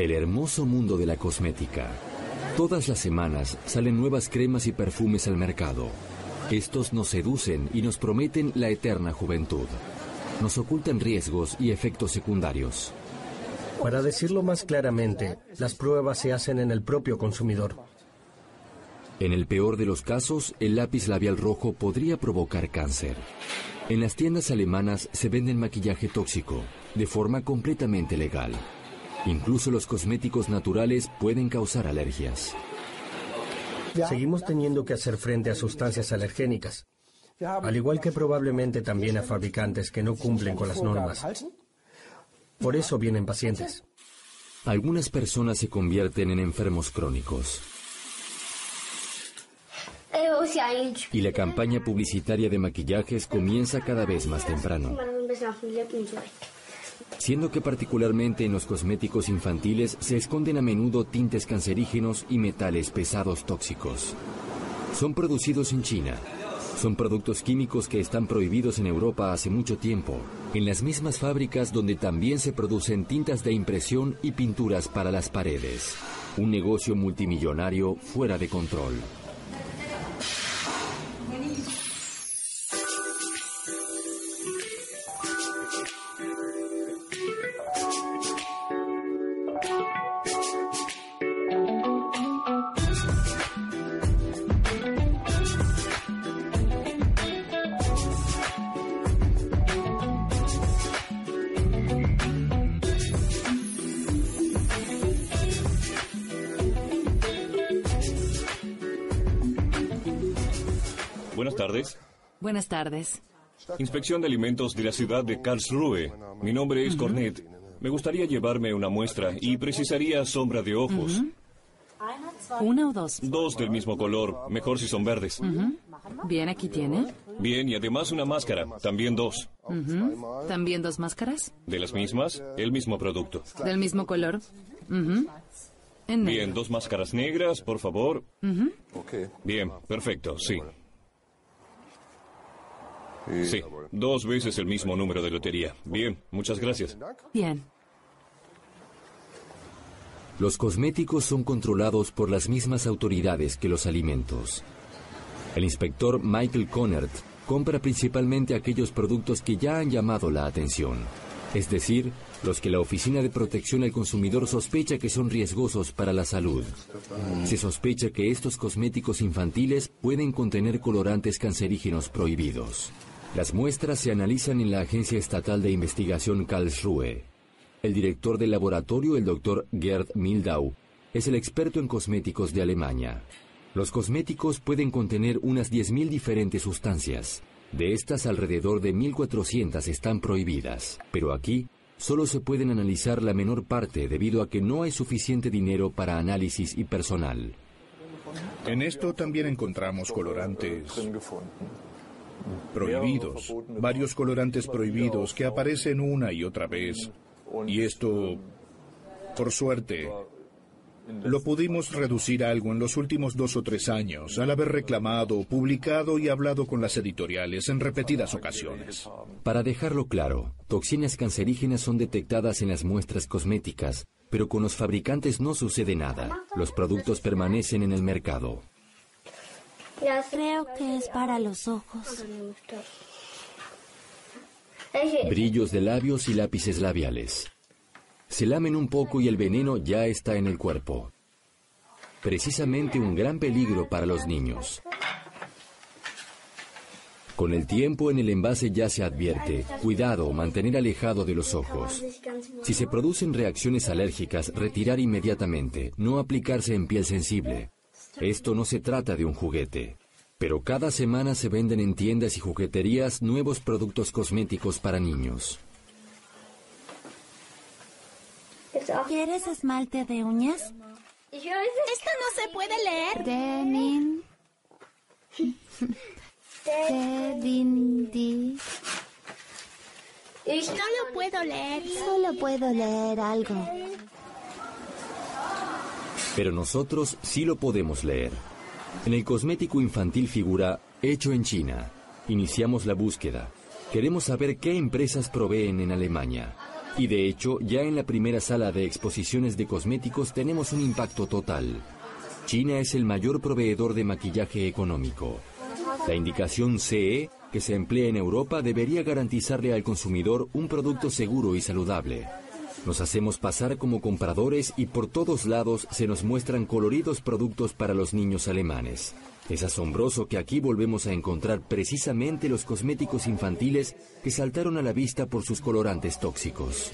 El hermoso mundo de la cosmética. Todas las semanas salen nuevas cremas y perfumes al mercado. Estos nos seducen y nos prometen la eterna juventud. Nos ocultan riesgos y efectos secundarios. Para decirlo más claramente, las pruebas se hacen en el propio consumidor. En el peor de los casos, el lápiz labial rojo podría provocar cáncer. En las tiendas alemanas se venden maquillaje tóxico, de forma completamente legal. Incluso los cosméticos naturales pueden causar alergias. Seguimos teniendo que hacer frente a sustancias alergénicas, al igual que probablemente también a fabricantes que no cumplen con las normas. Por eso vienen pacientes. Algunas personas se convierten en enfermos crónicos. Y la campaña publicitaria de maquillajes comienza cada vez más temprano. Siendo que particularmente en los cosméticos infantiles se esconden a menudo tintes cancerígenos y metales pesados tóxicos. Son producidos en China. Son productos químicos que están prohibidos en Europa hace mucho tiempo, en las mismas fábricas donde también se producen tintas de impresión y pinturas para las paredes. Un negocio multimillonario fuera de control. Buenas tardes. Inspección de alimentos de la ciudad de Karlsruhe. Mi nombre es Cornet. Me gustaría llevarme una muestra y precisaría sombra de ojos. ¿Una o dos? Dos del mismo color, mejor si son verdes. Bien, aquí tiene. Bien, y además una máscara, también dos. ¿También dos máscaras? De las mismas, el mismo producto. ¿Del mismo color? Ujú. En negro. Bien, dos máscaras negras, por favor. Bien, perfecto, sí. Sí, dos veces el mismo número de lotería. Bien, muchas gracias. Bien. Los cosméticos son controlados por las mismas autoridades que los alimentos. El inspector Michael Connert compra principalmente aquellos productos que ya han llamado la atención, es decir, los que la Oficina de Protección al Consumidor sospecha que son riesgosos para la salud. Se sospecha que estos cosméticos infantiles pueden contener colorantes cancerígenos prohibidos. Las muestras se analizan en la Agencia Estatal de Investigación Karlsruhe. El director del laboratorio, el doctor Gerd Mildau, es el experto en cosméticos de Alemania. Los cosméticos pueden contener unas 10.000 diferentes sustancias. De estas, alrededor de 1.400 están prohibidas. Pero aquí, solo se pueden analizar la menor parte debido a que no hay suficiente dinero para análisis y personal. En esto también encontramos colorantes prohibidos, varios colorantes prohibidos que aparecen una y otra vez. Y esto, por suerte, lo pudimos reducir algo en los últimos dos o tres años al haber reclamado, publicado y hablado con las editoriales en repetidas ocasiones. Para dejarlo claro, toxinas cancerígenas son detectadas en las muestras cosméticas, pero con los fabricantes no sucede nada. Los productos permanecen en el mercado. Creo que es para los ojos. Brillos de labios y lápices labiales. Se lamen un poco y el veneno ya está en el cuerpo. Precisamente un gran peligro para los niños. Con el tiempo en el envase ya se advierte, cuidado, mantener alejado de los ojos. Si se producen reacciones alérgicas, retirar inmediatamente, no aplicarse en piel sensible. Esto no se trata de un juguete. Pero cada semana se venden en tiendas y jugueterías nuevos productos cosméticos para niños. ¿Quieres esmalte de uñas? Esto no se puede leer. Denin. Dedindi. No lo puedo leer. Solo puedo leer algo. Pero nosotros sí lo podemos leer. En el cosmético infantil figura Hecho en China. Iniciamos la búsqueda. Queremos saber qué empresas proveen en Alemania. Y de hecho, ya en la primera sala de exposiciones de cosméticos tenemos un impacto total. China es el mayor proveedor de maquillaje económico. La indicación CE que se emplea en Europa debería garantizarle al consumidor un producto seguro y saludable. Nos hacemos pasar como compradores y por todos lados se nos muestran coloridos productos para los niños alemanes. Es asombroso que aquí volvemos a encontrar precisamente los cosméticos infantiles que saltaron a la vista por sus colorantes tóxicos.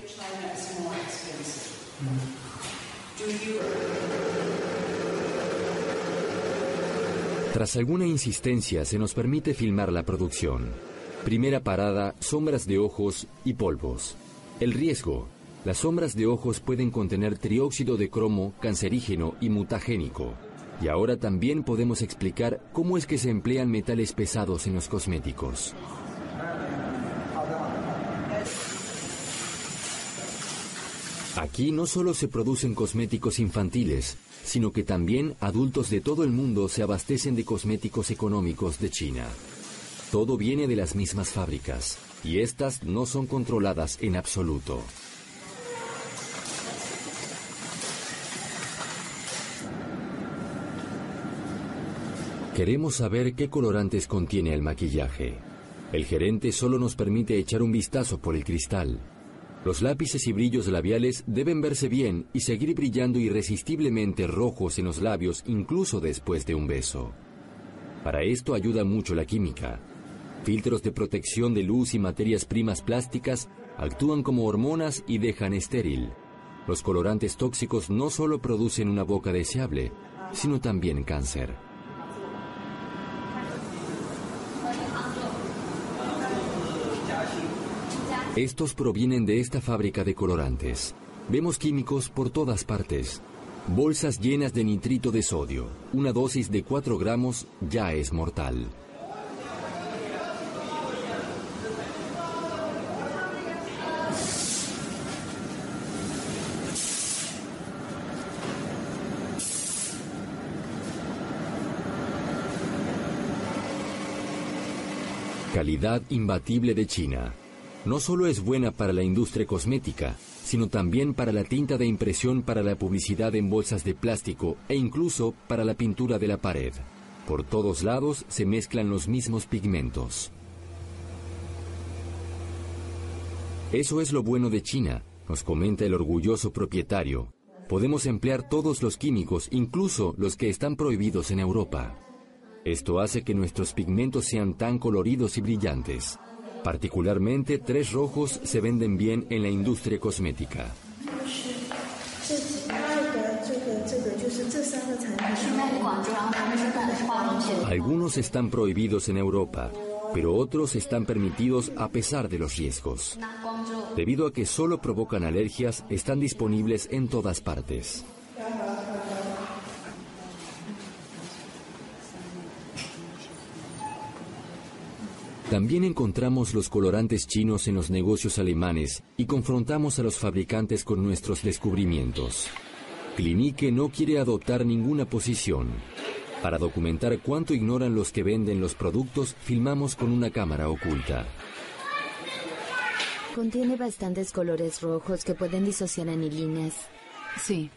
Tras alguna insistencia se nos permite filmar la producción. Primera parada, sombras de ojos y polvos. El riesgo. Las sombras de ojos pueden contener trióxido de cromo, cancerígeno y mutagénico. Y ahora también podemos explicar cómo es que se emplean metales pesados en los cosméticos. Aquí no solo se producen cosméticos infantiles, sino que también adultos de todo el mundo se abastecen de cosméticos económicos de China. Todo viene de las mismas fábricas, y estas no son controladas en absoluto. Queremos saber qué colorantes contiene el maquillaje. El gerente solo nos permite echar un vistazo por el cristal. Los lápices y brillos labiales deben verse bien y seguir brillando irresistiblemente rojos en los labios incluso después de un beso. Para esto ayuda mucho la química. Filtros de protección de luz y materias primas plásticas actúan como hormonas y dejan estéril. Los colorantes tóxicos no solo producen una boca deseable, sino también cáncer. Estos provienen de esta fábrica de colorantes. Vemos químicos por todas partes. Bolsas llenas de nitrito de sodio. Una dosis de 4 gramos ya es mortal. Calidad imbatible de China no solo es buena para la industria cosmética, sino también para la tinta de impresión para la publicidad en bolsas de plástico e incluso para la pintura de la pared. Por todos lados se mezclan los mismos pigmentos. Eso es lo bueno de China, nos comenta el orgulloso propietario. Podemos emplear todos los químicos, incluso los que están prohibidos en Europa. Esto hace que nuestros pigmentos sean tan coloridos y brillantes. Particularmente, tres rojos se venden bien en la industria cosmética. Algunos están prohibidos en Europa, pero otros están permitidos a pesar de los riesgos. Debido a que solo provocan alergias, están disponibles en todas partes. También encontramos los colorantes chinos en los negocios alemanes y confrontamos a los fabricantes con nuestros descubrimientos. Clinique no quiere adoptar ninguna posición. Para documentar cuánto ignoran los que venden los productos, filmamos con una cámara oculta. Contiene bastantes colores rojos que pueden disociar anilinas. Sí.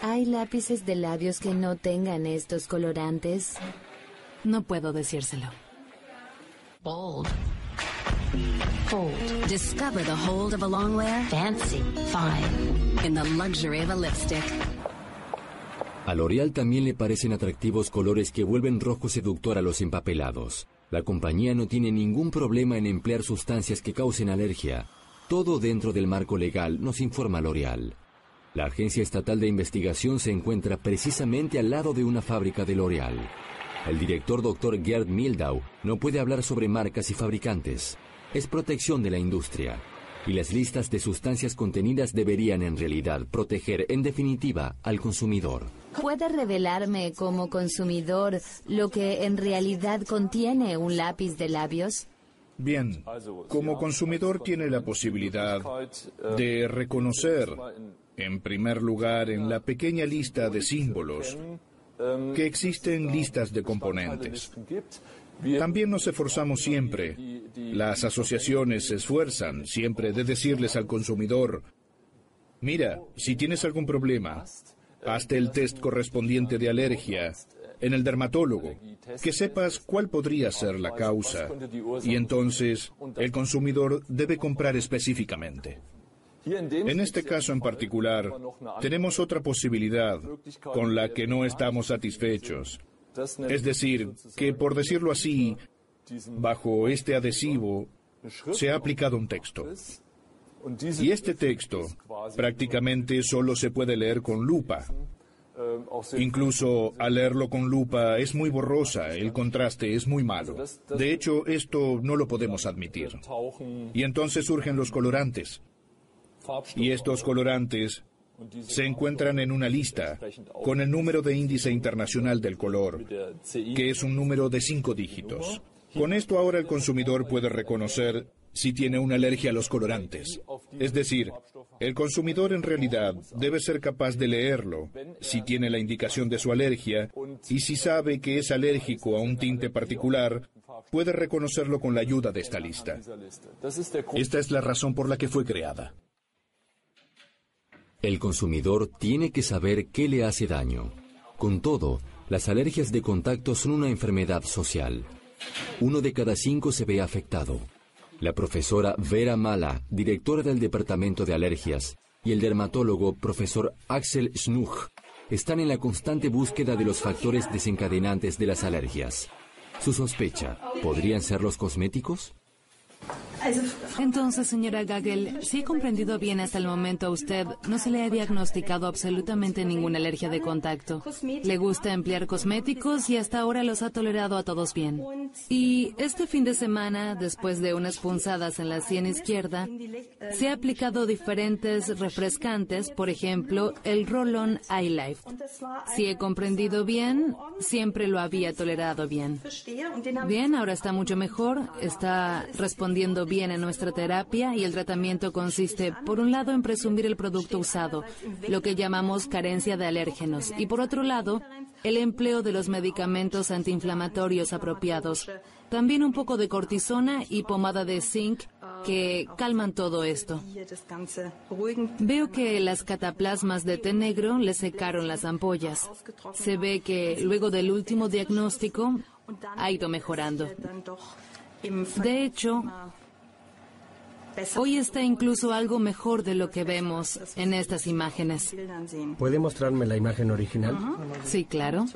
¿Hay lápices de labios que no tengan estos colorantes? No puedo decírselo. Bold. Hold. Discover the hold of a longwear. Fancy. Fine. In the luxury of a lipstick. A L'Oreal también le parecen atractivos colores que vuelven rojo seductor a los empapelados. La compañía no tiene ningún problema en emplear sustancias que causen alergia. Todo dentro del marco legal, nos informa L'Oreal. La Agencia Estatal de Investigación se encuentra precisamente al lado de una fábrica de L'Oreal. El director Dr. Gerd Mildau no puede hablar sobre marcas y fabricantes. Es protección de la industria. Y las listas de sustancias contenidas deberían en realidad proteger en definitiva al consumidor. ¿Puede revelarme como consumidor lo que en realidad contiene un lápiz de labios? Bien, como consumidor tiene la posibilidad de reconocer, en primer lugar, en la pequeña lista de símbolos, que existen listas de componentes. También nos esforzamos siempre, las asociaciones se esfuerzan siempre de decirles al consumidor, mira, si tienes algún problema, hazte el test correspondiente de alergia en el dermatólogo, que sepas cuál podría ser la causa, y entonces el consumidor debe comprar específicamente. En este caso en particular, tenemos otra posibilidad con la que no estamos satisfechos. Es decir, que por decirlo así, bajo este adhesivo se ha aplicado un texto. Y este texto prácticamente solo se puede leer con lupa. Incluso al leerlo con lupa es muy borrosa, el contraste es muy malo. De hecho, esto no lo podemos admitir. Y entonces surgen los colorantes. Y estos colorantes se encuentran en una lista con el número de índice internacional del color, que es un número de cinco dígitos. Con esto ahora el consumidor puede reconocer si tiene una alergia a los colorantes. Es decir, el consumidor en realidad debe ser capaz de leerlo si tiene la indicación de su alergia y si sabe que es alérgico a un tinte particular, puede reconocerlo con la ayuda de esta lista. Esta es la razón por la que fue creada. El consumidor tiene que saber qué le hace daño. Con todo, las alergias de contacto son una enfermedad social. Uno de cada cinco se ve afectado. La profesora Vera Mala, directora del Departamento de Alergias, y el dermatólogo profesor Axel Schnuch están en la constante búsqueda de los factores desencadenantes de las alergias. Su sospecha, ¿podrían ser los cosméticos? Entonces, señora Gagel, si he comprendido bien hasta el momento a usted, no se le ha diagnosticado absolutamente ninguna alergia de contacto. Le gusta emplear cosméticos y hasta ahora los ha tolerado a todos bien. Y este fin de semana, después de unas punzadas en la sien izquierda, se ha aplicado diferentes refrescantes, por ejemplo, el Roll-On Life. Si he comprendido bien, siempre lo había tolerado bien. Bien, ahora está mucho mejor, está respondiendo bien en nuestra terapia y el tratamiento consiste, por un lado, en presumir el producto usado, lo que llamamos carencia de alérgenos, y por otro lado, el empleo de los medicamentos antiinflamatorios apropiados, también un poco de cortisona y pomada de zinc que calman todo esto. Veo que las cataplasmas de té negro le secaron las ampollas. Se ve que luego del último diagnóstico ha ido mejorando. De hecho, Hoy está incluso algo mejor de lo que vemos en estas imágenes. ¿Puede mostrarme la imagen original? Sí, claro.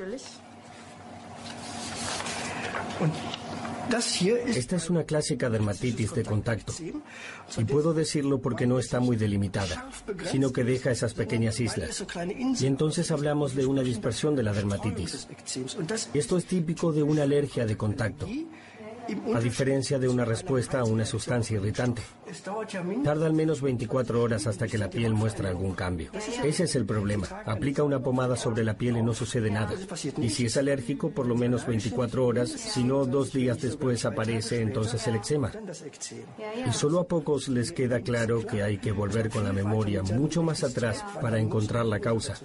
Esta es una clásica dermatitis de contacto. Y puedo decirlo porque no está muy delimitada, sino que deja esas pequeñas islas. Y entonces hablamos de una dispersión de la dermatitis. Esto es típico de una alergia de contacto a diferencia de una respuesta a una sustancia irritante. Tarda al menos 24 horas hasta que la piel muestra algún cambio. Ese es el problema. Aplica una pomada sobre la piel y no sucede nada. Y si es alérgico, por lo menos 24 horas, si no dos días después aparece entonces el eczema. Y solo a pocos les queda claro que hay que volver con la memoria mucho más atrás para encontrar la causa.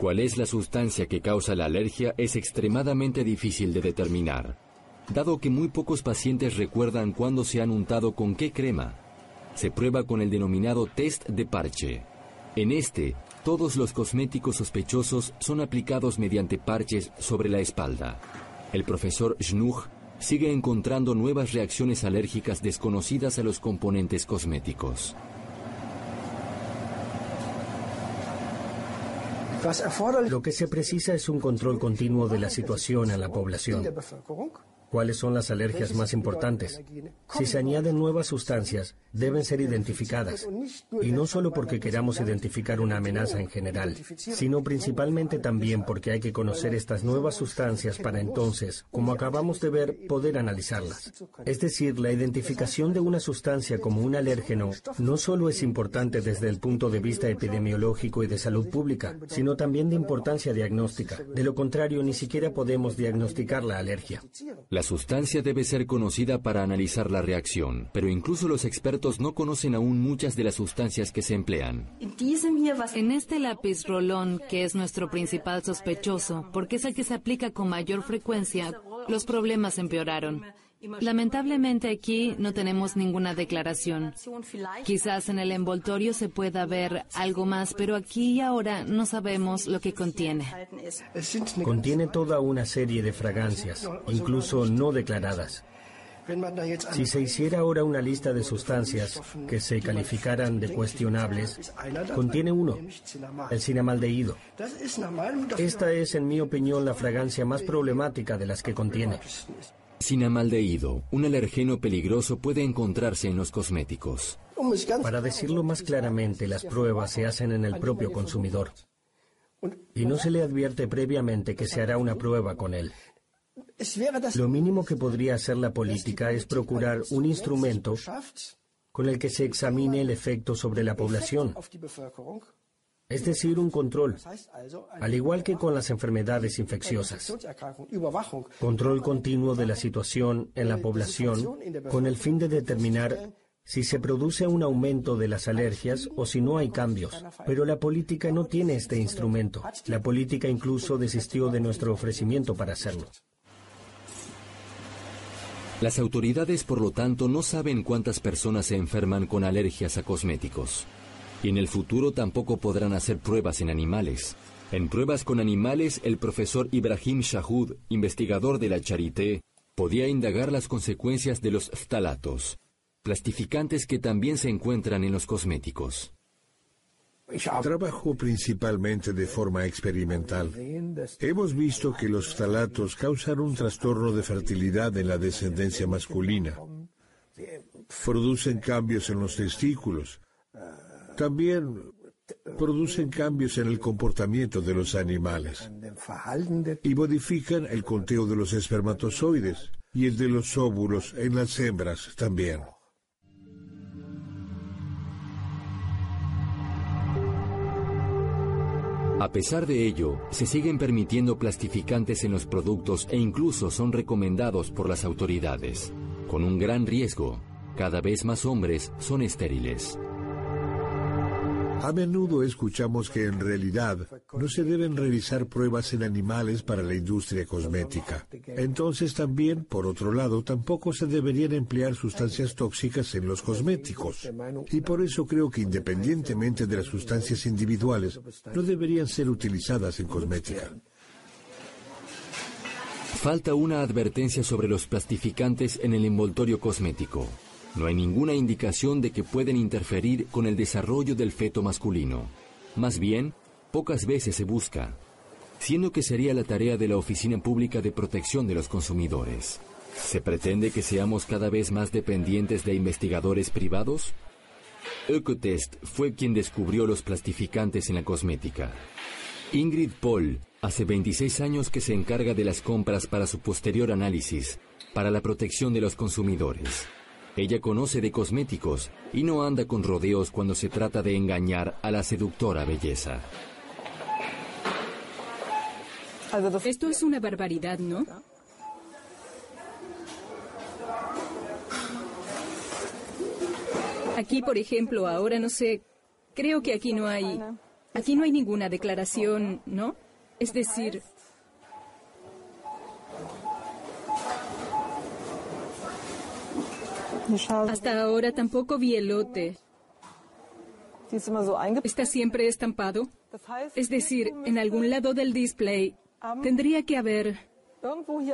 Cuál es la sustancia que causa la alergia es extremadamente difícil de determinar, dado que muy pocos pacientes recuerdan cuándo se han untado con qué crema. Se prueba con el denominado test de parche. En este, todos los cosméticos sospechosos son aplicados mediante parches sobre la espalda. El profesor Schnuch sigue encontrando nuevas reacciones alérgicas desconocidas a los componentes cosméticos. Lo que se precisa es un control continuo de la situación en la población. ¿Cuáles son las alergias más importantes? Si se añaden nuevas sustancias, deben ser identificadas. Y no solo porque queramos identificar una amenaza en general, sino principalmente también porque hay que conocer estas nuevas sustancias para entonces, como acabamos de ver, poder analizarlas. Es decir, la identificación de una sustancia como un alérgeno no solo es importante desde el punto de vista epidemiológico y de salud pública, sino también de importancia diagnóstica. De lo contrario, ni siquiera podemos diagnosticar la alergia. La sustancia debe ser conocida para analizar la reacción, pero incluso los expertos no conocen aún muchas de las sustancias que se emplean. En este lápiz rolón, que es nuestro principal sospechoso, porque es el que se aplica con mayor frecuencia, los problemas empeoraron. Lamentablemente aquí no tenemos ninguna declaración. Quizás en el envoltorio se pueda ver algo más, pero aquí y ahora no sabemos lo que contiene. Contiene toda una serie de fragancias, incluso no declaradas. Si se hiciera ahora una lista de sustancias que se calificaran de cuestionables, contiene uno, el cinamaldehído. Esta es, en mi opinión, la fragancia más problemática de las que contiene. Cinamaldehído, un alergeno peligroso, puede encontrarse en los cosméticos. Para decirlo más claramente, las pruebas se hacen en el propio consumidor. Y no se le advierte previamente que se hará una prueba con él. Lo mínimo que podría hacer la política es procurar un instrumento con el que se examine el efecto sobre la población es decir, un control, al igual que con las enfermedades infecciosas. Control continuo de la situación en la población con el fin de determinar si se produce un aumento de las alergias o si no hay cambios. Pero la política no tiene este instrumento. La política incluso desistió de nuestro ofrecimiento para hacerlo. Las autoridades, por lo tanto, no saben cuántas personas se enferman con alergias a cosméticos. Y en el futuro tampoco podrán hacer pruebas en animales. En pruebas con animales, el profesor Ibrahim Shahud, investigador de la Charité, podía indagar las consecuencias de los phtalatos, plastificantes que también se encuentran en los cosméticos. Trabajo principalmente de forma experimental. Hemos visto que los phtalatos causan un trastorno de fertilidad en la descendencia masculina. Producen cambios en los testículos, también producen cambios en el comportamiento de los animales y modifican el conteo de los espermatozoides y el de los óvulos en las hembras también. A pesar de ello, se siguen permitiendo plastificantes en los productos e incluso son recomendados por las autoridades. Con un gran riesgo, cada vez más hombres son estériles. A menudo escuchamos que en realidad no se deben realizar pruebas en animales para la industria cosmética. Entonces también, por otro lado, tampoco se deberían emplear sustancias tóxicas en los cosméticos. Y por eso creo que independientemente de las sustancias individuales, no deberían ser utilizadas en cosmética. Falta una advertencia sobre los plastificantes en el envoltorio cosmético. No hay ninguna indicación de que pueden interferir con el desarrollo del feto masculino. Más bien, pocas veces se busca, siendo que sería la tarea de la Oficina Pública de Protección de los Consumidores. ¿Se pretende que seamos cada vez más dependientes de investigadores privados? Ecotest fue quien descubrió los plastificantes en la cosmética. Ingrid Paul hace 26 años que se encarga de las compras para su posterior análisis, para la protección de los consumidores. Ella conoce de cosméticos y no anda con rodeos cuando se trata de engañar a la seductora belleza. Esto es una barbaridad, ¿no? Aquí, por ejemplo, ahora no sé, creo que aquí no hay, aquí no hay ninguna declaración, ¿no? Es decir, Hasta ahora tampoco vi el lote. ¿Está siempre estampado? Es decir, en algún lado del display tendría que haber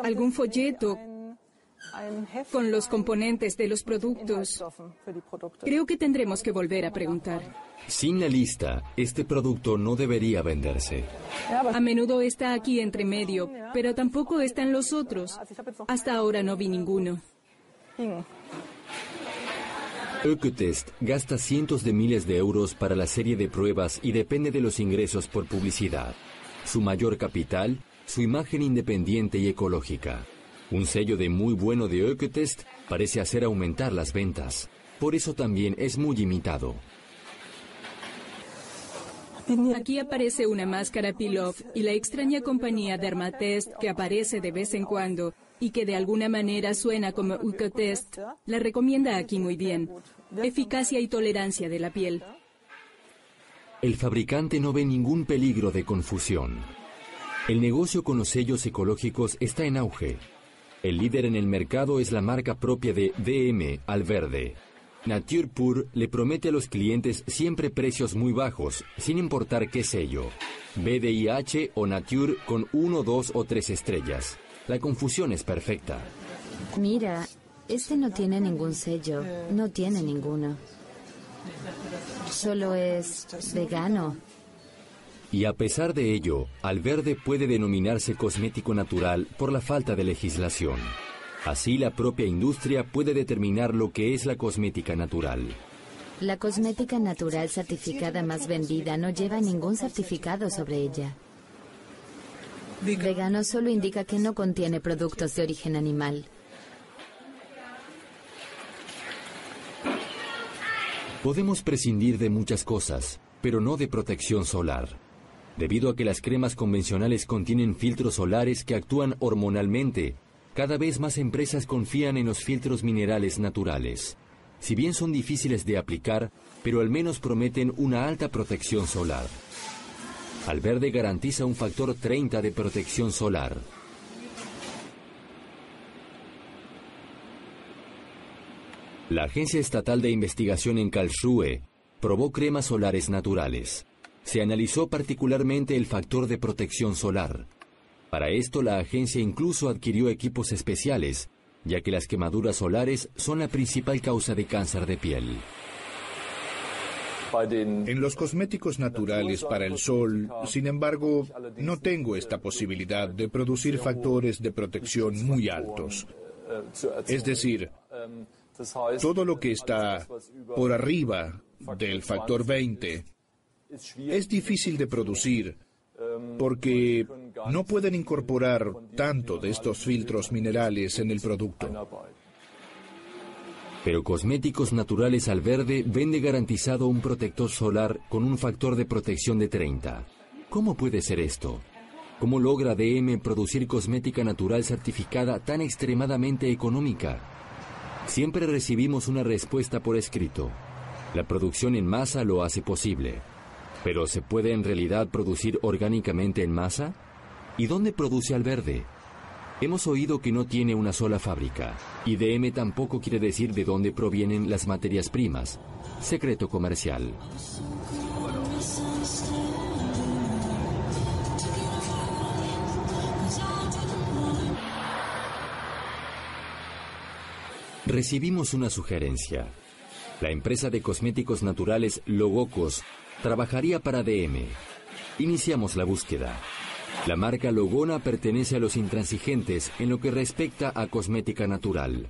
algún folleto con los componentes de los productos. Creo que tendremos que volver a preguntar. Sin la lista, este producto no debería venderse. A menudo está aquí entre medio, pero tampoco están los otros. Hasta ahora no vi ninguno. Ecotest gasta cientos de miles de euros para la serie de pruebas y depende de los ingresos por publicidad. Su mayor capital, su imagen independiente y ecológica. Un sello de muy bueno de Ecotest parece hacer aumentar las ventas. Por eso también es muy imitado. Aquí aparece una máscara Pilov y la extraña compañía Dermatest que aparece de vez en cuando y que de alguna manera suena como Ucotest, la recomienda aquí muy bien. Eficacia y tolerancia de la piel. El fabricante no ve ningún peligro de confusión. El negocio con los sellos ecológicos está en auge. El líder en el mercado es la marca propia de DM Alverde. Nature Pur le promete a los clientes siempre precios muy bajos, sin importar qué sello. BDIH o Nature con uno, dos o tres estrellas. La confusión es perfecta. Mira, este no tiene ningún sello, no tiene ninguno. Solo es vegano. Y a pesar de ello, Alverde puede denominarse cosmético natural por la falta de legislación. Así la propia industria puede determinar lo que es la cosmética natural. La cosmética natural certificada más vendida no lleva ningún certificado sobre ella. Vegano solo indica que no contiene productos de origen animal. Podemos prescindir de muchas cosas, pero no de protección solar. Debido a que las cremas convencionales contienen filtros solares que actúan hormonalmente, cada vez más empresas confían en los filtros minerales naturales. Si bien son difíciles de aplicar, pero al menos prometen una alta protección solar. Alverde garantiza un factor 30 de protección solar. La Agencia Estatal de Investigación en Karlsruhe probó cremas solares naturales. Se analizó particularmente el factor de protección solar. Para esto la agencia incluso adquirió equipos especiales, ya que las quemaduras solares son la principal causa de cáncer de piel. En los cosméticos naturales para el sol, sin embargo, no tengo esta posibilidad de producir factores de protección muy altos. Es decir, todo lo que está por arriba del factor 20 es difícil de producir porque no pueden incorporar tanto de estos filtros minerales en el producto. Pero Cosméticos Naturales al Verde vende garantizado un protector solar con un factor de protección de 30. ¿Cómo puede ser esto? ¿Cómo logra DM producir cosmética natural certificada tan extremadamente económica? Siempre recibimos una respuesta por escrito. La producción en masa lo hace posible. ¿Pero se puede en realidad producir orgánicamente en masa? ¿Y dónde produce al verde? Hemos oído que no tiene una sola fábrica, y DM tampoco quiere decir de dónde provienen las materias primas. Secreto comercial. Recibimos una sugerencia. La empresa de cosméticos naturales Logocos trabajaría para DM. Iniciamos la búsqueda. La marca Logona pertenece a los intransigentes en lo que respecta a cosmética natural.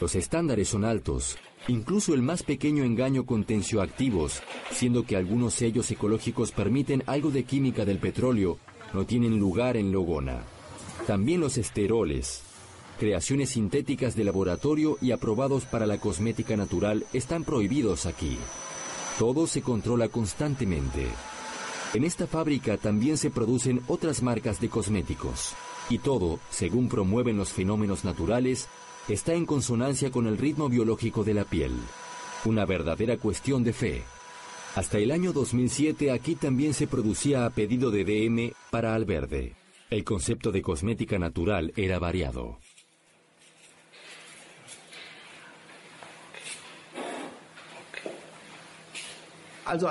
Los estándares son altos, incluso el más pequeño engaño con tensioactivos, siendo que algunos sellos ecológicos permiten algo de química del petróleo, no tienen lugar en Logona. También los esteroles, creaciones sintéticas de laboratorio y aprobados para la cosmética natural están prohibidos aquí. Todo se controla constantemente. En esta fábrica también se producen otras marcas de cosméticos. Y todo, según promueven los fenómenos naturales, está en consonancia con el ritmo biológico de la piel. Una verdadera cuestión de fe. Hasta el año 2007 aquí también se producía a pedido de DM para Alverde. El concepto de cosmética natural era variado.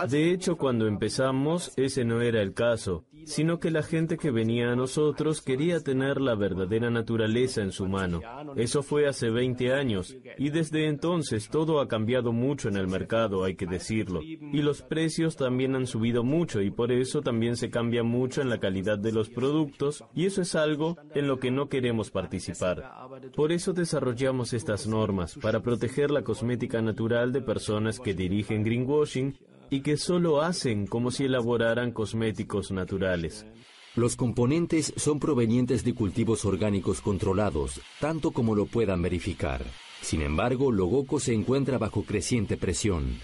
De hecho, cuando empezamos, ese no era el caso, sino que la gente que venía a nosotros quería tener la verdadera naturaleza en su mano. Eso fue hace 20 años, y desde entonces todo ha cambiado mucho en el mercado, hay que decirlo. Y los precios también han subido mucho, y por eso también se cambia mucho en la calidad de los productos, y eso es algo en lo que no queremos participar. Por eso desarrollamos estas normas, para proteger la cosmética natural de personas que dirigen greenwashing y que solo hacen como si elaboraran cosméticos naturales. Los componentes son provenientes de cultivos orgánicos controlados, tanto como lo puedan verificar. Sin embargo, Logoco se encuentra bajo creciente presión.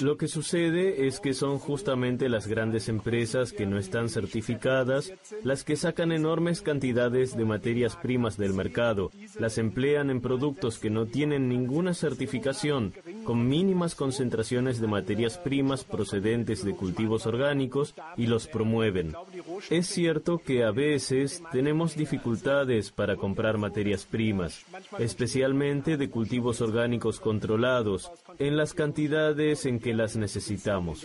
Lo que sucede es que son justamente las grandes empresas que no están certificadas las que sacan enormes cantidades de materias primas del mercado, las emplean en productos que no tienen ninguna certificación, con mínimas concentraciones de materias primas procedentes de cultivos orgánicos y los promueven. Es cierto que a veces tenemos dificultades para comprar materias primas, especialmente de cultivos orgánicos controlados, en las cantidades en que las necesitamos.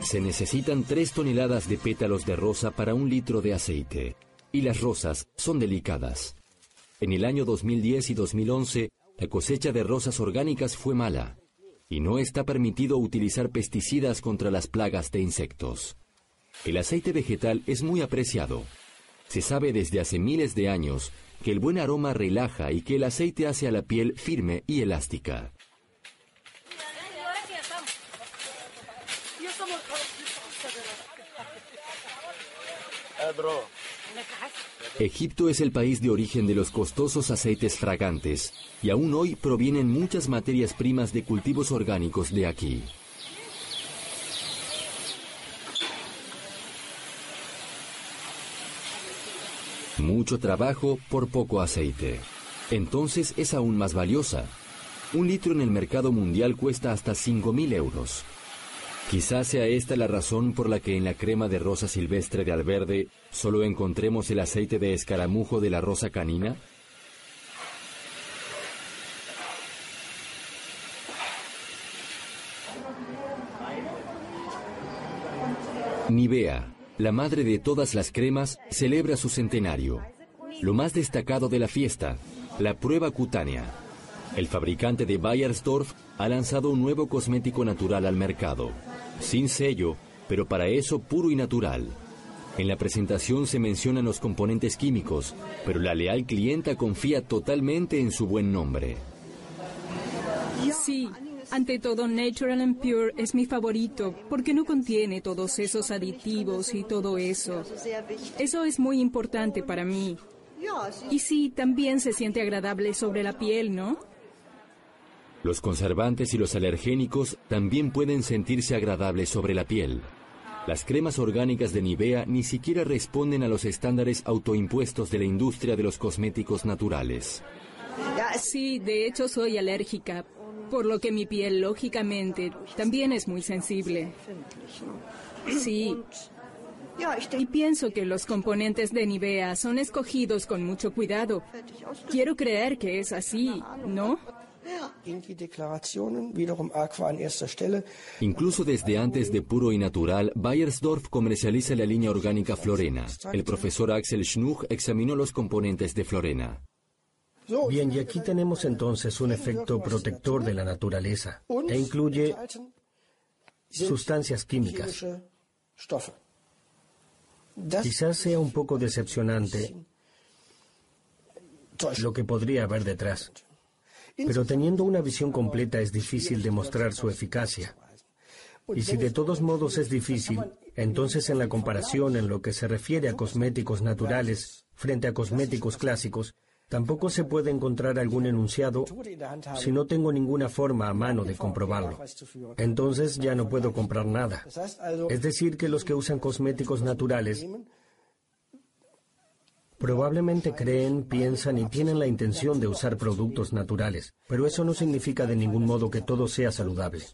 Se necesitan tres toneladas de pétalos de rosa para un litro de aceite, y las rosas son delicadas. En el año 2010 y 2011, la cosecha de rosas orgánicas fue mala y no está permitido utilizar pesticidas contra las plagas de insectos. El aceite vegetal es muy apreciado. Se sabe desde hace miles de años que el buen aroma relaja y que el aceite hace a la piel firme y elástica. Egipto es el país de origen de los costosos aceites fragantes y aún hoy provienen muchas materias primas de cultivos orgánicos de aquí. Mucho trabajo por poco aceite. Entonces es aún más valiosa. Un litro en el mercado mundial cuesta hasta 5.000 euros. Quizás sea esta la razón por la que en la crema de rosa silvestre de Alverde solo encontremos el aceite de escaramujo de la rosa canina. Nivea, la madre de todas las cremas, celebra su centenario. Lo más destacado de la fiesta, la prueba cutánea. El fabricante de Bayersdorf ha lanzado un nuevo cosmético natural al mercado sin sello, pero para eso puro y natural. En la presentación se mencionan los componentes químicos, pero la leal clienta confía totalmente en su buen nombre. Sí, ante todo Natural and Pure es mi favorito porque no contiene todos esos aditivos y todo eso. Eso es muy importante para mí. Y sí, también se siente agradable sobre la piel, ¿no? Los conservantes y los alergénicos también pueden sentirse agradables sobre la piel. Las cremas orgánicas de Nivea ni siquiera responden a los estándares autoimpuestos de la industria de los cosméticos naturales. Sí, de hecho soy alérgica, por lo que mi piel, lógicamente, también es muy sensible. Sí. Y pienso que los componentes de Nivea son escogidos con mucho cuidado. Quiero creer que es así, ¿no? Incluso desde antes de Puro y Natural, Bayersdorf comercializa la línea orgánica Florena. El profesor Axel Schnuch examinó los componentes de Florena. Bien, y aquí tenemos entonces un efecto protector de la naturaleza e incluye sustancias químicas. Quizás sea un poco decepcionante lo que podría haber detrás. Pero teniendo una visión completa es difícil demostrar su eficacia. Y si de todos modos es difícil, entonces en la comparación en lo que se refiere a cosméticos naturales frente a cosméticos clásicos, tampoco se puede encontrar algún enunciado si no tengo ninguna forma a mano de comprobarlo. Entonces ya no puedo comprar nada. Es decir, que los que usan cosméticos naturales Probablemente creen, piensan y tienen la intención de usar productos naturales, pero eso no significa de ningún modo que todo sea saludable.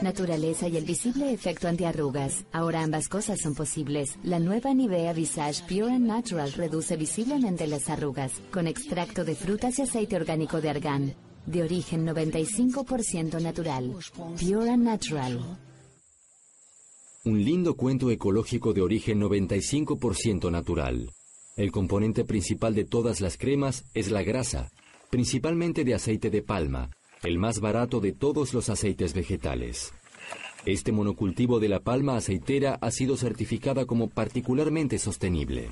Naturaleza y el visible efecto antiarrugas. Ahora ambas cosas son posibles. La nueva Nivea Visage Pure and Natural reduce visiblemente las arrugas con extracto de frutas y aceite orgánico de argán, de origen 95% natural. Pure and Natural. Un lindo cuento ecológico de origen 95% natural. El componente principal de todas las cremas es la grasa, principalmente de aceite de palma, el más barato de todos los aceites vegetales. Este monocultivo de la palma aceitera ha sido certificada como particularmente sostenible.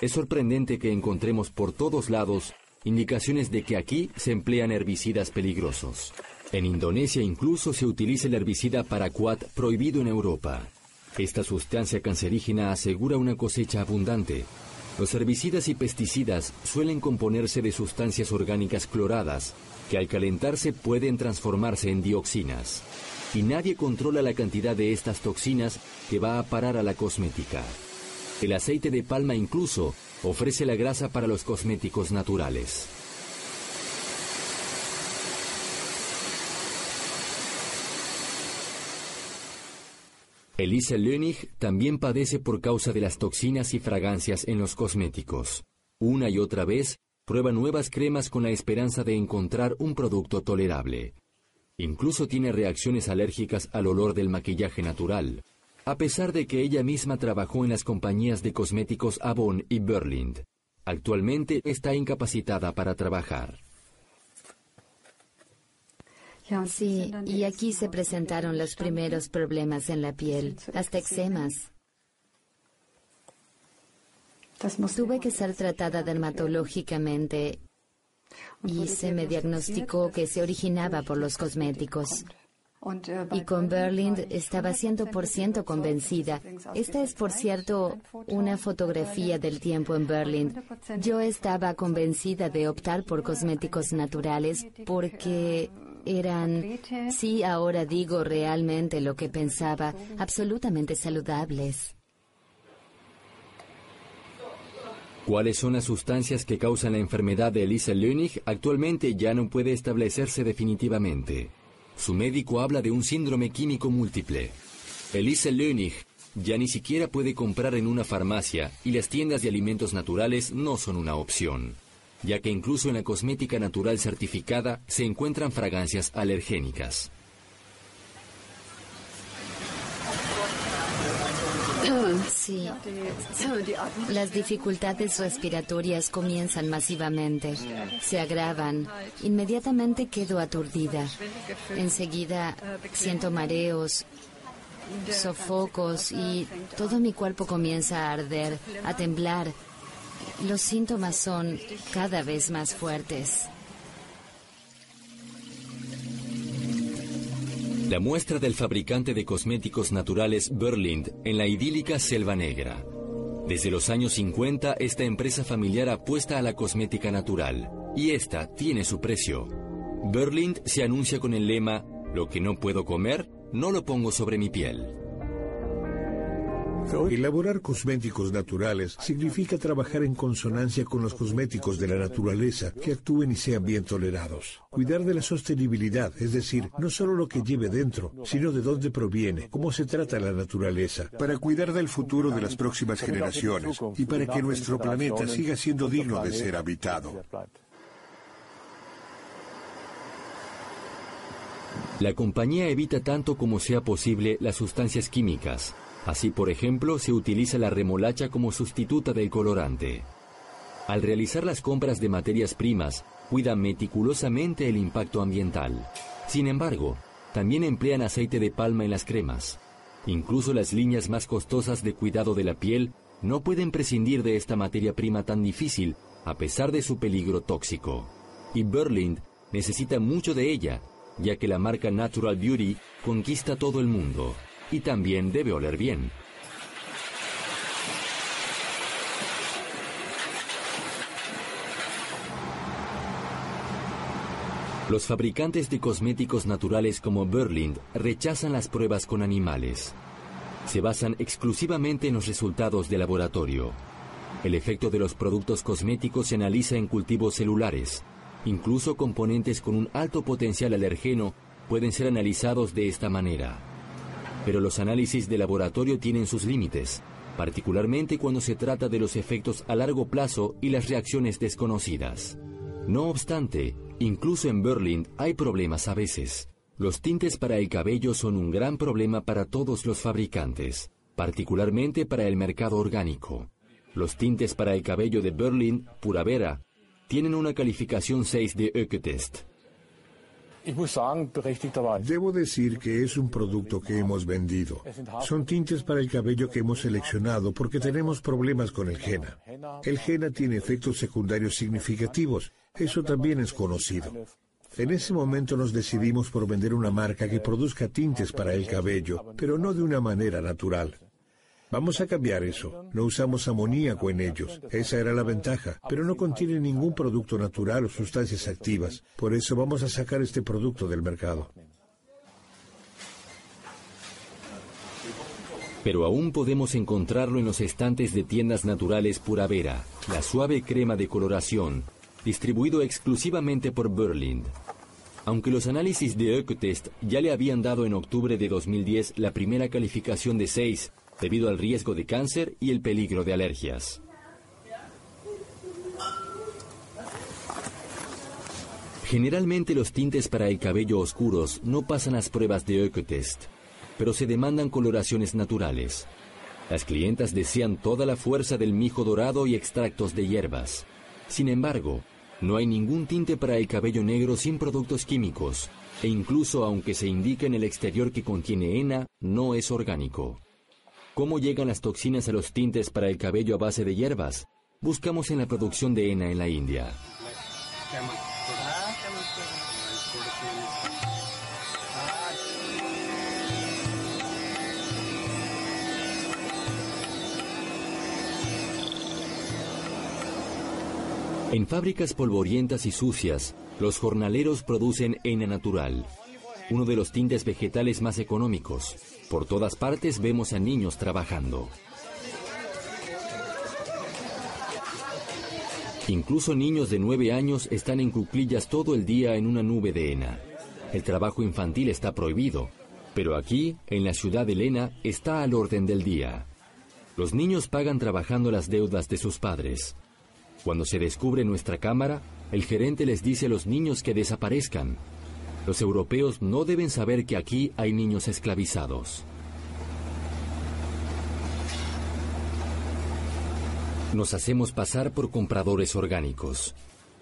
Es sorprendente que encontremos por todos lados indicaciones de que aquí se emplean herbicidas peligrosos. En Indonesia incluso se utiliza el herbicida paraquat prohibido en Europa. Esta sustancia cancerígena asegura una cosecha abundante. Los herbicidas y pesticidas suelen componerse de sustancias orgánicas cloradas, que al calentarse pueden transformarse en dioxinas. Y nadie controla la cantidad de estas toxinas que va a parar a la cosmética. El aceite de palma incluso ofrece la grasa para los cosméticos naturales. Elise Lönig también padece por causa de las toxinas y fragancias en los cosméticos. Una y otra vez, prueba nuevas cremas con la esperanza de encontrar un producto tolerable. Incluso tiene reacciones alérgicas al olor del maquillaje natural, a pesar de que ella misma trabajó en las compañías de cosméticos Avon y Berlind. Actualmente está incapacitada para trabajar. Sí, y aquí se presentaron los primeros problemas en la piel, hasta eczemas. Tuve que ser tratada dermatológicamente y se me diagnosticó que se originaba por los cosméticos. Y con Berlind estaba 100% convencida. Esta es, por cierto, una fotografía del tiempo en Berlín. Yo estaba convencida de optar por cosméticos naturales porque eran, sí, ahora digo realmente lo que pensaba, absolutamente saludables. ¿Cuáles son las sustancias que causan la enfermedad de Elisa Lönig? Actualmente ya no puede establecerse definitivamente. Su médico habla de un síndrome químico múltiple. Elisa Lönig ya ni siquiera puede comprar en una farmacia y las tiendas de alimentos naturales no son una opción ya que incluso en la cosmética natural certificada se encuentran fragancias alergénicas. Sí. Las dificultades respiratorias comienzan masivamente, se agravan. Inmediatamente quedo aturdida. Enseguida siento mareos, sofocos y todo mi cuerpo comienza a arder, a temblar los síntomas son cada vez más fuertes. La muestra del fabricante de cosméticos naturales Berlind en la idílica Selva Negra. Desde los años 50, esta empresa familiar apuesta a la cosmética natural, y esta tiene su precio. Berlind se anuncia con el lema, lo que no puedo comer, no lo pongo sobre mi piel. Elaborar cosméticos naturales significa trabajar en consonancia con los cosméticos de la naturaleza que actúen y sean bien tolerados. Cuidar de la sostenibilidad, es decir, no solo lo que lleve dentro, sino de dónde proviene, cómo se trata la naturaleza. Para cuidar del futuro de las próximas generaciones y para que nuestro planeta siga siendo digno de ser habitado. La compañía evita tanto como sea posible las sustancias químicas, Así, por ejemplo, se utiliza la remolacha como sustituta del colorante. Al realizar las compras de materias primas, cuidan meticulosamente el impacto ambiental. Sin embargo, también emplean aceite de palma en las cremas. Incluso las líneas más costosas de cuidado de la piel no pueden prescindir de esta materia prima tan difícil, a pesar de su peligro tóxico. Y Berlind necesita mucho de ella, ya que la marca Natural Beauty conquista todo el mundo y también debe oler bien. Los fabricantes de cosméticos naturales como Berlind rechazan las pruebas con animales. Se basan exclusivamente en los resultados de laboratorio. El efecto de los productos cosméticos se analiza en cultivos celulares. Incluso componentes con un alto potencial alergeno pueden ser analizados de esta manera. Pero los análisis de laboratorio tienen sus límites, particularmente cuando se trata de los efectos a largo plazo y las reacciones desconocidas. No obstante, incluso en Berlín hay problemas a veces. Los tintes para el cabello son un gran problema para todos los fabricantes, particularmente para el mercado orgánico. Los tintes para el cabello de Berlín, pura vera, tienen una calificación 6 de Ökotest. Debo decir que es un producto que hemos vendido. Son tintes para el cabello que hemos seleccionado porque tenemos problemas con el henna. El henna tiene efectos secundarios significativos. Eso también es conocido. En ese momento nos decidimos por vender una marca que produzca tintes para el cabello, pero no de una manera natural. Vamos a cambiar eso. No usamos amoníaco en ellos. Esa era la ventaja. Pero no contiene ningún producto natural o sustancias activas. Por eso vamos a sacar este producto del mercado. Pero aún podemos encontrarlo en los estantes de tiendas naturales Pura Vera, la suave crema de coloración, distribuido exclusivamente por Berlind. Aunque los análisis de Ecotest ya le habían dado en octubre de 2010 la primera calificación de 6, debido al riesgo de cáncer y el peligro de alergias. Generalmente los tintes para el cabello oscuros no pasan las pruebas de Ecotest, pero se demandan coloraciones naturales. Las clientas desean toda la fuerza del mijo dorado y extractos de hierbas. Sin embargo, no hay ningún tinte para el cabello negro sin productos químicos, e incluso aunque se indique en el exterior que contiene henna, no es orgánico. ¿Cómo llegan las toxinas a los tintes para el cabello a base de hierbas? Buscamos en la producción de henna en la India. En fábricas polvorientas y sucias, los jornaleros producen henna natural, uno de los tintes vegetales más económicos. Por todas partes vemos a niños trabajando. Incluso niños de nueve años están en cuclillas todo el día en una nube de henna. El trabajo infantil está prohibido, pero aquí, en la ciudad de Lena, está al orden del día. Los niños pagan trabajando las deudas de sus padres. Cuando se descubre nuestra cámara, el gerente les dice a los niños que desaparezcan, los europeos no deben saber que aquí hay niños esclavizados. Nos hacemos pasar por compradores orgánicos.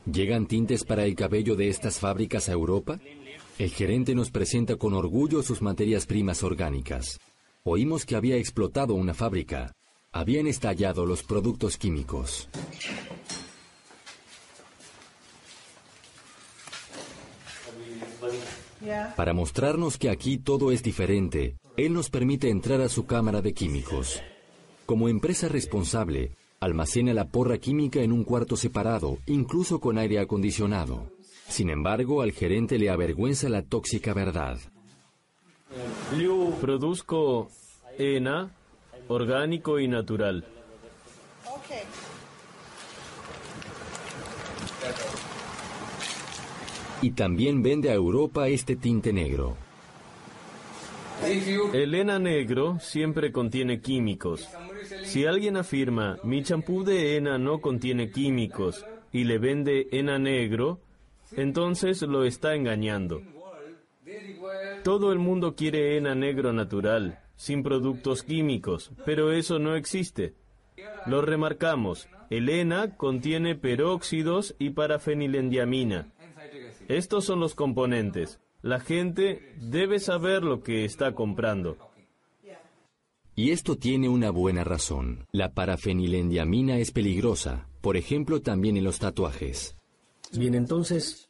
¿Llegan tintes para el cabello de estas fábricas a Europa? El gerente nos presenta con orgullo sus materias primas orgánicas. Oímos que había explotado una fábrica. Habían estallado los productos químicos. Para mostrarnos que aquí todo es diferente, él nos permite entrar a su cámara de químicos. Como empresa responsable, almacena la porra química en un cuarto separado, incluso con aire acondicionado. Sin embargo, al gerente le avergüenza la tóxica verdad. Produzco ENA, orgánico y natural. Y también vende a Europa este tinte negro. El negro siempre contiene químicos. Si alguien afirma, mi champú de henna no contiene químicos y le vende henna negro, entonces lo está engañando. Todo el mundo quiere henna negro natural, sin productos químicos, pero eso no existe. Lo remarcamos, el henna contiene peróxidos y parafenilendiamina. Estos son los componentes. La gente debe saber lo que está comprando. Y esto tiene una buena razón. La parafenilendiamina es peligrosa, por ejemplo también en los tatuajes. Bien, entonces,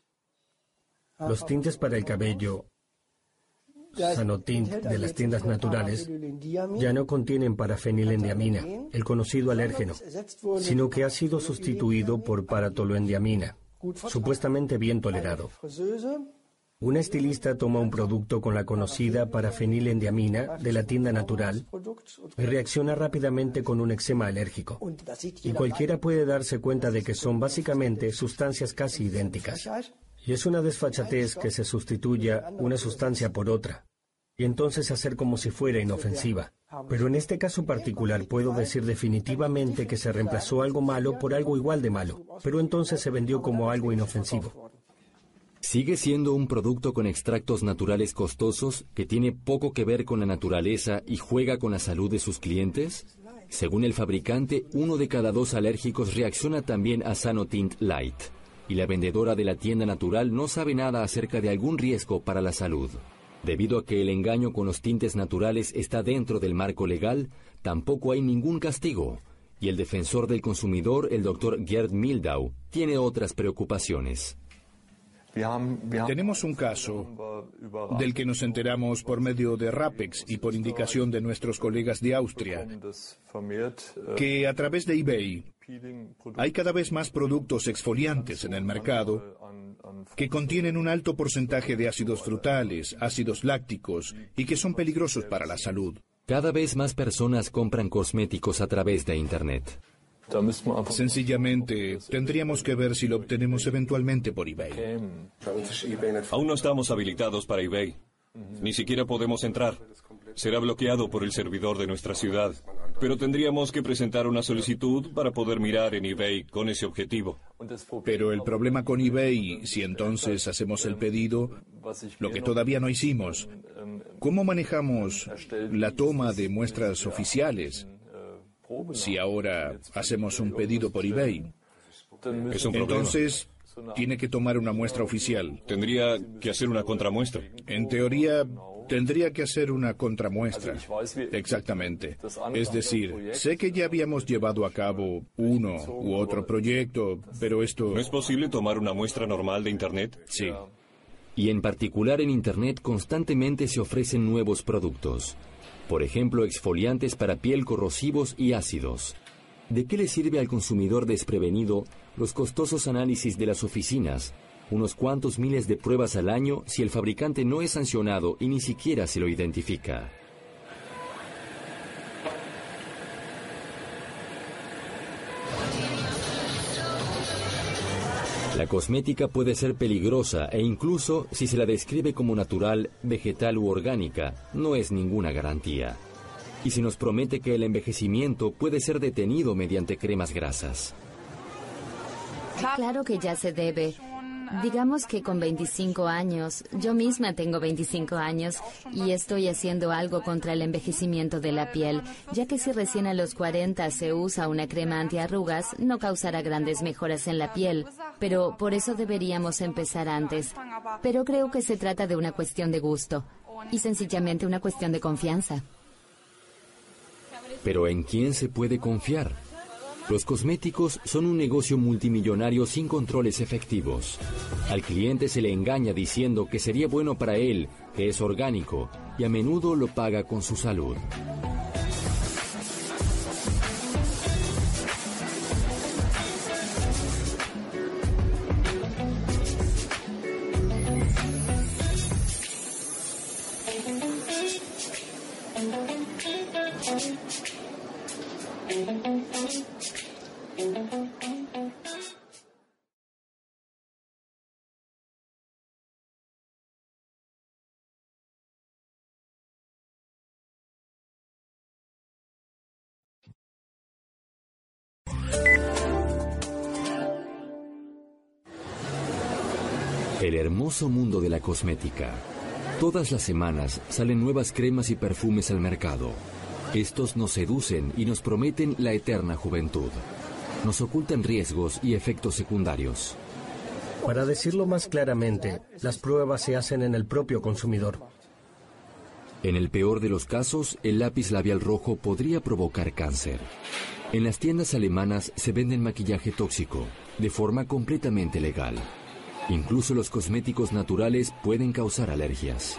los tintes para el cabello Sanotint de las tiendas naturales ya no contienen parafenilendiamina, el conocido alérgeno, sino que ha sido sustituido por paratoluendiamina, supuestamente bien tolerado. Una estilista toma un producto con la conocida parafenilendiamina de la tienda natural y reacciona rápidamente con un eczema alérgico. Y cualquiera puede darse cuenta de que son básicamente sustancias casi idénticas. Y es una desfachatez que se sustituya una sustancia por otra, y entonces hacer como si fuera inofensiva. Pero en este caso particular puedo decir definitivamente que se reemplazó algo malo por algo igual de malo, pero entonces se vendió como algo inofensivo. ¿Sigue siendo un producto con extractos naturales costosos que tiene poco que ver con la naturaleza y juega con la salud de sus clientes? Según el fabricante, uno de cada dos alérgicos reacciona también a Sanotint Light. y la vendedora de la tienda natural no sabe nada acerca de algún riesgo para la salud. Debido a que el engaño con los tintes naturales está dentro del marco legal, tampoco hay ningún castigo. Y el defensor del consumidor, el doctor Gerd Mildau, tiene otras preocupaciones. Tenemos un caso del que nos enteramos por medio de RAPEX y por indicación de nuestros colegas de Austria, que a través de eBay hay cada vez más productos exfoliantes en el mercado que contienen un alto porcentaje de ácidos frutales, ácidos lácticos y que son peligrosos para la salud. Cada vez más personas compran cosméticos a través de Internet. Sencillamente, tendríamos que ver si lo obtenemos eventualmente por eBay. Aún no estamos habilitados para eBay. Ni siquiera podemos entrar. Será bloqueado por el servidor de nuestra ciudad. Pero tendríamos que presentar una solicitud para poder mirar en eBay con ese objetivo. Pero el problema con eBay, si entonces hacemos el pedido, lo que todavía no hicimos, ¿cómo manejamos la toma de muestras oficiales? Si ahora hacemos un pedido por eBay, entonces tiene que tomar una muestra oficial. Tendría que hacer una contramuestra. En teoría, tendría que hacer una contramuestra. Exactamente. Es decir, sé que ya habíamos llevado a cabo uno u otro proyecto, pero esto... ¿No es posible tomar una muestra normal de Internet? Sí. Y en particular en Internet constantemente se ofrecen nuevos productos. Por ejemplo, exfoliantes para piel corrosivos y ácidos. ¿De qué le sirve al consumidor desprevenido los costosos análisis de las oficinas, unos cuantos miles de pruebas al año si el fabricante no es sancionado y ni siquiera se lo identifica? La cosmética puede ser peligrosa e incluso si se la describe como natural, vegetal u orgánica, no es ninguna garantía. Y se nos promete que el envejecimiento puede ser detenido mediante cremas grasas. Claro que ya se debe. Digamos que con 25 años, yo misma tengo 25 años y estoy haciendo algo contra el envejecimiento de la piel, ya que si recién a los 40 se usa una crema antiarrugas, no causará grandes mejoras en la piel, pero por eso deberíamos empezar antes. Pero creo que se trata de una cuestión de gusto y sencillamente una cuestión de confianza. Pero ¿en quién se puede confiar? Los cosméticos son un negocio multimillonario sin controles efectivos. Al cliente se le engaña diciendo que sería bueno para él, que es orgánico, y a menudo lo paga con su salud. Mundo de la cosmética. Todas las semanas salen nuevas cremas y perfumes al mercado. Estos nos seducen y nos prometen la eterna juventud. Nos ocultan riesgos y efectos secundarios. Para decirlo más claramente, las pruebas se hacen en el propio consumidor. En el peor de los casos, el lápiz labial rojo podría provocar cáncer. En las tiendas alemanas se venden maquillaje tóxico, de forma completamente legal. Incluso los cosméticos naturales pueden causar alergias.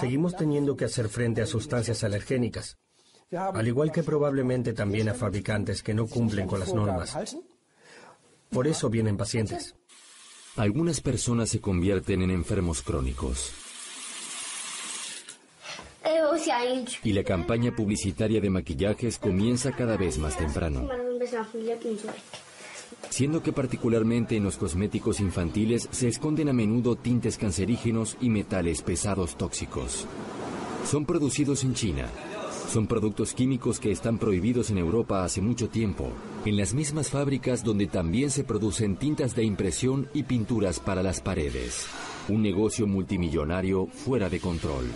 Seguimos teniendo que hacer frente a sustancias alergénicas, al igual que probablemente también a fabricantes que no cumplen con las normas. Por eso vienen pacientes. Algunas personas se convierten en enfermos crónicos. Y la campaña publicitaria de maquillajes comienza cada vez más temprano. Siendo que particularmente en los cosméticos infantiles se esconden a menudo tintes cancerígenos y metales pesados tóxicos. Son producidos en China. Son productos químicos que están prohibidos en Europa hace mucho tiempo, en las mismas fábricas donde también se producen tintas de impresión y pinturas para las paredes. Un negocio multimillonario fuera de control.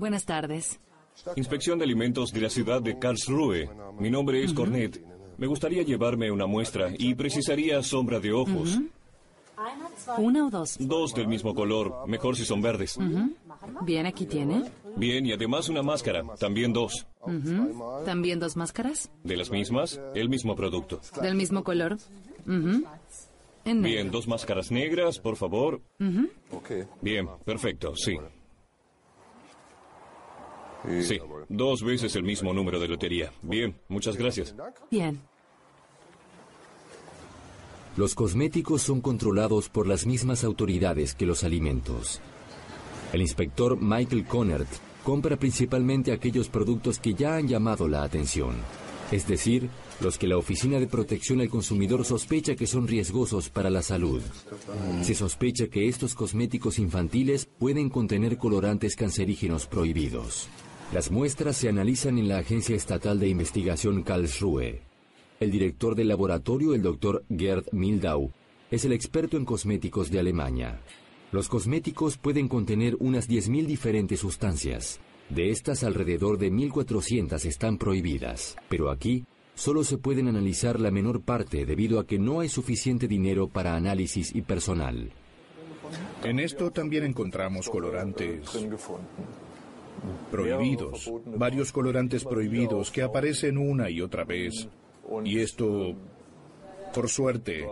Buenas tardes. Inspección de alimentos de la ciudad de Karlsruhe. Mi nombre es Cornet. Me gustaría llevarme una muestra y precisaría sombra de ojos. ¿Una o dos? Dos del mismo color, mejor si son verdes. Bien, aquí tiene. Bien, y además una máscara, también dos. ¿También dos máscaras? ¿De las mismas? El mismo producto. ¿Del mismo color? En Bien, dos máscaras negras, por favor. Bien, perfecto, sí. Sí, dos veces el mismo número de lotería. Bien, muchas gracias. Bien. Los cosméticos son controlados por las mismas autoridades que los alimentos. El inspector Michael Conert compra principalmente aquellos productos que ya han llamado la atención, es decir, los que la Oficina de Protección al Consumidor sospecha que son riesgosos para la salud. Se sospecha que estos cosméticos infantiles pueden contener colorantes cancerígenos prohibidos. Las muestras se analizan en la Agencia Estatal de Investigación Karlsruhe. El director del laboratorio, el doctor Gerd Mildau, es el experto en cosméticos de Alemania. Los cosméticos pueden contener unas 10.000 diferentes sustancias. De estas, alrededor de 1.400 están prohibidas. Pero aquí, solo se pueden analizar la menor parte debido a que no hay suficiente dinero para análisis y personal. En esto también encontramos colorantes prohibidos, varios colorantes prohibidos que aparecen una y otra vez. Y esto, por suerte,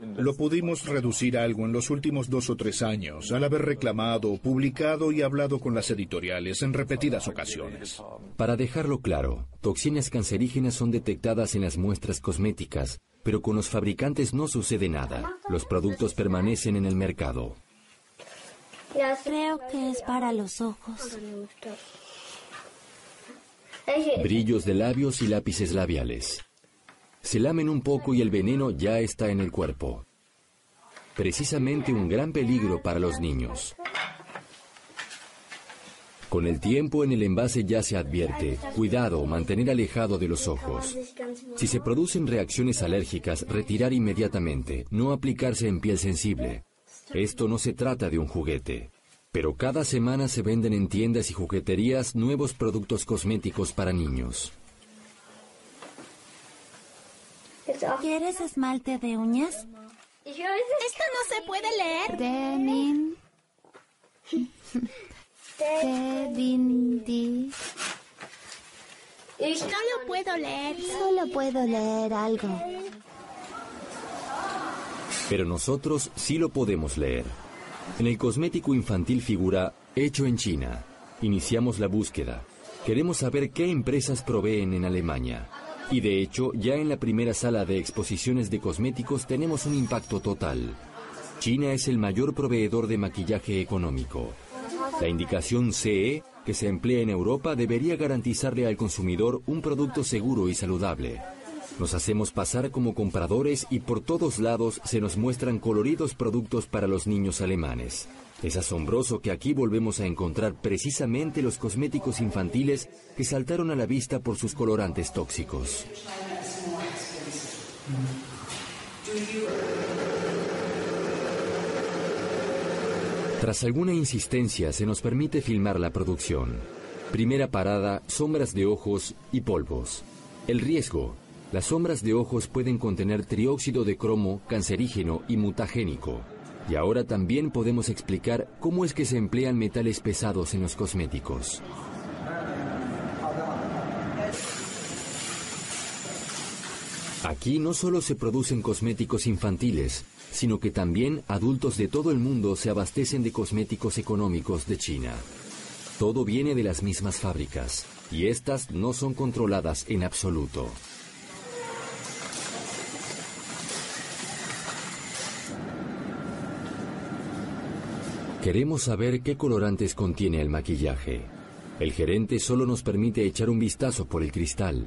lo pudimos reducir algo en los últimos dos o tres años al haber reclamado, publicado y hablado con las editoriales en repetidas ocasiones. Para dejarlo claro, toxinas cancerígenas son detectadas en las muestras cosméticas, pero con los fabricantes no sucede nada. Los productos permanecen en el mercado. Creo que es para los ojos. Brillos de labios y lápices labiales. Se lamen un poco y el veneno ya está en el cuerpo. Precisamente un gran peligro para los niños. Con el tiempo en el envase ya se advierte, cuidado, mantener alejado de los ojos. Si se producen reacciones alérgicas, retirar inmediatamente, no aplicarse en piel sensible. Esto no se trata de un juguete. Pero cada semana se venden en tiendas y jugueterías nuevos productos cosméticos para niños. ¿Quieres esmalte de uñas? Esto no se puede leer. Demin. Devindi. Solo puedo leer. Solo puedo leer algo. Pero nosotros sí lo podemos leer. En el cosmético infantil figura hecho en China. Iniciamos la búsqueda. Queremos saber qué empresas proveen en Alemania. Y de hecho, ya en la primera sala de exposiciones de cosméticos tenemos un impacto total. China es el mayor proveedor de maquillaje económico. La indicación CE que se emplea en Europa debería garantizarle al consumidor un producto seguro y saludable. Nos hacemos pasar como compradores y por todos lados se nos muestran coloridos productos para los niños alemanes. Es asombroso que aquí volvemos a encontrar precisamente los cosméticos infantiles que saltaron a la vista por sus colorantes tóxicos. Tras alguna insistencia se nos permite filmar la producción. Primera parada, sombras de ojos y polvos. El riesgo. Las sombras de ojos pueden contener trióxido de cromo, cancerígeno y mutagénico. Y ahora también podemos explicar cómo es que se emplean metales pesados en los cosméticos. Aquí no solo se producen cosméticos infantiles, sino que también adultos de todo el mundo se abastecen de cosméticos económicos de China. Todo viene de las mismas fábricas, y estas no son controladas en absoluto. Queremos saber qué colorantes contiene el maquillaje. El gerente solo nos permite echar un vistazo por el cristal.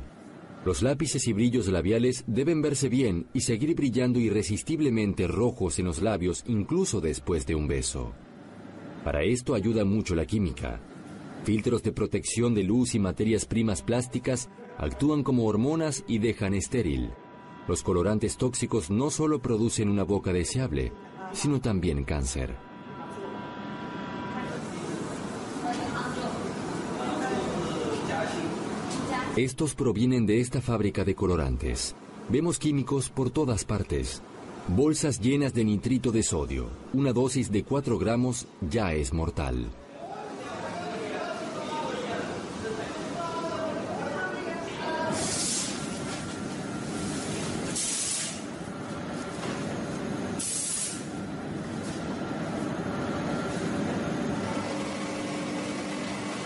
Los lápices y brillos labiales deben verse bien y seguir brillando irresistiblemente rojos en los labios incluso después de un beso. Para esto ayuda mucho la química. Filtros de protección de luz y materias primas plásticas actúan como hormonas y dejan estéril. Los colorantes tóxicos no solo producen una boca deseable, sino también cáncer. Estos provienen de esta fábrica de colorantes. Vemos químicos por todas partes. Bolsas llenas de nitrito de sodio. Una dosis de 4 gramos ya es mortal.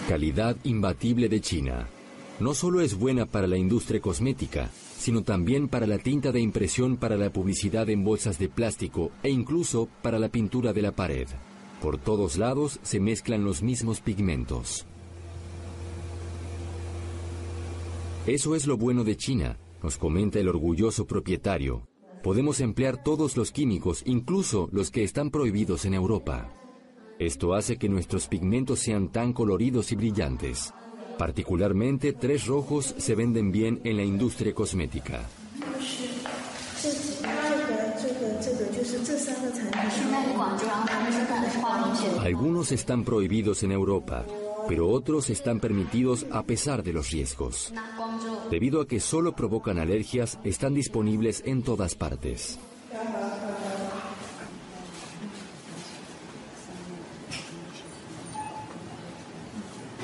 Calidad imbatible de China. No solo es buena para la industria cosmética, sino también para la tinta de impresión para la publicidad en bolsas de plástico e incluso para la pintura de la pared. Por todos lados se mezclan los mismos pigmentos. Eso es lo bueno de China, nos comenta el orgulloso propietario. Podemos emplear todos los químicos, incluso los que están prohibidos en Europa. Esto hace que nuestros pigmentos sean tan coloridos y brillantes. Particularmente, tres rojos se venden bien en la industria cosmética. Algunos están prohibidos en Europa, pero otros están permitidos a pesar de los riesgos. Debido a que solo provocan alergias, están disponibles en todas partes.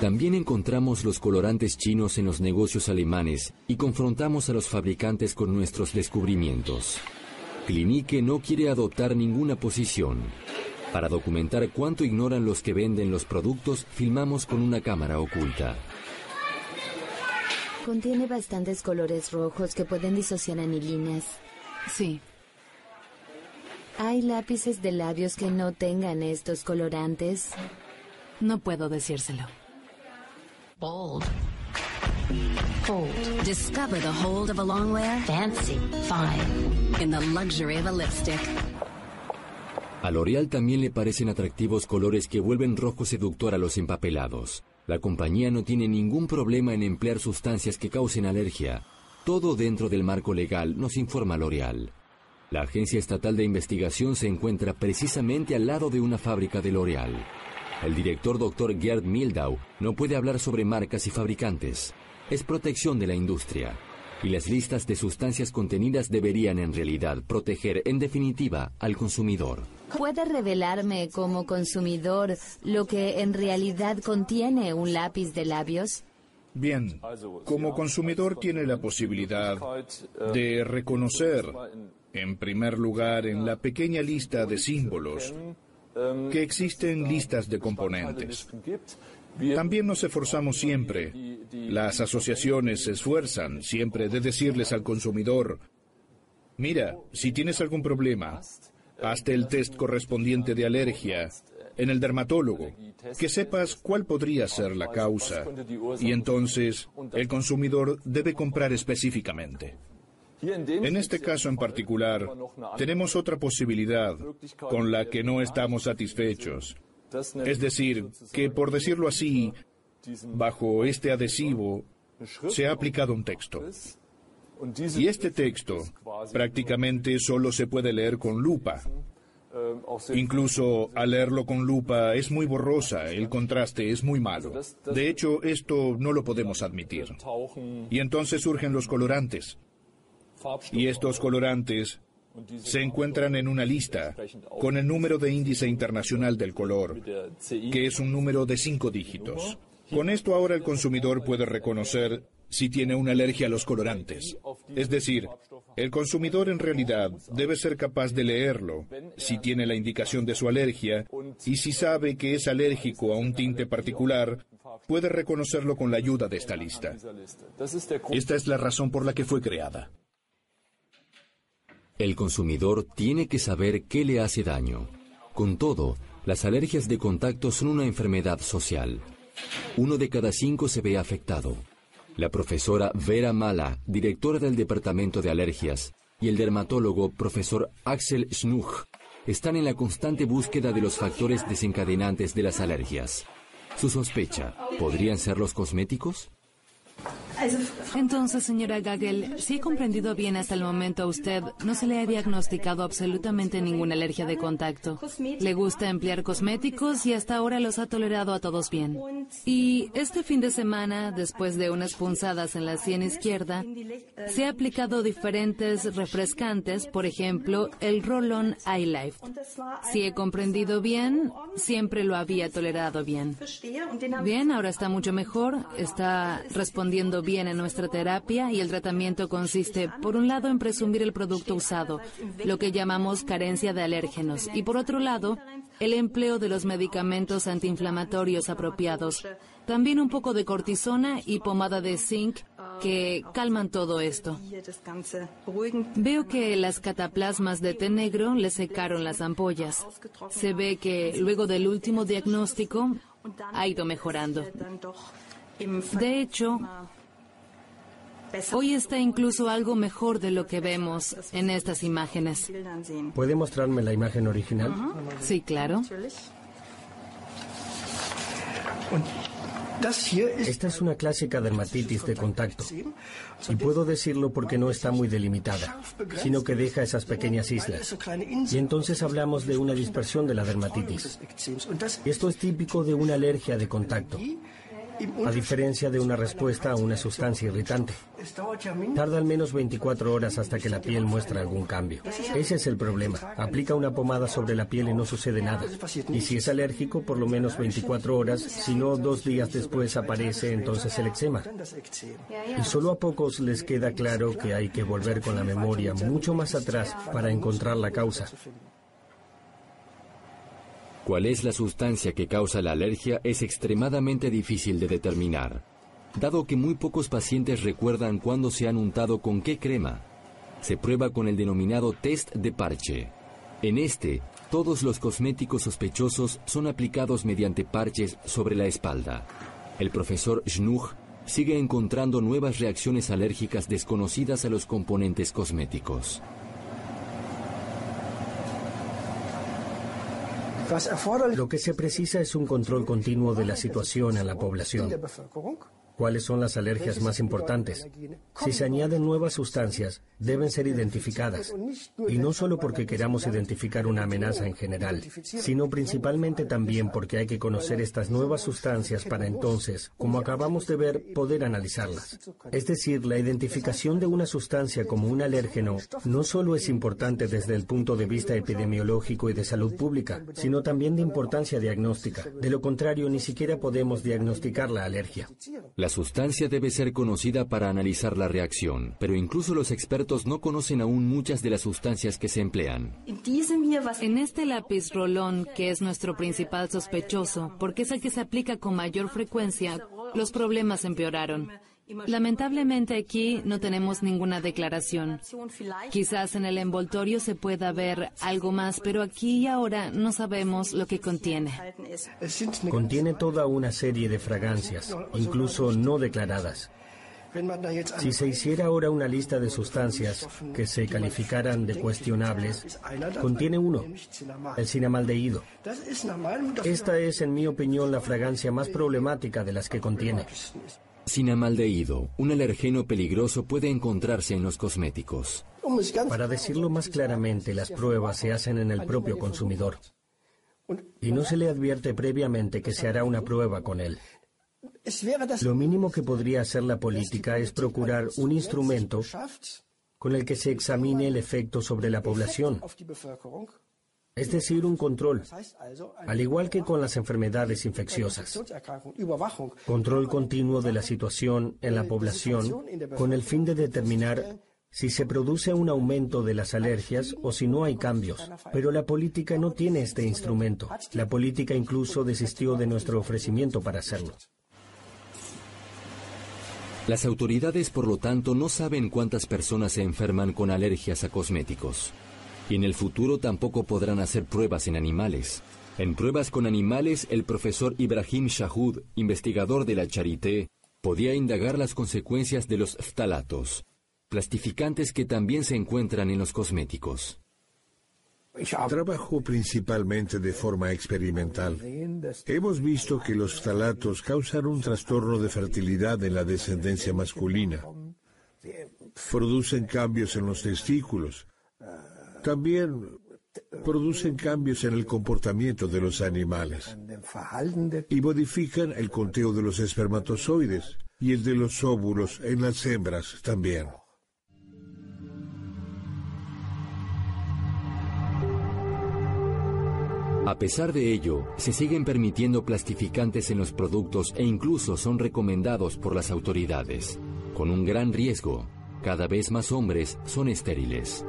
También encontramos los colorantes chinos en los negocios alemanes y confrontamos a los fabricantes con nuestros descubrimientos. Clinique no quiere adoptar ninguna posición. Para documentar cuánto ignoran los que venden los productos, filmamos con una cámara oculta. Contiene bastantes colores rojos que pueden disociar anilinas. Sí. ¿Hay lápices de labios que no tengan estos colorantes? No puedo decírselo. Bold. Discover the hold of a longwear. Fancy. Fine. In the luxury of a lipstick. A L'Oreal también le parecen atractivos colores que vuelven rojo seductor a los empapelados. La compañía no tiene ningún problema en emplear sustancias que causen alergia. Todo dentro del marco legal, nos informa L'Oreal. La Agencia Estatal de Investigación se encuentra precisamente al lado de una fábrica de L'Oreal. El director Dr. Gerd Mildau no puede hablar sobre marcas y fabricantes. Es protección de la industria. Y las listas de sustancias contenidas deberían en realidad proteger en definitiva al consumidor. ¿Puede revelarme como consumidor lo que en realidad contiene un lápiz de labios? Bien, como consumidor tiene la posibilidad de reconocer, en primer lugar, en la pequeña lista de símbolos, que existen listas de componentes. También nos esforzamos siempre, las asociaciones se esfuerzan siempre de decirles al consumidor, mira, si tienes algún problema, hazte el test correspondiente de alergia en el dermatólogo, que sepas cuál podría ser la causa, y entonces el consumidor debe comprar específicamente. En este caso en particular, tenemos otra posibilidad con la que no estamos satisfechos. Es decir, que por decirlo así, bajo este adhesivo se ha aplicado un texto. Y este texto prácticamente solo se puede leer con lupa. Incluso al leerlo con lupa es muy borrosa, el contraste es muy malo. De hecho, esto no lo podemos admitir. Y entonces surgen los colorantes. Y estos colorantes se encuentran en una lista con el número de índice internacional del color, que es un número de cinco dígitos. Con esto ahora el consumidor puede reconocer si tiene una alergia a los colorantes. Es decir, el consumidor en realidad debe ser capaz de leerlo si tiene la indicación de su alergia y si sabe que es alérgico a un tinte particular, puede reconocerlo con la ayuda de esta lista. Esta es la razón por la que fue creada. El consumidor tiene que saber qué le hace daño. Con todo, las alergias de contacto son una enfermedad social. Uno de cada cinco se ve afectado. La profesora Vera Mala, directora del Departamento de Alergias, y el dermatólogo profesor Axel Schnuch están en la constante búsqueda de los factores desencadenantes de las alergias. Su sospecha, ¿podrían ser los cosméticos? Entonces, señora Gagel, si he comprendido bien hasta el momento a usted, no se le ha diagnosticado absolutamente ninguna alergia de contacto. Le gusta emplear cosméticos y hasta ahora los ha tolerado a todos bien. Y este fin de semana, después de unas punzadas en la sien izquierda, se ha aplicado diferentes refrescantes, por ejemplo, el Roll-On iLife. Si he comprendido bien, siempre lo había tolerado bien. Bien, ahora está mucho mejor, está respondiendo bien en nuestra terapia y el tratamiento consiste, por un lado, en presumir el producto usado, lo que llamamos carencia de alérgenos, y por otro lado, el empleo de los medicamentos antiinflamatorios apropiados, también un poco de cortisona y pomada de zinc que calman todo esto. Veo que las cataplasmas de té negro le secaron las ampollas. Se ve que luego del último diagnóstico ha ido mejorando. De hecho, hoy está incluso algo mejor de lo que vemos en estas imágenes. ¿Puede mostrarme la imagen original? Sí, claro. Esta es una clásica dermatitis de contacto. Y puedo decirlo porque no está muy delimitada, sino que deja esas pequeñas islas. Y entonces hablamos de una dispersión de la dermatitis. Esto es típico de una alergia de contacto a diferencia de una respuesta a una sustancia irritante. Tarda al menos 24 horas hasta que la piel muestra algún cambio. Ese es el problema. Aplica una pomada sobre la piel y no sucede nada. Y si es alérgico, por lo menos 24 horas, si no dos días después aparece entonces el eczema. Y solo a pocos les queda claro que hay que volver con la memoria mucho más atrás para encontrar la causa. Cuál es la sustancia que causa la alergia es extremadamente difícil de determinar, dado que muy pocos pacientes recuerdan cuándo se han untado con qué crema. Se prueba con el denominado test de parche. En este, todos los cosméticos sospechosos son aplicados mediante parches sobre la espalda. El profesor Schnuch sigue encontrando nuevas reacciones alérgicas desconocidas a los componentes cosméticos. Lo que se precisa es un control continuo de la situación en la población. ¿Cuáles son las alergias más importantes? Si se añaden nuevas sustancias, deben ser identificadas. Y no solo porque queramos identificar una amenaza en general, sino principalmente también porque hay que conocer estas nuevas sustancias para entonces, como acabamos de ver, poder analizarlas. Es decir, la identificación de una sustancia como un alérgeno no solo es importante desde el punto de vista epidemiológico y de salud pública, sino también de importancia diagnóstica. De lo contrario, ni siquiera podemos diagnosticar la alergia. Sustancia debe ser conocida para analizar la reacción, pero incluso los expertos no conocen aún muchas de las sustancias que se emplean. En este lápiz rolón, que es nuestro principal sospechoso, porque es el que se aplica con mayor frecuencia, los problemas empeoraron. Lamentablemente aquí no tenemos ninguna declaración. Quizás en el envoltorio se pueda ver algo más, pero aquí y ahora no sabemos lo que contiene. Contiene toda una serie de fragancias, incluso no declaradas. Si se hiciera ahora una lista de sustancias que se calificaran de cuestionables, contiene uno, el cinamaldehído. Esta es, en mi opinión, la fragancia más problemática de las que contiene. Cinamaldehído, un alergeno peligroso, puede encontrarse en los cosméticos. Para decirlo más claramente, las pruebas se hacen en el propio consumidor. Y no se le advierte previamente que se hará una prueba con él. Lo mínimo que podría hacer la política es procurar un instrumento con el que se examine el efecto sobre la población, es decir, un control, al igual que con las enfermedades infecciosas. Control continuo de la situación en la población con el fin de determinar si se produce un aumento de las alergias o si no hay cambios. Pero la política no tiene este instrumento. La política incluso desistió de nuestro ofrecimiento para hacerlo. Las autoridades, por lo tanto, no saben cuántas personas se enferman con alergias a cosméticos. Y en el futuro tampoco podrán hacer pruebas en animales. En pruebas con animales, el profesor Ibrahim Shahud, investigador de la Charité, podía indagar las consecuencias de los phtalatos, plastificantes que también se encuentran en los cosméticos. Trabajo principalmente de forma experimental. Hemos visto que los ftalatos causan un trastorno de fertilidad en la descendencia masculina. Producen cambios en los testículos. También producen cambios en el comportamiento de los animales y modifican el conteo de los espermatozoides y el de los óvulos en las hembras también. A pesar de ello, se siguen permitiendo plastificantes en los productos e incluso son recomendados por las autoridades, con un gran riesgo. Cada vez más hombres son estériles.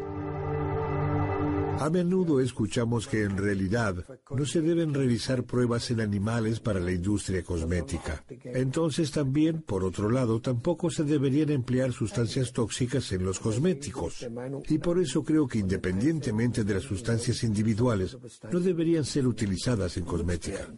A menudo escuchamos que en realidad no se deben realizar pruebas en animales para la industria cosmética. Entonces también, por otro lado, tampoco se deberían emplear sustancias tóxicas en los cosméticos. Y por eso creo que independientemente de las sustancias individuales, no deberían ser utilizadas en cosmética.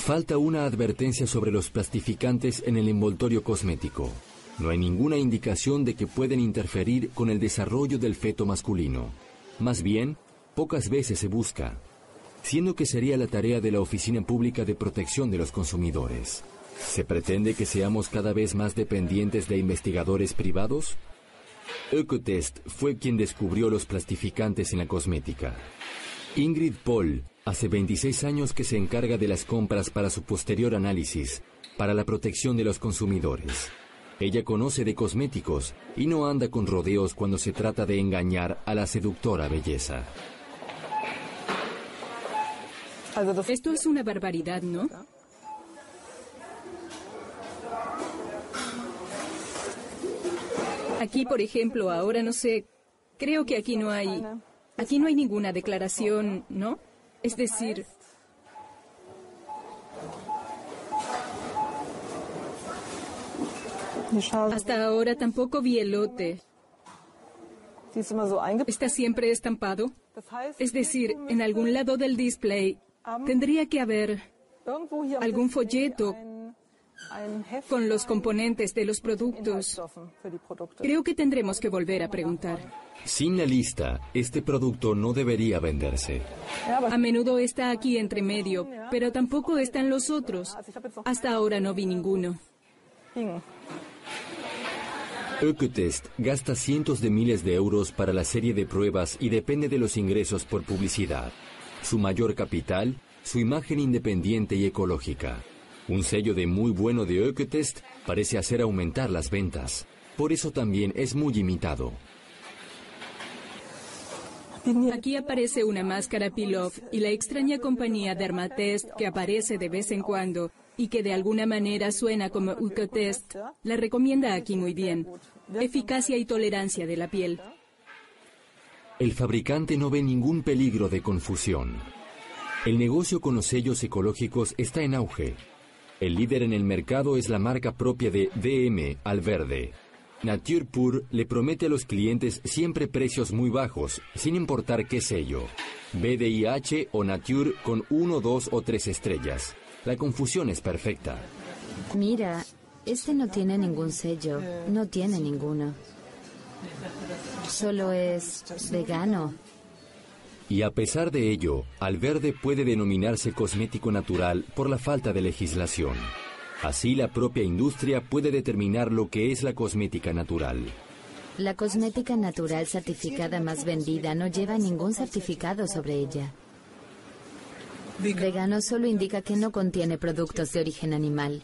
Falta una advertencia sobre los plastificantes en el envoltorio cosmético. No hay ninguna indicación de que pueden interferir con el desarrollo del feto masculino. Más bien, pocas veces se busca, siendo que sería la tarea de la Oficina Pública de Protección de los Consumidores. ¿Se pretende que seamos cada vez más dependientes de investigadores privados? Ecotest fue quien descubrió los plastificantes en la cosmética. Ingrid Paul hace 26 años que se encarga de las compras para su posterior análisis, para la protección de los consumidores. Ella conoce de cosméticos y no anda con rodeos cuando se trata de engañar a la seductora belleza. Esto es una barbaridad, ¿no? Aquí, por ejemplo, ahora no sé, creo que aquí no hay, aquí no hay ninguna declaración, ¿no? Es decir, Hasta ahora tampoco vi el lote. ¿Está siempre estampado? Es decir, en algún lado del display tendría que haber algún folleto con los componentes de los productos. Creo que tendremos que volver a preguntar. Sin la lista, este producto no debería venderse. A menudo está aquí entre medio, pero tampoco están los otros. Hasta ahora no vi ninguno. Ecotest gasta cientos de miles de euros para la serie de pruebas y depende de los ingresos por publicidad. Su mayor capital, su imagen independiente y ecológica. Un sello de muy bueno de Ecotest parece hacer aumentar las ventas. Por eso también es muy imitado. Aquí aparece una máscara Pilov y la extraña compañía Dermatest que aparece de vez en cuando y que de alguna manera suena como Ucotest, la recomienda aquí muy bien. Eficacia y tolerancia de la piel. El fabricante no ve ningún peligro de confusión. El negocio con los sellos ecológicos está en auge. El líder en el mercado es la marca propia de DM Alverde. Nature Pur le promete a los clientes siempre precios muy bajos, sin importar qué sello. BDIH o Nature con uno, dos o tres estrellas. La confusión es perfecta. Mira, este no tiene ningún sello, no tiene ninguno. Solo es vegano. Y a pesar de ello, Alverde puede denominarse cosmético natural por la falta de legislación. Así la propia industria puede determinar lo que es la cosmética natural. La cosmética natural certificada más vendida no lleva ningún certificado sobre ella. Vegano solo indica que no contiene productos de origen animal.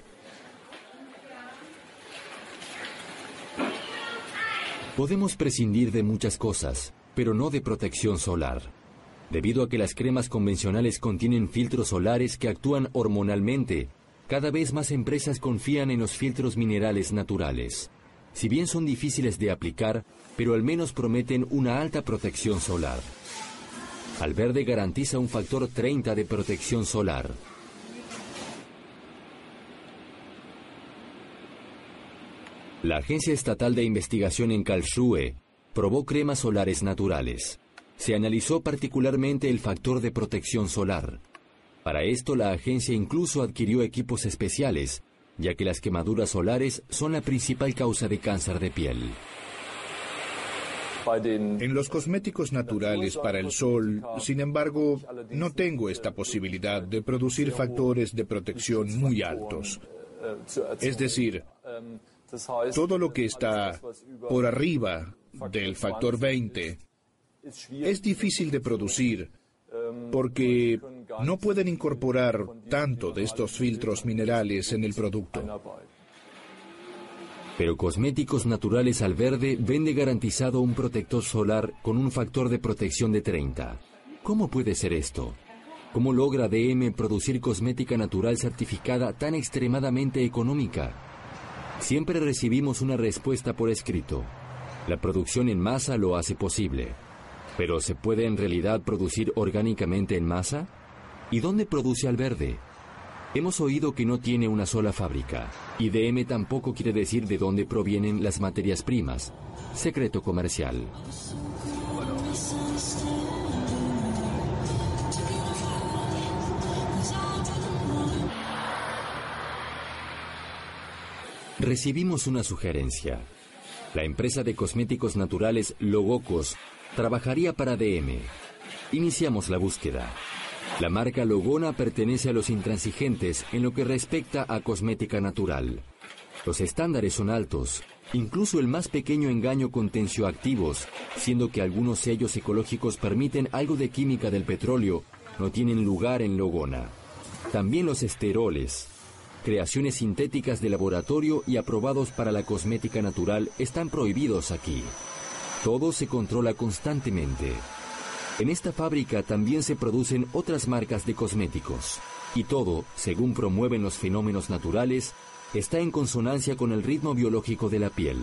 Podemos prescindir de muchas cosas, pero no de protección solar. Debido a que las cremas convencionales contienen filtros solares que actúan hormonalmente, cada vez más empresas confían en los filtros minerales naturales. Si bien son difíciles de aplicar, pero al menos prometen una alta protección solar. Alverde garantiza un factor 30 de protección solar. La Agencia Estatal de Investigación en Karlsruhe probó cremas solares naturales. Se analizó particularmente el factor de protección solar. Para esto la agencia incluso adquirió equipos especiales, ya que las quemaduras solares son la principal causa de cáncer de piel. En los cosméticos naturales para el sol, sin embargo, no tengo esta posibilidad de producir factores de protección muy altos. Es decir, todo lo que está por arriba del factor 20 es difícil de producir porque no pueden incorporar tanto de estos filtros minerales en el producto. Pero Cosméticos Naturales al Verde vende garantizado un protector solar con un factor de protección de 30. ¿Cómo puede ser esto? ¿Cómo logra DM producir cosmética natural certificada tan extremadamente económica? Siempre recibimos una respuesta por escrito. La producción en masa lo hace posible. ¿Pero se puede en realidad producir orgánicamente en masa? ¿Y dónde produce al verde? Hemos oído que no tiene una sola fábrica, y DM tampoco quiere decir de dónde provienen las materias primas. Secreto comercial. Recibimos una sugerencia. La empresa de cosméticos naturales Logocos trabajaría para DM. Iniciamos la búsqueda. La marca Logona pertenece a los intransigentes en lo que respecta a cosmética natural. Los estándares son altos, incluso el más pequeño engaño con tensioactivos, siendo que algunos sellos ecológicos permiten algo de química del petróleo, no tienen lugar en Logona. También los esteroles, creaciones sintéticas de laboratorio y aprobados para la cosmética natural, están prohibidos aquí. Todo se controla constantemente. En esta fábrica también se producen otras marcas de cosméticos. Y todo, según promueven los fenómenos naturales, está en consonancia con el ritmo biológico de la piel.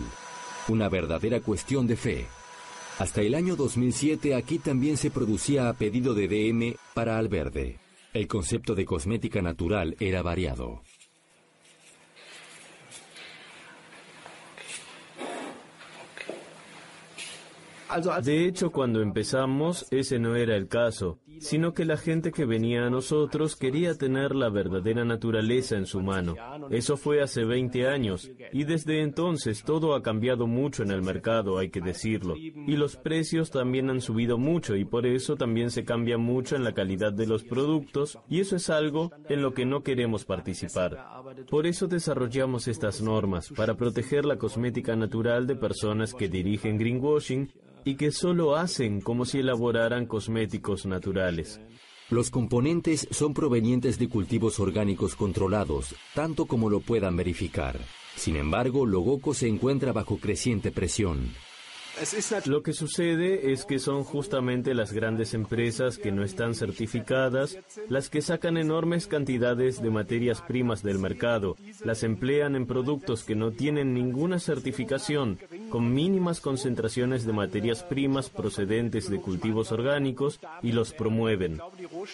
Una verdadera cuestión de fe. Hasta el año 2007 aquí también se producía a pedido de DM para Alverde. El concepto de cosmética natural era variado. De hecho, cuando empezamos, ese no era el caso, sino que la gente que venía a nosotros quería tener la verdadera naturaleza en su mano. Eso fue hace 20 años, y desde entonces todo ha cambiado mucho en el mercado, hay que decirlo. Y los precios también han subido mucho, y por eso también se cambia mucho en la calidad de los productos, y eso es algo en lo que no queremos participar. Por eso desarrollamos estas normas, para proteger la cosmética natural de personas que dirigen greenwashing y que solo hacen como si elaboraran cosméticos naturales. Los componentes son provenientes de cultivos orgánicos controlados, tanto como lo puedan verificar. Sin embargo, Logoco se encuentra bajo creciente presión. Lo que sucede es que son justamente las grandes empresas que no están certificadas las que sacan enormes cantidades de materias primas del mercado, las emplean en productos que no tienen ninguna certificación, con mínimas concentraciones de materias primas procedentes de cultivos orgánicos y los promueven.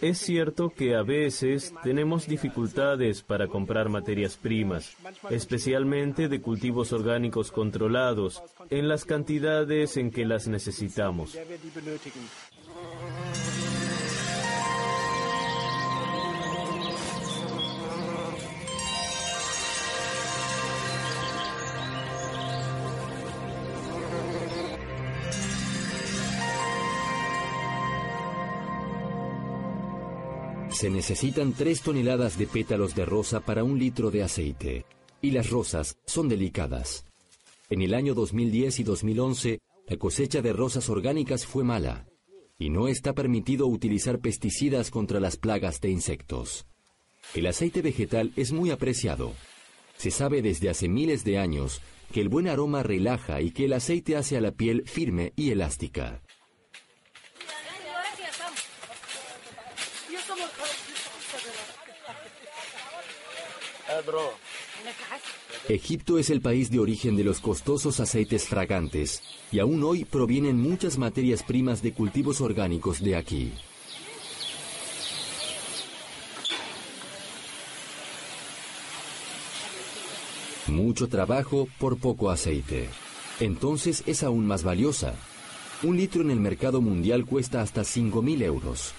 Es cierto que a veces tenemos dificultades para comprar materias primas, especialmente de cultivos orgánicos controlados, en las cantidades en que las necesitamos. Se necesitan tres toneladas de pétalos de rosa para un litro de aceite, y las rosas son delicadas. En el año 2010 y 2011, la cosecha de rosas orgánicas fue mala y no está permitido utilizar pesticidas contra las plagas de insectos. El aceite vegetal es muy apreciado. Se sabe desde hace miles de años que el buen aroma relaja y que el aceite hace a la piel firme y elástica. Egipto es el país de origen de los costosos aceites fragantes y aún hoy provienen muchas materias primas de cultivos orgánicos de aquí. Mucho trabajo por poco aceite. Entonces es aún más valiosa. Un litro en el mercado mundial cuesta hasta 5.000 euros.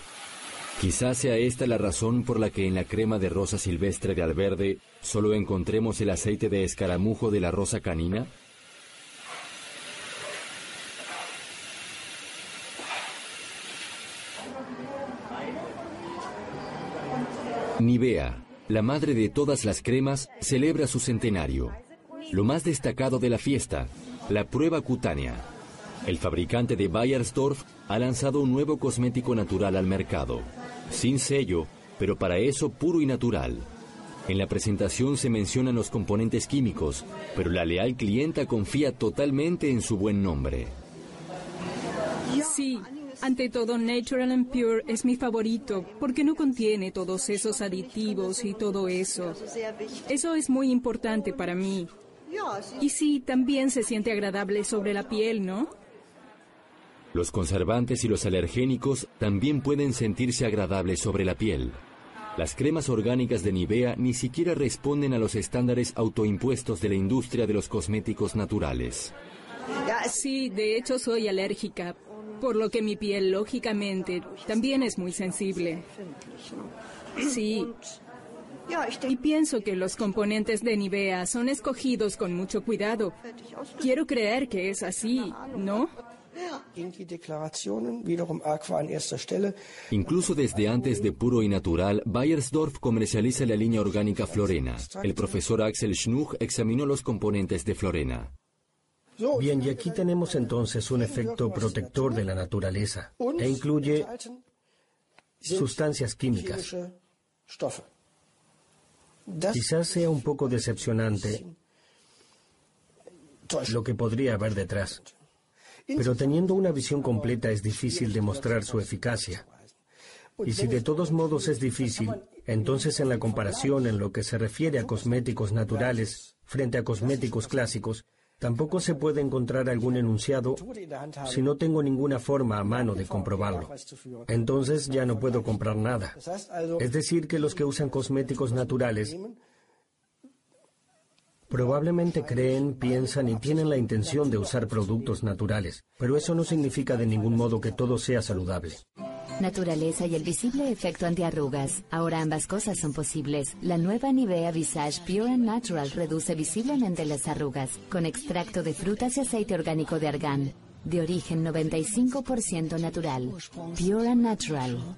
Quizás sea esta la razón por la que en la crema de rosa silvestre de Alverde solo encontremos el aceite de escaramujo de la rosa canina. Nivea, la madre de todas las cremas, celebra su centenario. Lo más destacado de la fiesta, la prueba cutánea. El fabricante de Bayersdorf ha lanzado un nuevo cosmético natural al mercado, sin sello, pero para eso puro y natural. En la presentación se mencionan los componentes químicos, pero la leal clienta confía totalmente en su buen nombre. Sí, ante todo Natural and Pure es mi favorito porque no contiene todos esos aditivos y todo eso. Eso es muy importante para mí. Y sí, también se siente agradable sobre la piel, ¿no? Los conservantes y los alergénicos también pueden sentirse agradables sobre la piel. Las cremas orgánicas de Nivea ni siquiera responden a los estándares autoimpuestos de la industria de los cosméticos naturales. Sí, de hecho soy alérgica, por lo que mi piel, lógicamente, también es muy sensible. Sí. Y pienso que los componentes de Nivea son escogidos con mucho cuidado. Quiero creer que es así, ¿no? Incluso desde antes de Puro y Natural, Bayersdorf comercializa la línea orgánica Florena. El profesor Axel Schnuch examinó los componentes de Florena. Bien, y aquí tenemos entonces un efecto protector de la naturaleza e incluye sustancias químicas. Quizás sea un poco decepcionante lo que podría haber detrás, pero teniendo una visión completa es difícil demostrar su eficacia. Y si de todos modos es difícil, entonces en la comparación en lo que se refiere a cosméticos naturales frente a cosméticos clásicos, Tampoco se puede encontrar algún enunciado si no tengo ninguna forma a mano de comprobarlo. Entonces ya no puedo comprar nada. Es decir, que los que usan cosméticos naturales probablemente creen, piensan y tienen la intención de usar productos naturales, pero eso no significa de ningún modo que todo sea saludable. Naturaleza y el visible efecto antiarrugas. Ahora ambas cosas son posibles. La nueva Nivea Visage Pure and Natural reduce visiblemente las arrugas con extracto de frutas y aceite orgánico de argán. De origen 95% natural. Pure and Natural.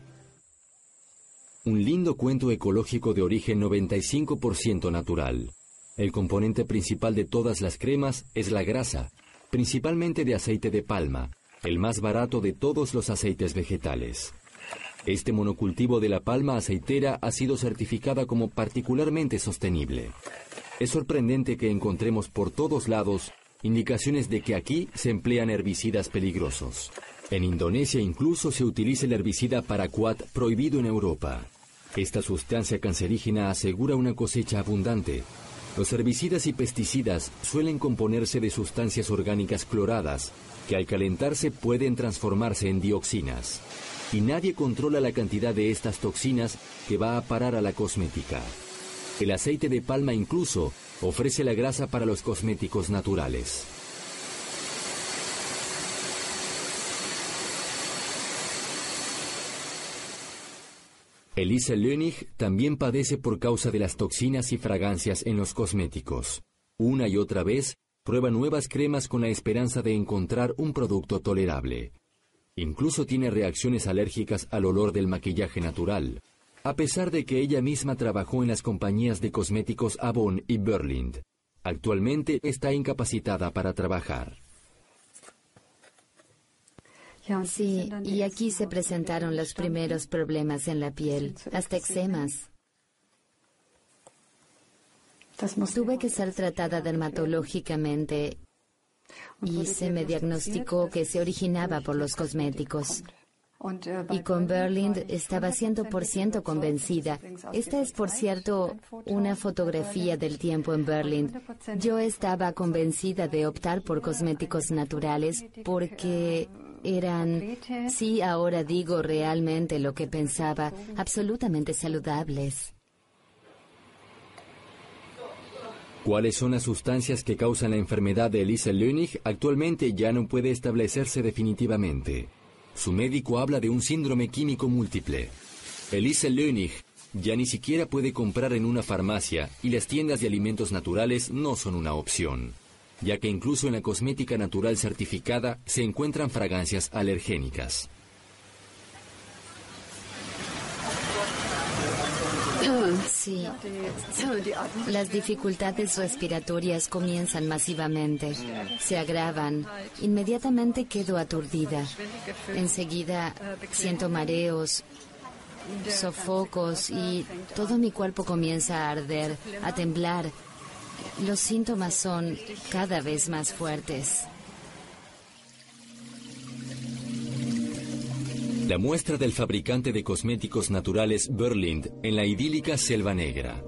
Un lindo cuento ecológico de origen 95% natural. El componente principal de todas las cremas es la grasa, principalmente de aceite de palma, el más barato de todos los aceites vegetales. Este monocultivo de la palma aceitera ha sido certificada como particularmente sostenible. Es sorprendente que encontremos por todos lados indicaciones de que aquí se emplean herbicidas peligrosos. En Indonesia incluso se utiliza el herbicida paraquat prohibido en Europa. Esta sustancia cancerígena asegura una cosecha abundante. Los herbicidas y pesticidas suelen componerse de sustancias orgánicas cloradas, que al calentarse pueden transformarse en dioxinas. Y nadie controla la cantidad de estas toxinas que va a parar a la cosmética. El aceite de palma incluso ofrece la grasa para los cosméticos naturales. Elisa Lönig también padece por causa de las toxinas y fragancias en los cosméticos. Una y otra vez prueba nuevas cremas con la esperanza de encontrar un producto tolerable. Incluso tiene reacciones alérgicas al olor del maquillaje natural, a pesar de que ella misma trabajó en las compañías de cosméticos Avon y Berlind. Actualmente está incapacitada para trabajar. Sí, y aquí se presentaron los primeros problemas en la piel, hasta eczemas. Tuve que ser tratada dermatológicamente y se me diagnosticó que se originaba por los cosméticos. Y con Berlind estaba 100% convencida. Esta es, por cierto, una fotografía del tiempo en Berlind. Yo estaba convencida de optar por cosméticos naturales porque eran, sí, ahora digo realmente lo que pensaba, absolutamente saludables. ¿Cuáles son las sustancias que causan la enfermedad de Elisa Lönig? Actualmente ya no puede establecerse definitivamente. Su médico habla de un síndrome químico múltiple. Elisa Lönig ya ni siquiera puede comprar en una farmacia y las tiendas de alimentos naturales no son una opción, ya que incluso en la cosmética natural certificada se encuentran fragancias alergénicas. Sí. Las dificultades respiratorias comienzan masivamente. Se agravan. Inmediatamente quedo aturdida. Enseguida siento mareos, sofocos y todo mi cuerpo comienza a arder, a temblar. Los síntomas son cada vez más fuertes. La muestra del fabricante de cosméticos naturales Berlind en la idílica Selva Negra.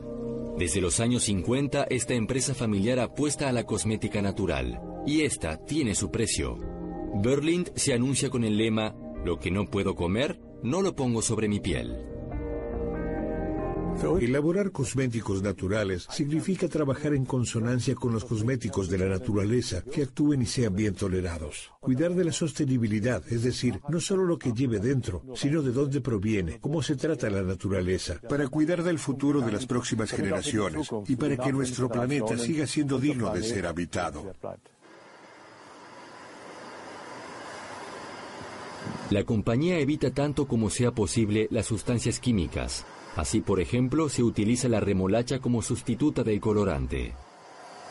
Desde los años 50, esta empresa familiar apuesta a la cosmética natural, y esta tiene su precio. Berlind se anuncia con el lema, lo que no puedo comer, no lo pongo sobre mi piel. Elaborar cosméticos naturales significa trabajar en consonancia con los cosméticos de la naturaleza que actúen y sean bien tolerados. Cuidar de la sostenibilidad, es decir, no solo lo que lleve dentro, sino de dónde proviene, cómo se trata la naturaleza, para cuidar del futuro de las próximas generaciones y para que nuestro planeta siga siendo digno de ser habitado. La compañía evita tanto como sea posible las sustancias químicas. Así, por ejemplo, se utiliza la remolacha como sustituta del colorante.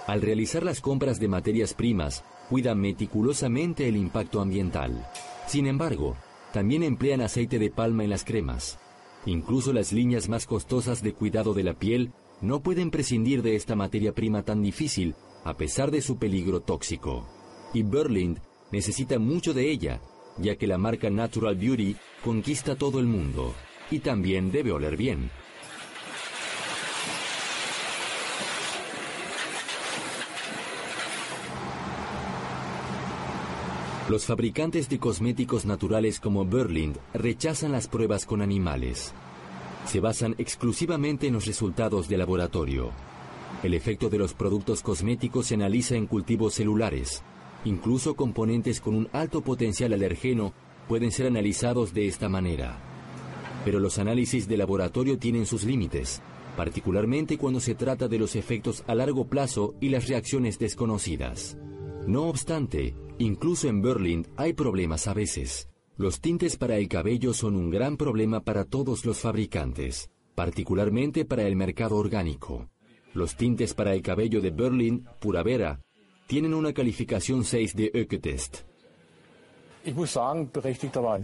Al realizar las compras de materias primas, cuida meticulosamente el impacto ambiental. Sin embargo, también emplean aceite de palma en las cremas. Incluso las líneas más costosas de cuidado de la piel no pueden prescindir de esta materia prima tan difícil a pesar de su peligro tóxico. Y Berlind necesita mucho de ella, ya que la marca Natural Beauty conquista todo el mundo y también debe oler bien. Los fabricantes de cosméticos naturales como Berlind rechazan las pruebas con animales. Se basan exclusivamente en los resultados de laboratorio. El efecto de los productos cosméticos se analiza en cultivos celulares. Incluso componentes con un alto potencial alergeno pueden ser analizados de esta manera. Pero los análisis de laboratorio tienen sus límites, particularmente cuando se trata de los efectos a largo plazo y las reacciones desconocidas. No obstante, incluso en Berlín hay problemas a veces. Los tintes para el cabello son un gran problema para todos los fabricantes, particularmente para el mercado orgánico. Los tintes para el cabello de Berlín, pura vera, tienen una calificación 6 de Ökotest.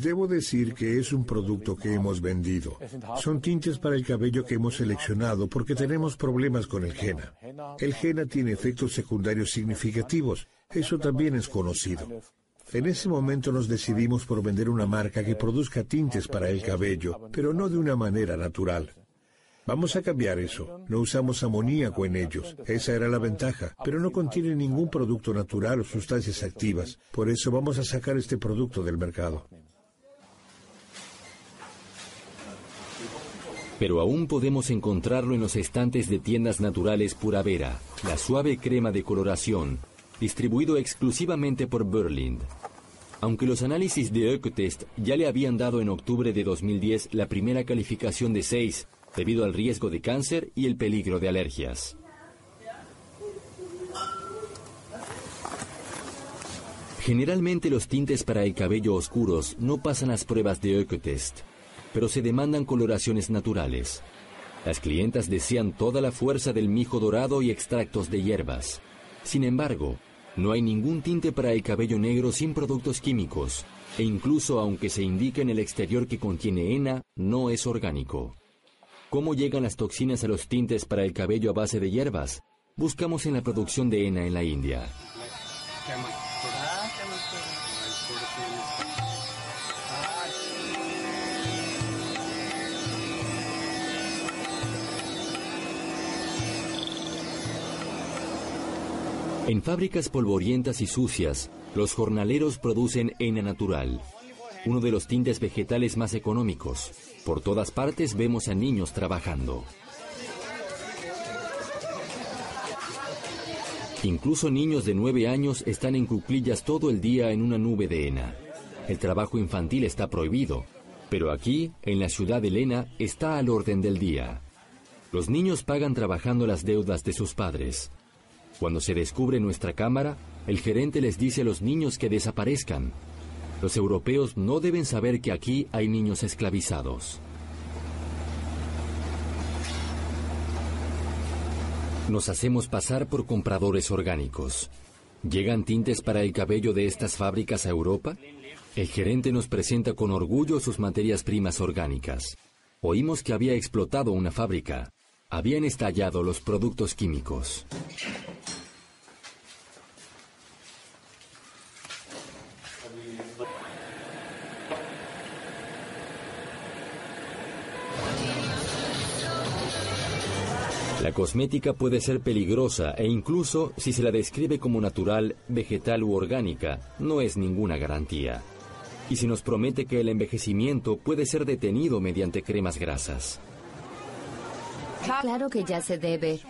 Debo decir que es un producto que hemos vendido. Son tintes para el cabello que hemos seleccionado porque tenemos problemas con el henna. El henna tiene efectos secundarios significativos. Eso también es conocido. En ese momento nos decidimos por vender una marca que produzca tintes para el cabello, pero no de una manera natural. Vamos a cambiar eso. No usamos amoníaco en ellos. Esa era la ventaja. Pero no contiene ningún producto natural o sustancias activas. Por eso vamos a sacar este producto del mercado. Pero aún podemos encontrarlo en los estantes de tiendas naturales Pura Vera, la suave crema de coloración, distribuido exclusivamente por Berlind. Aunque los análisis de Ecotest ya le habían dado en octubre de 2010 la primera calificación de 6, debido al riesgo de cáncer y el peligro de alergias. Generalmente los tintes para el cabello oscuros no pasan las pruebas de Ecotest, pero se demandan coloraciones naturales. Las clientas desean toda la fuerza del mijo dorado y extractos de hierbas. Sin embargo, no hay ningún tinte para el cabello negro sin productos químicos, e incluso aunque se indique en el exterior que contiene henna, no es orgánico. ¿Cómo llegan las toxinas a los tintes para el cabello a base de hierbas? Buscamos en la producción de henna en la India. En fábricas polvorientas y sucias, los jornaleros producen henna natural, uno de los tintes vegetales más económicos. Por todas partes vemos a niños trabajando. Incluso niños de nueve años están en cuclillas todo el día en una nube de hena. El trabajo infantil está prohibido, pero aquí, en la ciudad de Lena, está al orden del día. Los niños pagan trabajando las deudas de sus padres. Cuando se descubre nuestra cámara, el gerente les dice a los niños que desaparezcan, los europeos no deben saber que aquí hay niños esclavizados. Nos hacemos pasar por compradores orgánicos. ¿Llegan tintes para el cabello de estas fábricas a Europa? El gerente nos presenta con orgullo sus materias primas orgánicas. Oímos que había explotado una fábrica. Habían estallado los productos químicos. La cosmética puede ser peligrosa e incluso si se la describe como natural, vegetal u orgánica, no es ninguna garantía. Y se nos promete que el envejecimiento puede ser detenido mediante cremas grasas. Claro que ya se debe.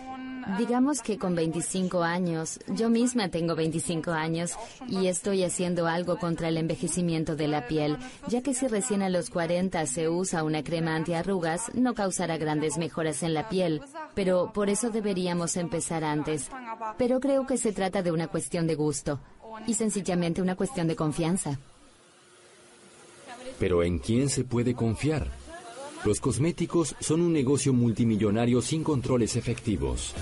Digamos que con 25 años, yo misma tengo 25 años y estoy haciendo algo contra el envejecimiento de la piel, ya que si recién a los 40 se usa una crema antiarrugas, no causará grandes mejoras en la piel, pero por eso deberíamos empezar antes. Pero creo que se trata de una cuestión de gusto y sencillamente una cuestión de confianza. Pero ¿en quién se puede confiar? Los cosméticos son un negocio multimillonario sin controles efectivos.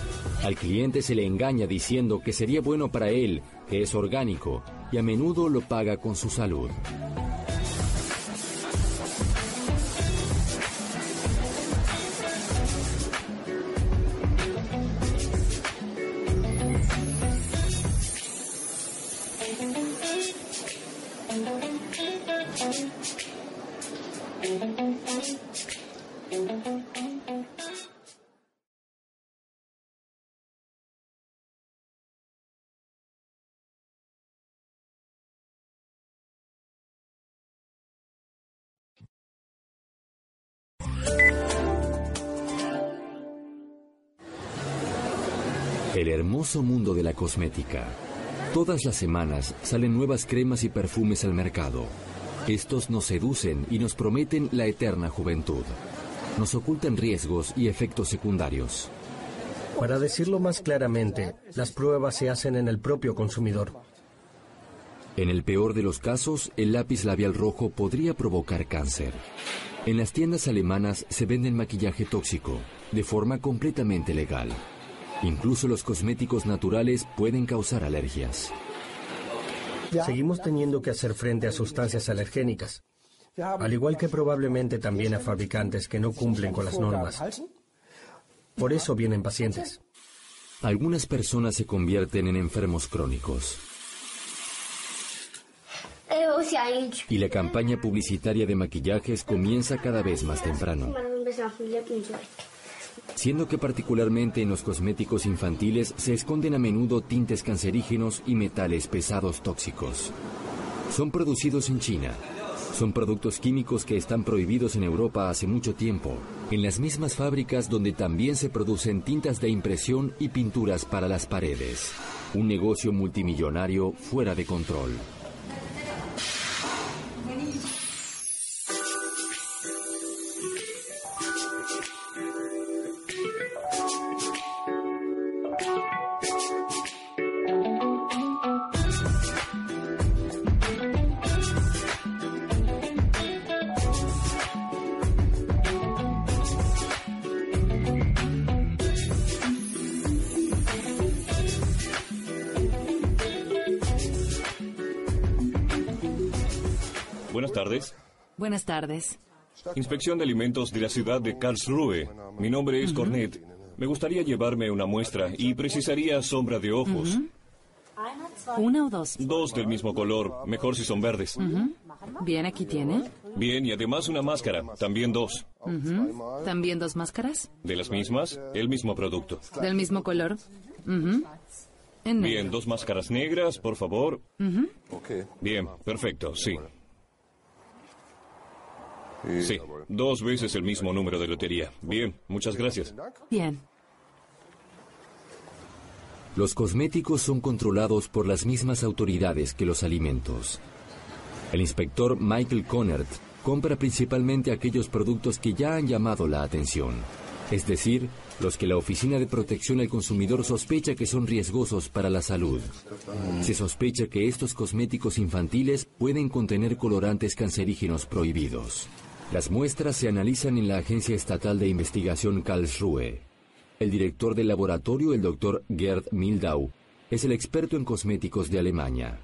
Al cliente se le engaña diciendo que sería bueno para él, que es orgánico, y a menudo lo paga con su salud. Hermoso mundo de la cosmética. Todas las semanas salen nuevas cremas y perfumes al mercado. Estos nos seducen y nos prometen la eterna juventud. Nos ocultan riesgos y efectos secundarios. Para decirlo más claramente, las pruebas se hacen en el propio consumidor. En el peor de los casos, el lápiz labial rojo podría provocar cáncer. En las tiendas alemanas se venden maquillaje tóxico, de forma completamente legal. Incluso los cosméticos naturales pueden causar alergias. Seguimos teniendo que hacer frente a sustancias alergénicas, al igual que probablemente también a fabricantes que no cumplen con las normas. Por eso vienen pacientes. Algunas personas se convierten en enfermos crónicos. Y la campaña publicitaria de maquillajes comienza cada vez más temprano. Siendo que particularmente en los cosméticos infantiles se esconden a menudo tintes cancerígenos y metales pesados tóxicos. Son producidos en China. Son productos químicos que están prohibidos en Europa hace mucho tiempo, en las mismas fábricas donde también se producen tintas de impresión y pinturas para las paredes. Un negocio multimillonario fuera de control. Buenas tardes. Inspección de alimentos de la ciudad de Karlsruhe. Mi nombre es Cornet. Me gustaría llevarme una muestra y precisaría sombra de ojos. ¿Una o dos? Dos del mismo color, mejor si son verdes. Bien, aquí tiene. Bien, y además una máscara, también dos. ¿También dos máscaras? De las mismas, el mismo producto. ¿Del mismo color? En. Bien, dos máscaras negras, por favor. Bien, perfecto, sí. Sí, dos veces el mismo número de lotería. Bien, muchas gracias. Bien. Los cosméticos son controlados por las mismas autoridades que los alimentos. El inspector Michael Conert compra principalmente aquellos productos que ya han llamado la atención, es decir, los que la Oficina de Protección al Consumidor sospecha que son riesgosos para la salud. Se sospecha que estos cosméticos infantiles pueden contener colorantes cancerígenos prohibidos. Las muestras se analizan en la Agencia Estatal de Investigación Karlsruhe. El director del laboratorio, el doctor Gerd Mildau, es el experto en cosméticos de Alemania.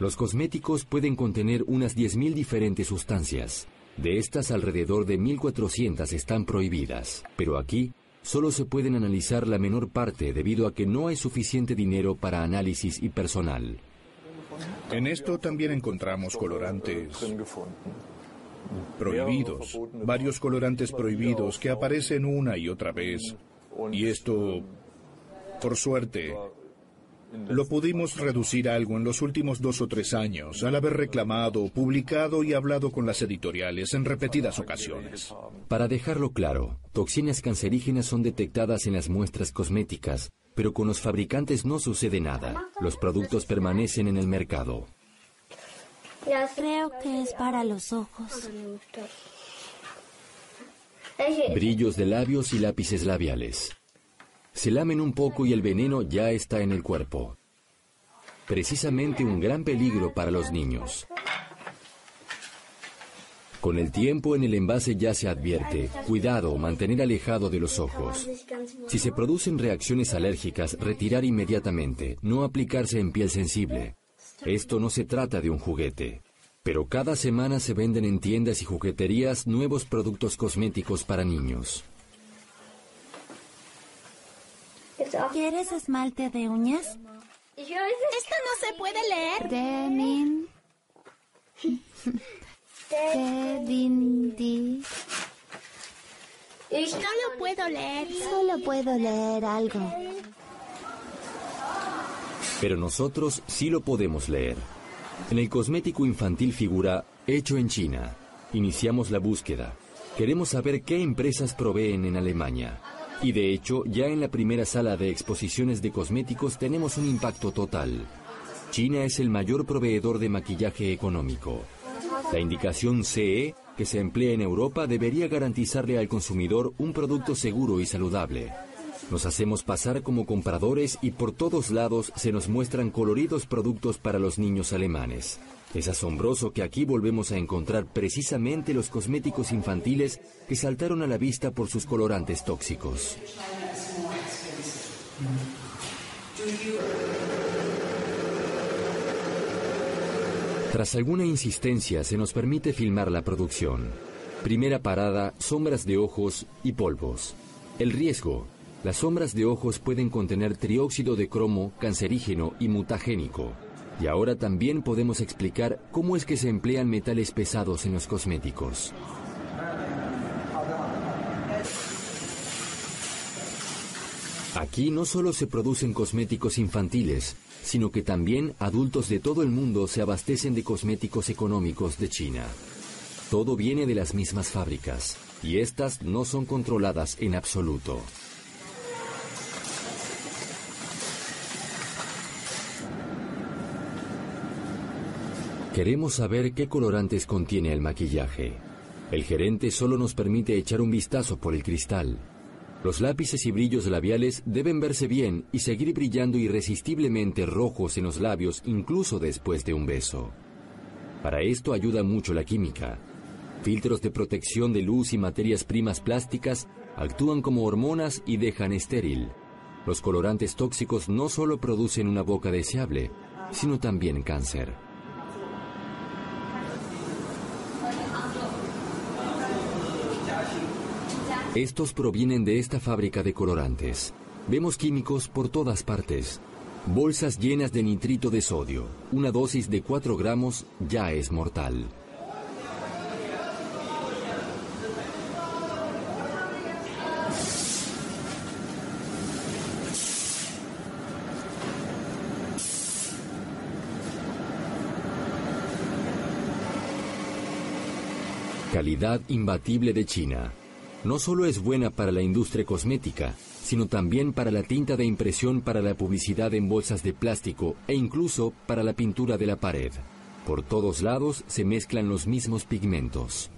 Los cosméticos pueden contener unas 10.000 diferentes sustancias. De estas, alrededor de 1.400 están prohibidas. Pero aquí, solo se pueden analizar la menor parte debido a que no hay suficiente dinero para análisis y personal. En esto también encontramos colorantes prohibidos, varios colorantes prohibidos que aparecen una y otra vez. Y esto, por suerte, lo pudimos reducir algo en los últimos dos o tres años, al haber reclamado, publicado y hablado con las editoriales en repetidas ocasiones. Para dejarlo claro, toxinas cancerígenas son detectadas en las muestras cosméticas, pero con los fabricantes no sucede nada. Los productos permanecen en el mercado. Creo que es para los ojos. Brillos de labios y lápices labiales. Se lamen un poco y el veneno ya está en el cuerpo. Precisamente un gran peligro para los niños. Con el tiempo en el envase ya se advierte, cuidado, mantener alejado de los ojos. Si se producen reacciones alérgicas, retirar inmediatamente, no aplicarse en piel sensible. Esto no se trata de un juguete. Pero cada semana se venden en tiendas y jugueterías nuevos productos cosméticos para niños. ¿Quieres esmalte de uñas? Esto no se puede leer. Demin. Devindi. Solo puedo leer. Solo puedo leer algo. Pero nosotros sí lo podemos leer. En el cosmético infantil figura hecho en China. Iniciamos la búsqueda. Queremos saber qué empresas proveen en Alemania. Y de hecho, ya en la primera sala de exposiciones de cosméticos tenemos un impacto total. China es el mayor proveedor de maquillaje económico. La indicación CE que se emplea en Europa debería garantizarle al consumidor un producto seguro y saludable. Nos hacemos pasar como compradores y por todos lados se nos muestran coloridos productos para los niños alemanes. Es asombroso que aquí volvemos a encontrar precisamente los cosméticos infantiles que saltaron a la vista por sus colorantes tóxicos. Tras alguna insistencia se nos permite filmar la producción. Primera parada, sombras de ojos y polvos. El riesgo. Las sombras de ojos pueden contener trióxido de cromo, cancerígeno y mutagénico. Y ahora también podemos explicar cómo es que se emplean metales pesados en los cosméticos. Aquí no solo se producen cosméticos infantiles, sino que también adultos de todo el mundo se abastecen de cosméticos económicos de China. Todo viene de las mismas fábricas, y estas no son controladas en absoluto. Queremos saber qué colorantes contiene el maquillaje. El gerente solo nos permite echar un vistazo por el cristal. Los lápices y brillos labiales deben verse bien y seguir brillando irresistiblemente rojos en los labios incluso después de un beso. Para esto ayuda mucho la química. Filtros de protección de luz y materias primas plásticas actúan como hormonas y dejan estéril. Los colorantes tóxicos no solo producen una boca deseable, sino también cáncer. Estos provienen de esta fábrica de colorantes. Vemos químicos por todas partes. Bolsas llenas de nitrito de sodio. Una dosis de 4 gramos ya es mortal. Calidad imbatible de China no solo es buena para la industria cosmética, sino también para la tinta de impresión para la publicidad en bolsas de plástico e incluso para la pintura de la pared. Por todos lados se mezclan los mismos pigmentos.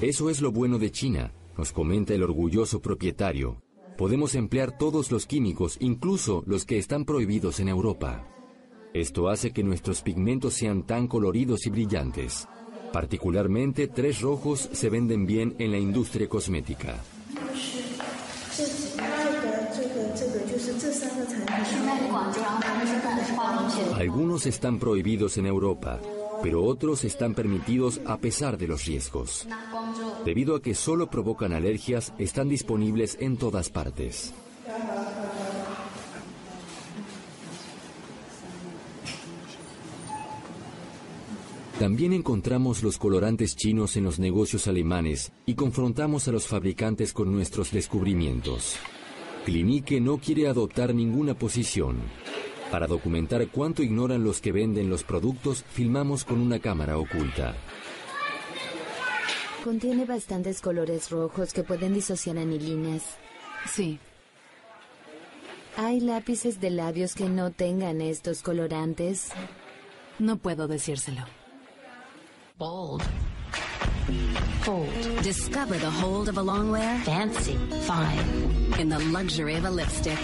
Eso es lo bueno de China, nos comenta el orgulloso propietario. Podemos emplear todos los químicos, incluso los que están prohibidos en Europa. Esto hace que nuestros pigmentos sean tan coloridos y brillantes. Particularmente, tres rojos se venden bien en la industria cosmética. Algunos están prohibidos en Europa, pero otros están permitidos a pesar de los riesgos. Debido a que solo provocan alergias, están disponibles en todas partes. También encontramos los colorantes chinos en los negocios alemanes y confrontamos a los fabricantes con nuestros descubrimientos. Clinique no quiere adoptar ninguna posición. Para documentar cuánto ignoran los que venden los productos, filmamos con una cámara oculta. Contiene bastantes colores rojos que pueden disociar anilinas. Sí. ¿Hay lápices de labios que no tengan estos colorantes? No puedo decírselo. Bold. Hold. Discover the hold of a longwear. Fancy. Fine. In the luxury of a lipstick.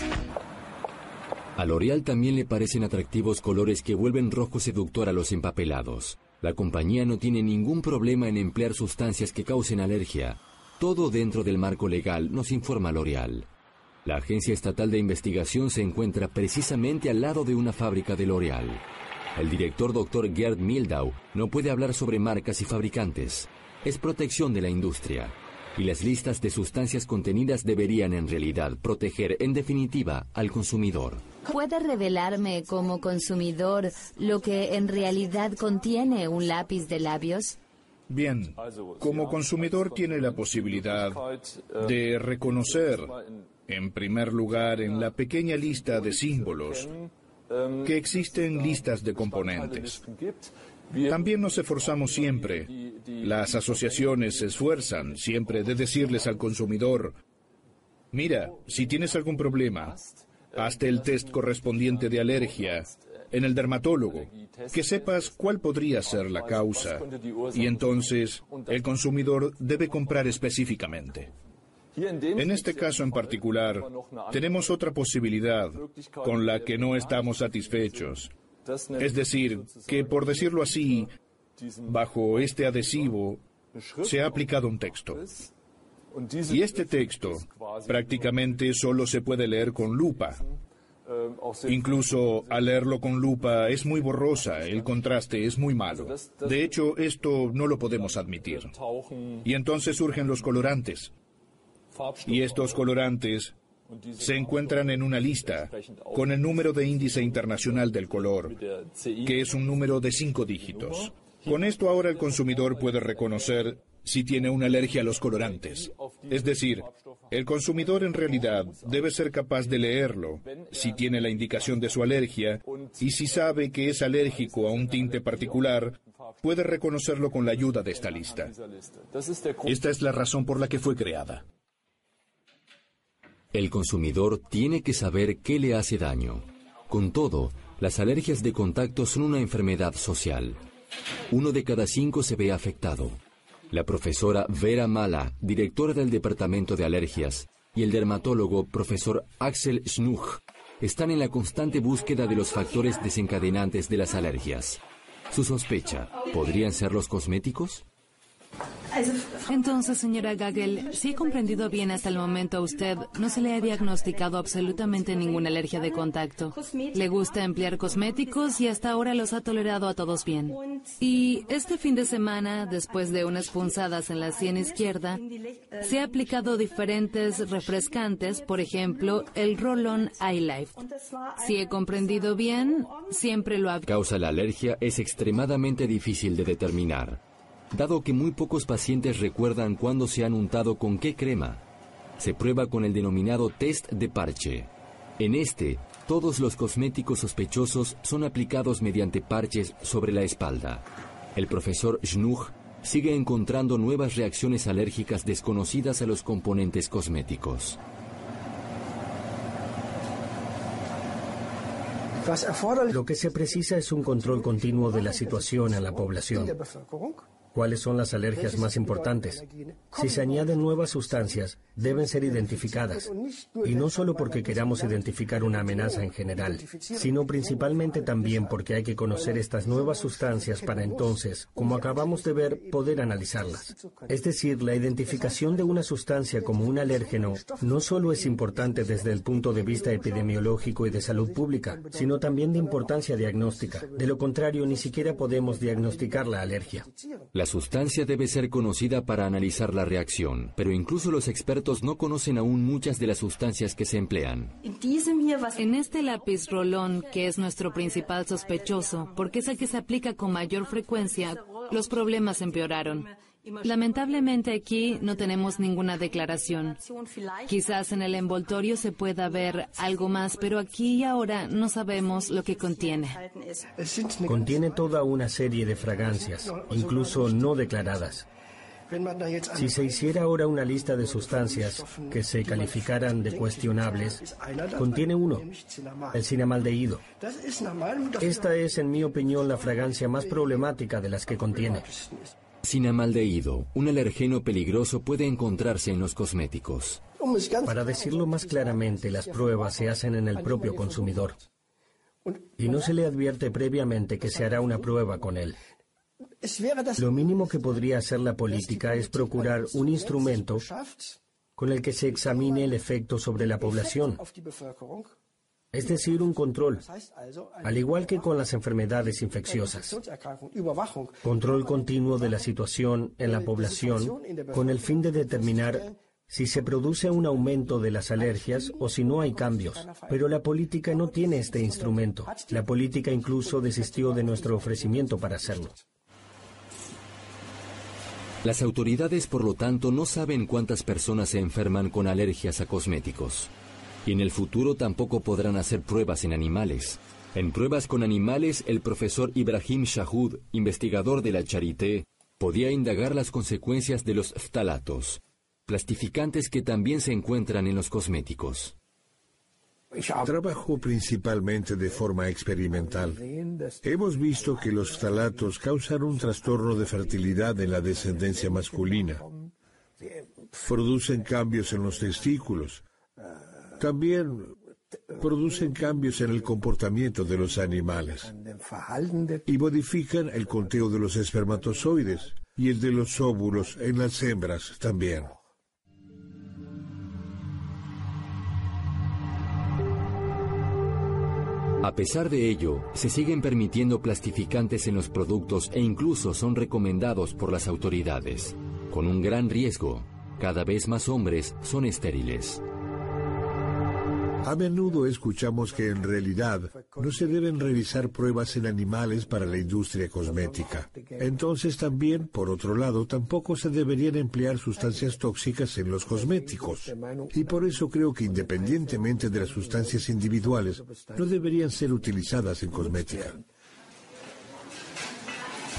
A L'Oreal también le parecen atractivos colores que vuelven rojo seductor a los empapelados. La compañía no tiene ningún problema en emplear sustancias que causen alergia. Todo dentro del marco legal, nos informa L'Oreal. La Agencia Estatal de Investigación se encuentra precisamente al lado de una fábrica de L'Oreal. El director Dr. Gerd Mildau no puede hablar sobre marcas y fabricantes. Es protección de la industria. Y las listas de sustancias contenidas deberían en realidad proteger en definitiva al consumidor. ¿Puede revelarme como consumidor lo que en realidad contiene un lápiz de labios? Bien, como consumidor tiene la posibilidad de reconocer, en primer lugar, en la pequeña lista de símbolos, que existen listas de componentes. También nos esforzamos siempre, las asociaciones se esfuerzan siempre de decirles al consumidor, mira, si tienes algún problema, hazte el test correspondiente de alergia en el dermatólogo, que sepas cuál podría ser la causa, y entonces el consumidor debe comprar específicamente. En este caso en particular, tenemos otra posibilidad con la que no estamos satisfechos. Es decir, que por decirlo así, bajo este adhesivo se ha aplicado un texto. Y este texto prácticamente solo se puede leer con lupa. Incluso al leerlo con lupa es muy borrosa, el contraste es muy malo. De hecho, esto no lo podemos admitir. Y entonces surgen los colorantes. Y estos colorantes se encuentran en una lista con el número de índice internacional del color, que es un número de cinco dígitos. Con esto ahora el consumidor puede reconocer si tiene una alergia a los colorantes. Es decir, el consumidor en realidad debe ser capaz de leerlo si tiene la indicación de su alergia y si sabe que es alérgico a un tinte particular, puede reconocerlo con la ayuda de esta lista. Esta es la razón por la que fue creada. El consumidor tiene que saber qué le hace daño. Con todo, las alergias de contacto son una enfermedad social. Uno de cada cinco se ve afectado. La profesora Vera Mala, directora del Departamento de Alergias, y el dermatólogo profesor Axel Schnuch están en la constante búsqueda de los factores desencadenantes de las alergias. Su sospecha, ¿podrían ser los cosméticos? Entonces, señora Gagel, si he comprendido bien hasta el momento a usted, no se le ha diagnosticado absolutamente ninguna alergia de contacto. Le gusta emplear cosméticos y hasta ahora los ha tolerado a todos bien. Y este fin de semana, después de unas punzadas en la sien izquierda, se ha aplicado diferentes refrescantes, por ejemplo, el Roll-On Eye Life. Si he comprendido bien, siempre lo ha... Causa la alergia es extremadamente difícil de determinar dado que muy pocos pacientes recuerdan cuándo se han untado con qué crema. Se prueba con el denominado test de parche. En este, todos los cosméticos sospechosos son aplicados mediante parches sobre la espalda. El profesor Schnuch sigue encontrando nuevas reacciones alérgicas desconocidas a los componentes cosméticos. Lo que se precisa es un control continuo de la situación en la población. Cuáles son las alergias más importantes. Si se añaden nuevas sustancias, deben ser identificadas. Y no solo porque queramos identificar una amenaza en general, sino principalmente también porque hay que conocer estas nuevas sustancias para entonces, como acabamos de ver, poder analizarlas. Es decir, la identificación de una sustancia como un alérgeno no solo es importante desde el punto de vista epidemiológico y de salud pública, sino también de importancia diagnóstica. De lo contrario, ni siquiera podemos diagnosticar la alergia. La sustancia debe ser conocida para analizar la reacción, pero incluso los expertos no conocen aún muchas de las sustancias que se emplean. En este lápiz rolón, que es nuestro principal sospechoso, porque es el que se aplica con mayor frecuencia, los problemas empeoraron. Lamentablemente aquí no tenemos ninguna declaración. Quizás en el envoltorio se pueda ver algo más, pero aquí y ahora no sabemos lo que contiene. Contiene toda una serie de fragancias, incluso no declaradas. Si se hiciera ahora una lista de sustancias que se calificaran de cuestionables, contiene uno, el cinamaldehído. Esta es, en mi opinión, la fragancia más problemática de las que contiene. Cinamaldehído, un alergeno peligroso, puede encontrarse en los cosméticos. Para decirlo más claramente, las pruebas se hacen en el propio consumidor. Y no se le advierte previamente que se hará una prueba con él. Lo mínimo que podría hacer la política es procurar un instrumento con el que se examine el efecto sobre la población, es decir, un control, al igual que con las enfermedades infecciosas. Control continuo de la situación en la población con el fin de determinar si se produce un aumento de las alergias o si no hay cambios. Pero la política no tiene este instrumento. La política incluso desistió de nuestro ofrecimiento para hacerlo. Las autoridades, por lo tanto, no saben cuántas personas se enferman con alergias a cosméticos. Y en el futuro tampoco podrán hacer pruebas en animales. En pruebas con animales, el profesor Ibrahim Shahud, investigador de la Charité, podía indagar las consecuencias de los phtalatos, plastificantes que también se encuentran en los cosméticos. Trabajo principalmente de forma experimental. Hemos visto que los ftalatos causan un trastorno de fertilidad en la descendencia masculina. Producen cambios en los testículos. También producen cambios en el comportamiento de los animales y modifican el conteo de los espermatozoides y el de los óvulos en las hembras también. A pesar de ello, se siguen permitiendo plastificantes en los productos e incluso son recomendados por las autoridades. Con un gran riesgo, cada vez más hombres son estériles. A menudo escuchamos que en realidad no se deben realizar pruebas en animales para la industria cosmética. Entonces también, por otro lado, tampoco se deberían emplear sustancias tóxicas en los cosméticos. Y por eso creo que independientemente de las sustancias individuales, no deberían ser utilizadas en cosmética.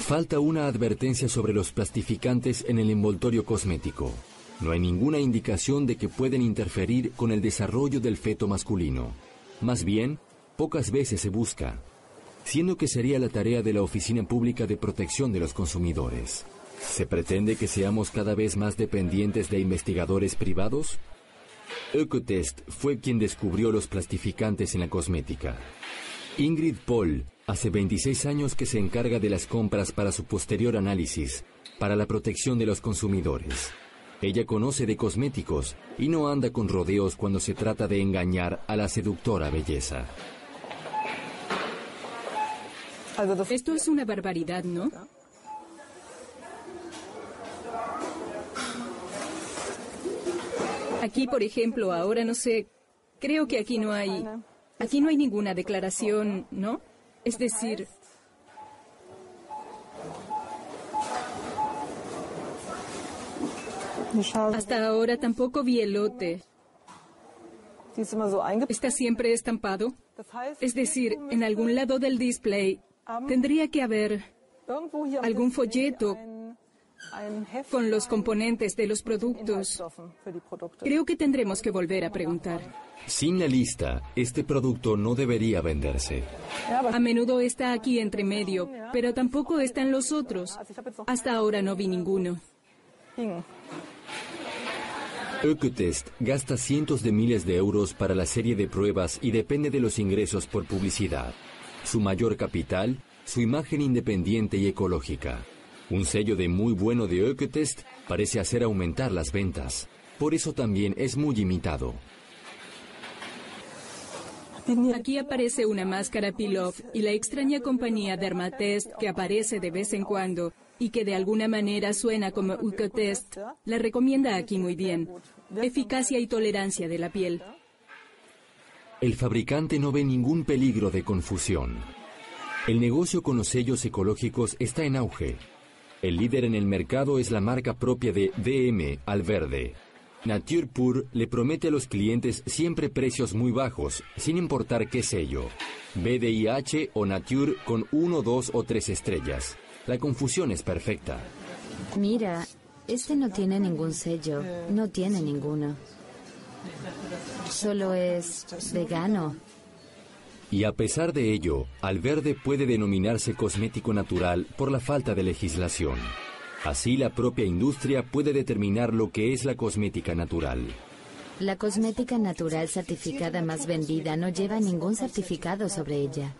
Falta una advertencia sobre los plastificantes en el envoltorio cosmético. No hay ninguna indicación de que pueden interferir con el desarrollo del feto masculino. Más bien, pocas veces se busca, siendo que sería la tarea de la Oficina Pública de Protección de los Consumidores. ¿Se pretende que seamos cada vez más dependientes de investigadores privados? Ecotest fue quien descubrió los plastificantes en la cosmética. Ingrid Paul hace 26 años que se encarga de las compras para su posterior análisis, para la protección de los consumidores. Ella conoce de cosméticos y no anda con rodeos cuando se trata de engañar a la seductora belleza. Esto es una barbaridad, ¿no? Aquí, por ejemplo, ahora no sé, creo que aquí no hay, aquí no hay ninguna declaración, ¿no? Es decir, Hasta ahora tampoco vi elote. ¿Está siempre estampado? Es decir, en algún lado del display tendría que haber algún folleto con los componentes de los productos. Creo que tendremos que volver a preguntar. Sin la lista, este producto no debería venderse. A menudo está aquí entre medio, pero tampoco están los otros. Hasta ahora no vi ninguno. Ökotest gasta cientos de miles de euros para la serie de pruebas y depende de los ingresos por publicidad. Su mayor capital, su imagen independiente y ecológica. Un sello de muy bueno de Ökotest parece hacer aumentar las ventas. Por eso también es muy imitado. Aquí aparece una máscara Pilov y la extraña compañía Dermatest que aparece de vez en cuando y que de alguna manera suena como Ukotest, la recomienda aquí muy bien. Eficacia y tolerancia de la piel. El fabricante no ve ningún peligro de confusión. El negocio con los sellos ecológicos está en auge. El líder en el mercado es la marca propia de DM Alverde. Nature Pur le promete a los clientes siempre precios muy bajos, sin importar qué sello. BDIH o Nature con uno, dos o tres estrellas. La confusión es perfecta. Mira, este no tiene ningún sello, no tiene ninguno. Solo es vegano. Y a pesar de ello, Alverde puede denominarse cosmético natural por la falta de legislación. Así la propia industria puede determinar lo que es la cosmética natural. La cosmética natural certificada más vendida no lleva ningún certificado sobre ella.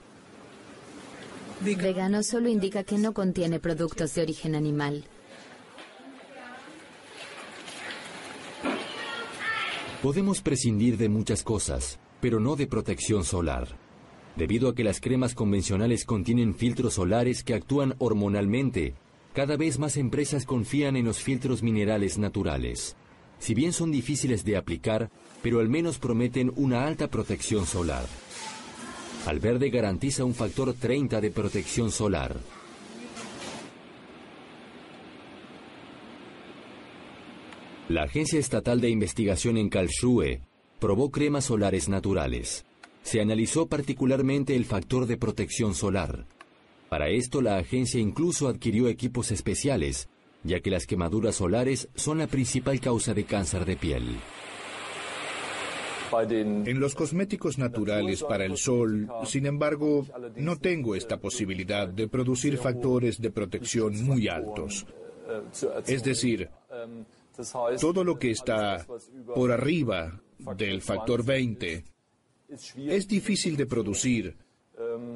Vegano solo indica que no contiene productos de origen animal. Podemos prescindir de muchas cosas, pero no de protección solar. Debido a que las cremas convencionales contienen filtros solares que actúan hormonalmente, cada vez más empresas confían en los filtros minerales naturales. Si bien son difíciles de aplicar, pero al menos prometen una alta protección solar. Alverde garantiza un factor 30 de protección solar. La Agencia Estatal de Investigación en Karlsruhe probó cremas solares naturales. Se analizó particularmente el factor de protección solar. Para esto la agencia incluso adquirió equipos especiales, ya que las quemaduras solares son la principal causa de cáncer de piel. En los cosméticos naturales para el sol, sin embargo, no tengo esta posibilidad de producir factores de protección muy altos. Es decir, todo lo que está por arriba del factor 20 es difícil de producir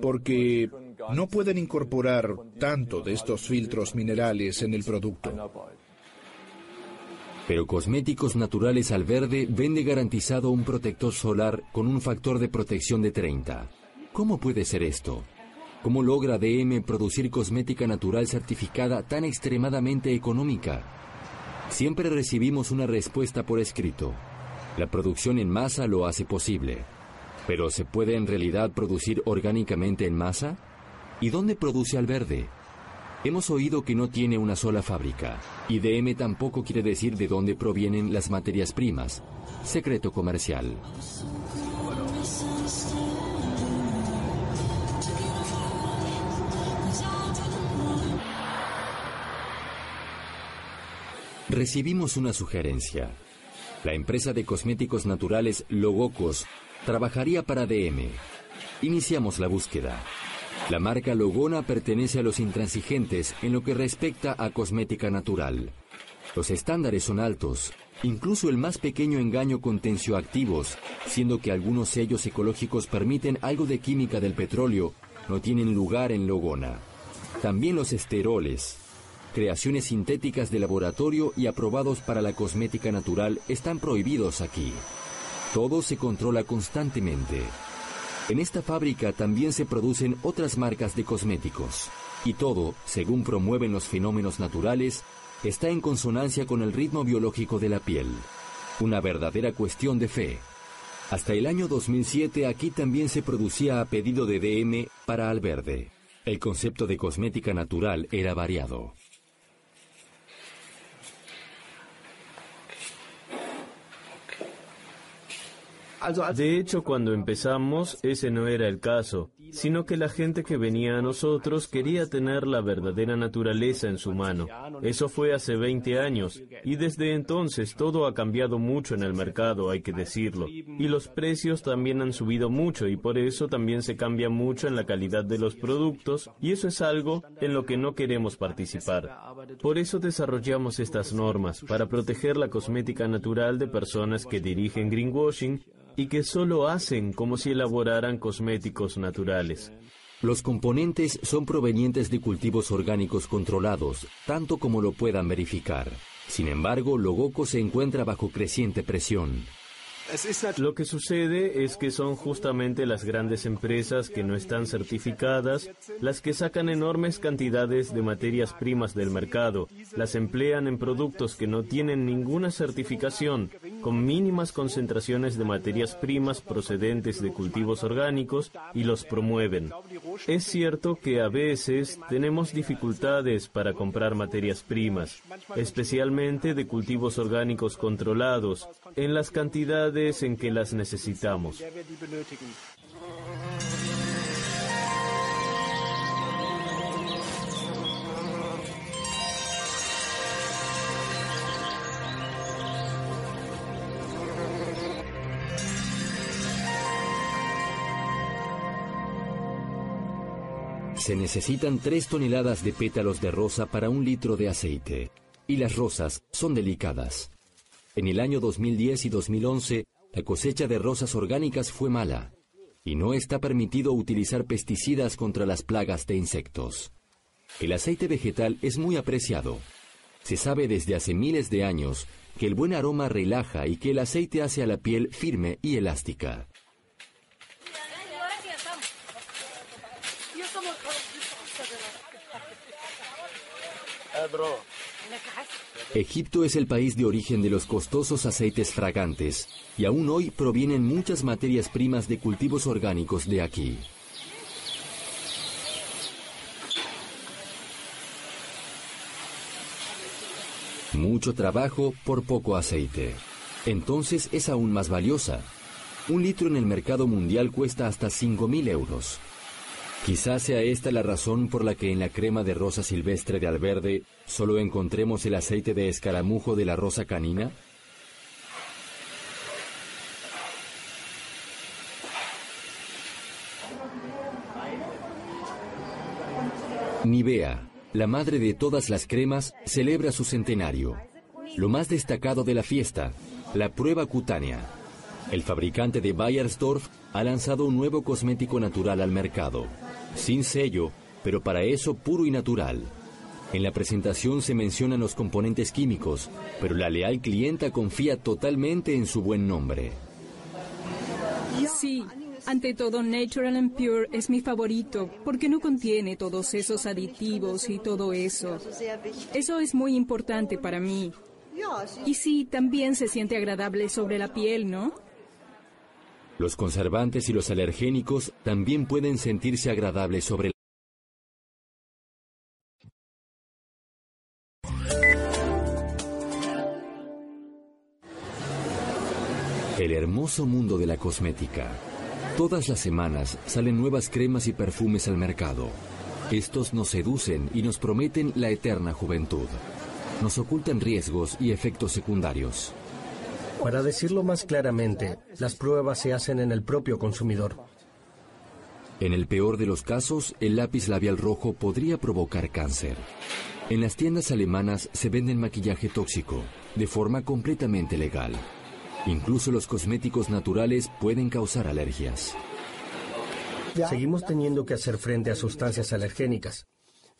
porque no pueden incorporar tanto de estos filtros minerales en el producto. Pero Cosméticos Naturales al Verde vende garantizado un protector solar con un factor de protección de 30. ¿Cómo puede ser esto? ¿Cómo logra DM producir cosmética natural certificada tan extremadamente económica? Siempre recibimos una respuesta por escrito. La producción en masa lo hace posible. ¿Pero se puede en realidad producir orgánicamente en masa? ¿Y dónde produce al verde? Hemos oído que no tiene una sola fábrica. Y DM tampoco quiere decir de dónde provienen las materias primas. Secreto comercial. Recibimos una sugerencia. La empresa de cosméticos naturales Logocos trabajaría para DM. Iniciamos la búsqueda. La marca Logona pertenece a los intransigentes en lo que respecta a cosmética natural. Los estándares son altos, incluso el más pequeño engaño con tensioactivos, siendo que algunos sellos ecológicos permiten algo de química del petróleo, no tienen lugar en Logona. También los esteroles, creaciones sintéticas de laboratorio y aprobados para la cosmética natural, están prohibidos aquí. Todo se controla constantemente. En esta fábrica también se producen otras marcas de cosméticos. Y todo, según promueven los fenómenos naturales, está en consonancia con el ritmo biológico de la piel. Una verdadera cuestión de fe. Hasta el año 2007 aquí también se producía a pedido de DM para Alverde. El concepto de cosmética natural era variado. De hecho, cuando empezamos, ese no era el caso, sino que la gente que venía a nosotros quería tener la verdadera naturaleza en su mano. Eso fue hace 20 años y desde entonces todo ha cambiado mucho en el mercado, hay que decirlo. Y los precios también han subido mucho y por eso también se cambia mucho en la calidad de los productos y eso es algo en lo que no queremos participar. Por eso desarrollamos estas normas, para proteger la cosmética natural de personas que dirigen greenwashing y que solo hacen como si elaboraran cosméticos naturales. Los componentes son provenientes de cultivos orgánicos controlados, tanto como lo puedan verificar. Sin embargo, Logoco se encuentra bajo creciente presión. Lo que sucede es que son justamente las grandes empresas que no están certificadas las que sacan enormes cantidades de materias primas del mercado, las emplean en productos que no tienen ninguna certificación, con mínimas concentraciones de materias primas procedentes de cultivos orgánicos y los promueven. Es cierto que a veces tenemos dificultades para comprar materias primas, especialmente de cultivos orgánicos controlados, en las cantidades en que las necesitamos. Se necesitan tres toneladas de pétalos de rosa para un litro de aceite. Y las rosas son delicadas. En el año 2010 y 2011, la cosecha de rosas orgánicas fue mala y no está permitido utilizar pesticidas contra las plagas de insectos. El aceite vegetal es muy apreciado. Se sabe desde hace miles de años que el buen aroma relaja y que el aceite hace a la piel firme y elástica. Egipto es el país de origen de los costosos aceites fragantes y aún hoy provienen muchas materias primas de cultivos orgánicos de aquí. Mucho trabajo por poco aceite. Entonces es aún más valiosa. Un litro en el mercado mundial cuesta hasta 5.000 euros. Quizás sea esta la razón por la que en la crema de rosa silvestre de Alverde solo encontremos el aceite de escaramujo de la rosa canina. Nivea, la madre de todas las cremas, celebra su centenario. Lo más destacado de la fiesta, la prueba cutánea. El fabricante de Bayersdorf ha lanzado un nuevo cosmético natural al mercado sin sello, pero para eso puro y natural. En la presentación se mencionan los componentes químicos, pero la leal clienta confía totalmente en su buen nombre. Sí, ante todo Natural and Pure es mi favorito, porque no contiene todos esos aditivos y todo eso. Eso es muy importante para mí. Y sí, también se siente agradable sobre la piel, ¿no? Los conservantes y los alergénicos también pueden sentirse agradables sobre hermoso mundo de la cosmética. Todas las semanas salen nuevas cremas y perfumes al mercado. Estos nos seducen y nos prometen la eterna juventud. Nos ocultan riesgos y efectos secundarios. Para decirlo más claramente, las pruebas se hacen en el propio consumidor. En el peor de los casos, el lápiz labial rojo podría provocar cáncer. En las tiendas alemanas se venden maquillaje tóxico, de forma completamente legal. Incluso los cosméticos naturales pueden causar alergias. Seguimos teniendo que hacer frente a sustancias alergénicas,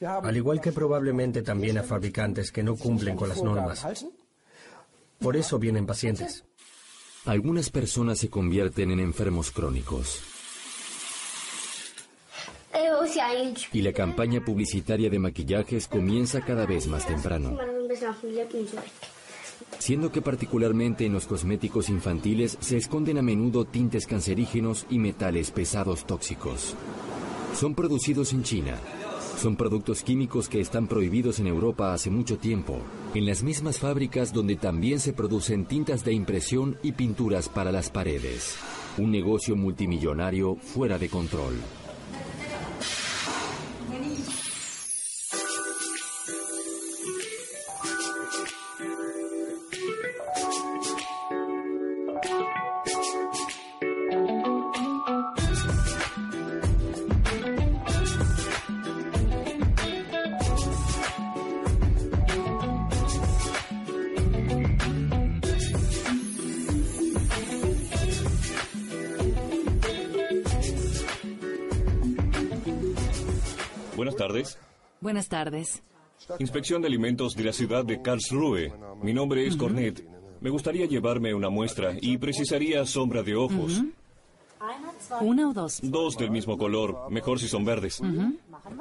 al igual que probablemente también a fabricantes que no cumplen con las normas. Por eso vienen pacientes. Algunas personas se convierten en enfermos crónicos. Y la campaña publicitaria de maquillajes comienza cada vez más temprano. Siendo que particularmente en los cosméticos infantiles se esconden a menudo tintes cancerígenos y metales pesados tóxicos. Son producidos en China, son productos químicos que están prohibidos en Europa hace mucho tiempo, en las mismas fábricas donde también se producen tintas de impresión y pinturas para las paredes. Un negocio multimillonario fuera de control. Buenas tardes. Inspección de alimentos de la ciudad de Karlsruhe. Mi nombre es Cornet. Me gustaría llevarme una muestra y precisaría sombra de ojos. ¿Una o dos? Dos del mismo color, mejor si son verdes.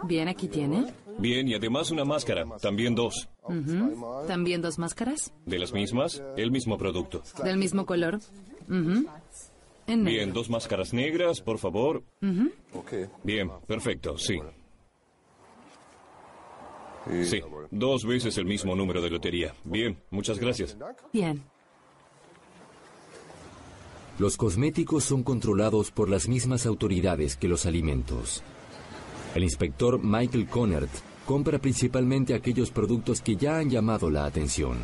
Bien, aquí tiene. Bien, y además una máscara, también dos. ¿También dos máscaras? ¿De las mismas? El mismo producto. ¿Del mismo color? Bien, dos máscaras negras, por favor. Bien, perfecto, sí. Sí, dos veces el mismo número de lotería. Bien, muchas gracias. Bien. Los cosméticos son controlados por las mismas autoridades que los alimentos. El inspector Michael Conert compra principalmente aquellos productos que ya han llamado la atención,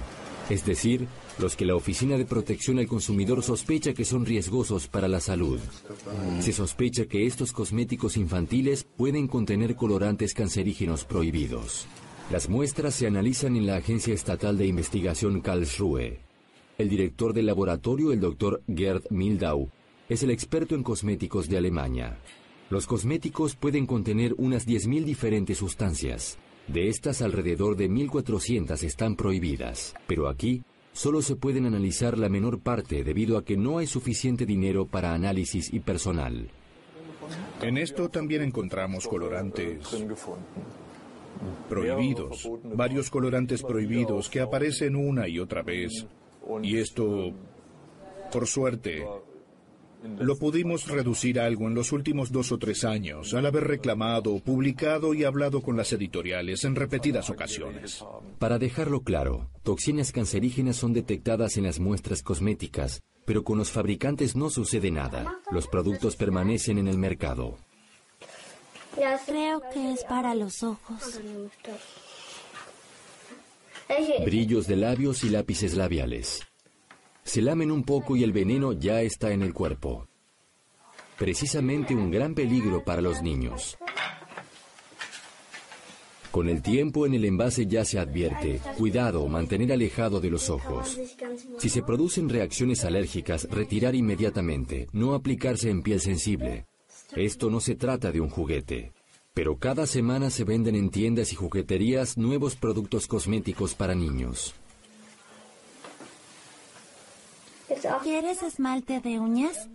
es decir, los que la Oficina de Protección al Consumidor sospecha que son riesgosos para la salud. Se sospecha que estos cosméticos infantiles pueden contener colorantes cancerígenos prohibidos. Las muestras se analizan en la Agencia Estatal de Investigación Karlsruhe. El director del laboratorio, el doctor Gerd Mildau, es el experto en cosméticos de Alemania. Los cosméticos pueden contener unas 10.000 diferentes sustancias. De estas, alrededor de 1.400 están prohibidas. Pero aquí, solo se pueden analizar la menor parte debido a que no hay suficiente dinero para análisis y personal. En esto también encontramos colorantes prohibidos, varios colorantes prohibidos que aparecen una y otra vez y esto, por suerte, lo pudimos reducir algo en los últimos dos o tres años, al haber reclamado, publicado y hablado con las editoriales en repetidas ocasiones. Para dejarlo claro, toxinas cancerígenas son detectadas en las muestras cosméticas, pero con los fabricantes no sucede nada. Los productos permanecen en el mercado. Creo que es para los ojos. Brillos de labios y lápices labiales. Se lamen un poco y el veneno ya está en el cuerpo. Precisamente un gran peligro para los niños. Con el tiempo en el envase ya se advierte, cuidado, mantener alejado de los ojos. Si se producen reacciones alérgicas, retirar inmediatamente, no aplicarse en piel sensible. Esto no se trata de un juguete. Pero cada semana se venden en tiendas y jugueterías nuevos productos cosméticos para niños. ¿Quieres esmalte de uñas?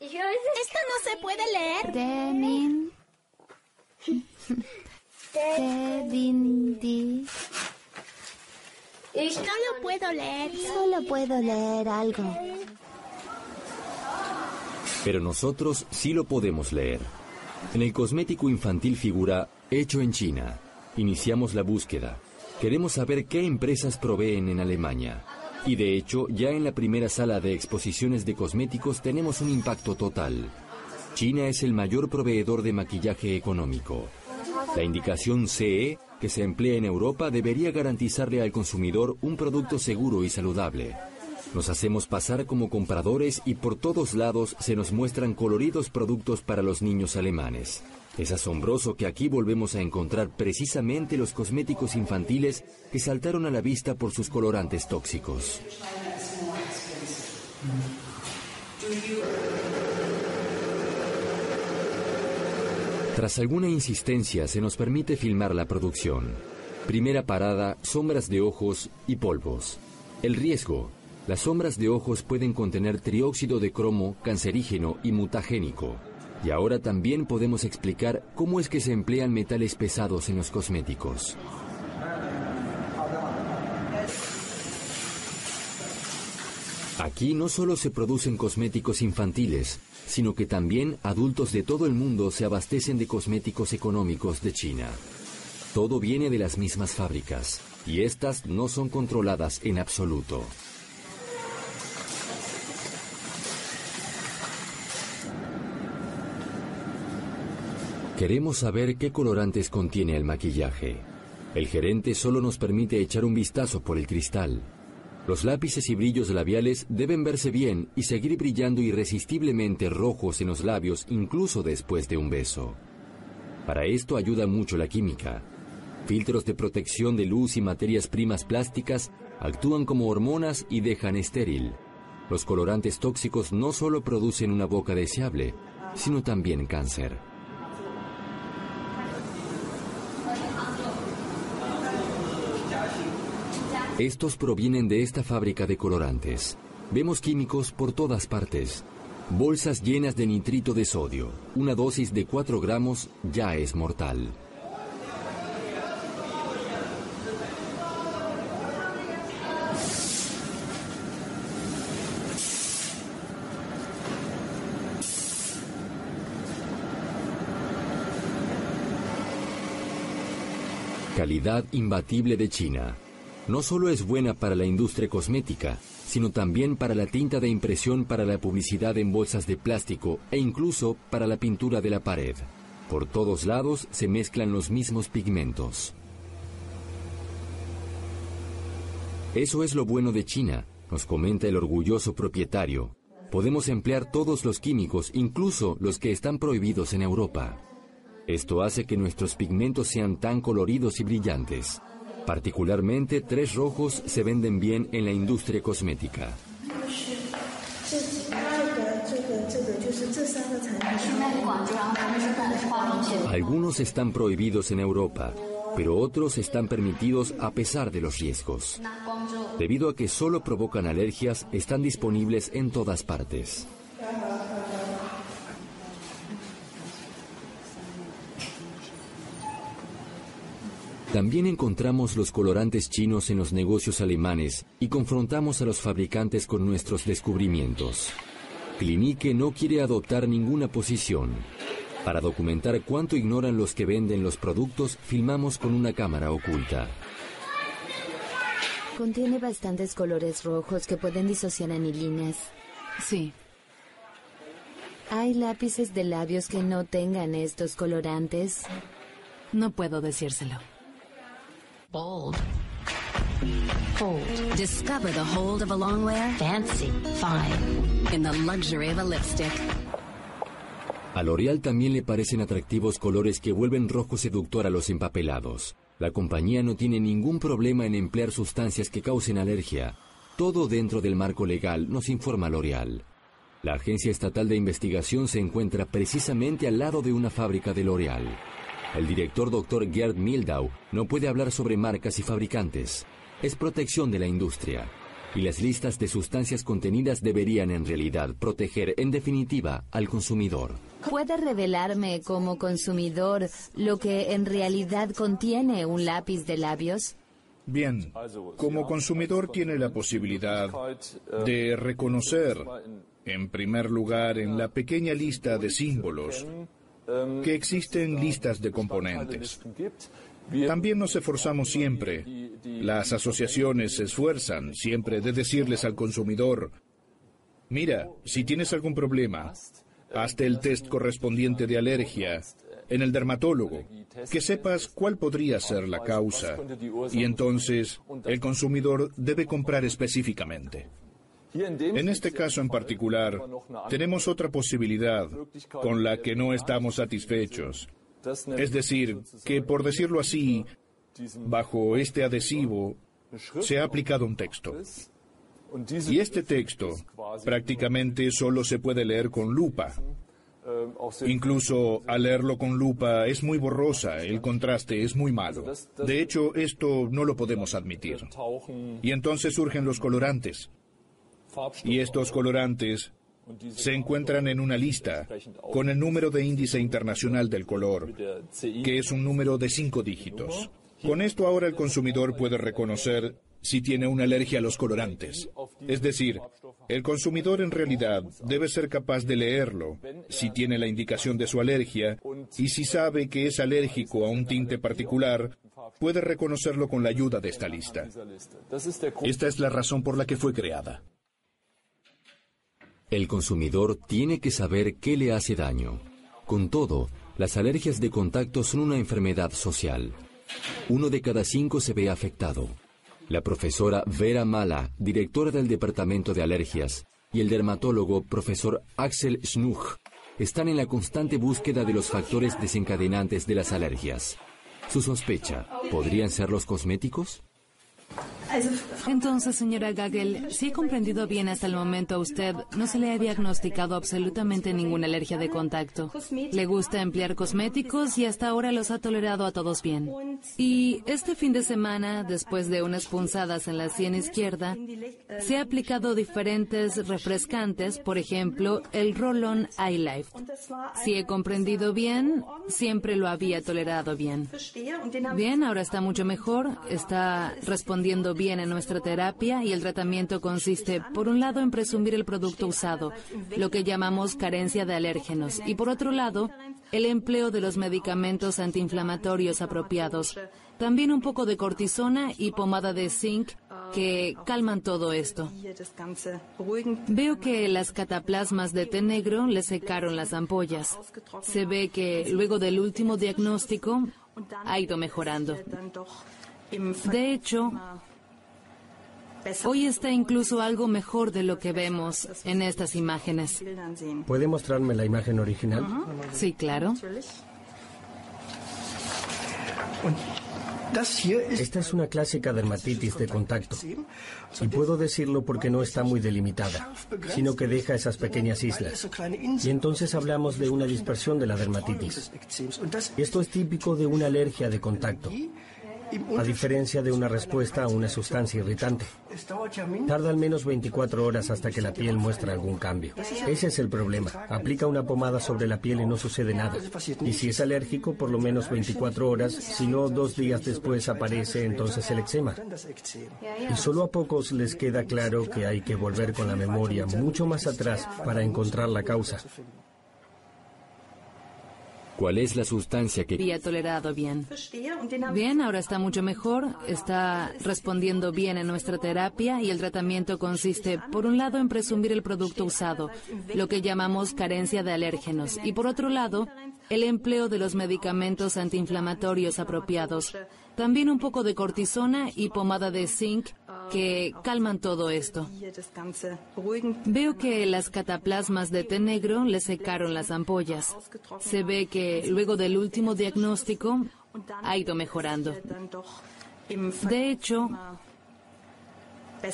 Esto no se puede leer. Demin. Devindi. No lo puedo leer. Solo puedo leer algo. Pero nosotros sí lo podemos leer. En el cosmético infantil figura hecho en China. Iniciamos la búsqueda. Queremos saber qué empresas proveen en Alemania. Y de hecho, ya en la primera sala de exposiciones de cosméticos tenemos un impacto total. China es el mayor proveedor de maquillaje económico. La indicación CE, que se emplea en Europa, debería garantizarle al consumidor un producto seguro y saludable. Nos hacemos pasar como compradores y por todos lados se nos muestran coloridos productos para los niños alemanes. Es asombroso que aquí volvemos a encontrar precisamente los cosméticos infantiles que saltaron a la vista por sus colorantes tóxicos. Tras alguna insistencia se nos permite filmar la producción. Primera parada, sombras de ojos y polvos. El riesgo, las sombras de ojos pueden contener trióxido de cromo, cancerígeno y mutagénico. Y ahora también podemos explicar cómo es que se emplean metales pesados en los cosméticos. Aquí no solo se producen cosméticos infantiles, sino que también adultos de todo el mundo se abastecen de cosméticos económicos de China. Todo viene de las mismas fábricas, y estas no son controladas en absoluto. Queremos saber qué colorantes contiene el maquillaje. El gerente solo nos permite echar un vistazo por el cristal. Los lápices y brillos labiales deben verse bien y seguir brillando irresistiblemente rojos en los labios incluso después de un beso. Para esto ayuda mucho la química. Filtros de protección de luz y materias primas plásticas actúan como hormonas y dejan estéril. Los colorantes tóxicos no solo producen una boca deseable, sino también cáncer. Estos provienen de esta fábrica de colorantes. Vemos químicos por todas partes. Bolsas llenas de nitrito de sodio. Una dosis de 4 gramos ya es mortal. Calidad imbatible de China. No solo es buena para la industria cosmética, sino también para la tinta de impresión para la publicidad en bolsas de plástico e incluso para la pintura de la pared. Por todos lados se mezclan los mismos pigmentos. Eso es lo bueno de China, nos comenta el orgulloso propietario. Podemos emplear todos los químicos, incluso los que están prohibidos en Europa. Esto hace que nuestros pigmentos sean tan coloridos y brillantes. Particularmente, tres rojos se venden bien en la industria cosmética. Algunos están prohibidos en Europa, pero otros están permitidos a pesar de los riesgos. Debido a que solo provocan alergias, están disponibles en todas partes. También encontramos los colorantes chinos en los negocios alemanes y confrontamos a los fabricantes con nuestros descubrimientos. Clinique no quiere adoptar ninguna posición. Para documentar cuánto ignoran los que venden los productos, filmamos con una cámara oculta. Contiene bastantes colores rojos que pueden disociar anilinas. Sí. ¿Hay lápices de labios que no tengan estos colorantes? No puedo decírselo. Bold. Hold. Discover the hold of a. Fancy. Fine. In the luxury of a lipstick. A L'Oreal también le parecen atractivos colores que vuelven rojo seductor a los empapelados. La compañía no tiene ningún problema en emplear sustancias que causen alergia. Todo dentro del marco legal, nos informa L'Oreal. La Agencia Estatal de Investigación se encuentra precisamente al lado de una fábrica de L'Oreal. El director Dr. Gerd Mildau no puede hablar sobre marcas y fabricantes. Es protección de la industria. Y las listas de sustancias contenidas deberían en realidad proteger en definitiva al consumidor. ¿Puede revelarme como consumidor lo que en realidad contiene un lápiz de labios? Bien, como consumidor tiene la posibilidad de reconocer, en primer lugar, en la pequeña lista de símbolos, que existen listas de componentes. También nos esforzamos siempre, las asociaciones se esfuerzan siempre de decirles al consumidor, mira, si tienes algún problema, hazte el test correspondiente de alergia en el dermatólogo, que sepas cuál podría ser la causa, y entonces el consumidor debe comprar específicamente. En este caso en particular, tenemos otra posibilidad con la que no estamos satisfechos. Es decir, que por decirlo así, bajo este adhesivo se ha aplicado un texto. Y este texto prácticamente solo se puede leer con lupa. Incluso al leerlo con lupa es muy borrosa, el contraste es muy malo. De hecho, esto no lo podemos admitir. Y entonces surgen los colorantes. Y estos colorantes se encuentran en una lista con el número de índice internacional del color, que es un número de cinco dígitos. Con esto ahora el consumidor puede reconocer si tiene una alergia a los colorantes. Es decir, el consumidor en realidad debe ser capaz de leerlo si tiene la indicación de su alergia y si sabe que es alérgico a un tinte particular, puede reconocerlo con la ayuda de esta lista. Esta es la razón por la que fue creada. El consumidor tiene que saber qué le hace daño. Con todo, las alergias de contacto son una enfermedad social. Uno de cada cinco se ve afectado. La profesora Vera Mala, directora del Departamento de Alergias, y el dermatólogo profesor Axel Schnuch están en la constante búsqueda de los factores desencadenantes de las alergias. Su sospecha, ¿podrían ser los cosméticos? Entonces, señora Gagel, si he comprendido bien hasta el momento, a usted no se le ha diagnosticado absolutamente ninguna alergia de contacto. Le gusta emplear cosméticos y hasta ahora los ha tolerado a todos bien. Y este fin de semana, después de unas punzadas en la sien izquierda, se ha aplicado diferentes refrescantes, por ejemplo, el Roll-On Life. Si he comprendido bien, siempre lo había tolerado bien. Bien, ahora está mucho mejor, está respondiendo bien en nuestra terapia y el tratamiento consiste, por un lado, en presumir el producto usado, lo que llamamos carencia de alérgenos, y por otro lado, el empleo de los medicamentos antiinflamatorios apropiados, también un poco de cortisona y pomada de zinc que calman todo esto. Veo que las cataplasmas de té negro le secaron las ampollas. Se ve que luego del último diagnóstico ha ido mejorando. De hecho, hoy está incluso algo mejor de lo que vemos en estas imágenes. ¿Puede mostrarme la imagen original? Sí, claro. Esta es una clásica dermatitis de contacto. Y puedo decirlo porque no está muy delimitada, sino que deja esas pequeñas islas. Y entonces hablamos de una dispersión de la dermatitis. Esto es típico de una alergia de contacto a diferencia de una respuesta a una sustancia irritante. Tarda al menos 24 horas hasta que la piel muestra algún cambio. Ese es el problema. Aplica una pomada sobre la piel y no sucede nada. Y si es alérgico, por lo menos 24 horas, si no dos días después aparece entonces el eczema. Y solo a pocos les queda claro que hay que volver con la memoria mucho más atrás para encontrar la causa. ¿Cuál es la sustancia que... Había tolerado bien. Bien, ahora está mucho mejor, está respondiendo bien en nuestra terapia y el tratamiento consiste, por un lado, en presumir el producto usado, lo que llamamos carencia de alérgenos, y por otro lado, el empleo de los medicamentos antiinflamatorios apropiados, también un poco de cortisona y pomada de zinc que calman todo esto. Veo que las cataplasmas de té negro le secaron las ampollas. Se ve que luego del último diagnóstico ha ido mejorando. De hecho,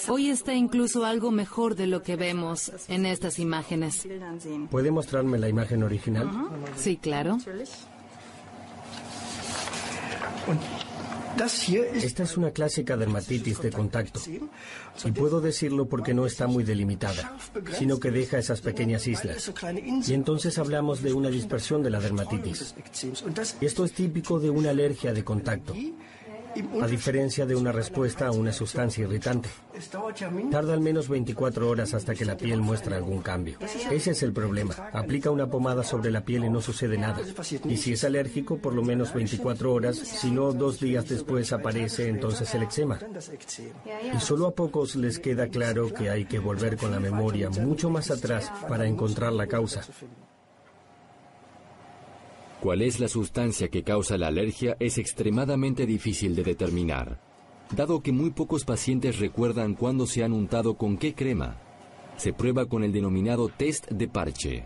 hoy está incluso algo mejor de lo que vemos en estas imágenes. ¿Puede mostrarme la imagen original? Sí, claro. Esta es una clásica dermatitis de contacto. Y puedo decirlo porque no está muy delimitada, sino que deja esas pequeñas islas. Y entonces hablamos de una dispersión de la dermatitis. Esto es típico de una alergia de contacto a diferencia de una respuesta a una sustancia irritante. Tarda al menos 24 horas hasta que la piel muestra algún cambio. Ese es el problema. Aplica una pomada sobre la piel y no sucede nada. Y si es alérgico, por lo menos 24 horas, si no dos días después aparece entonces el eczema. Y solo a pocos les queda claro que hay que volver con la memoria mucho más atrás para encontrar la causa. ¿Cuál es la sustancia que causa la alergia? Es extremadamente difícil de determinar, dado que muy pocos pacientes recuerdan cuándo se han untado con qué crema. Se prueba con el denominado test de parche.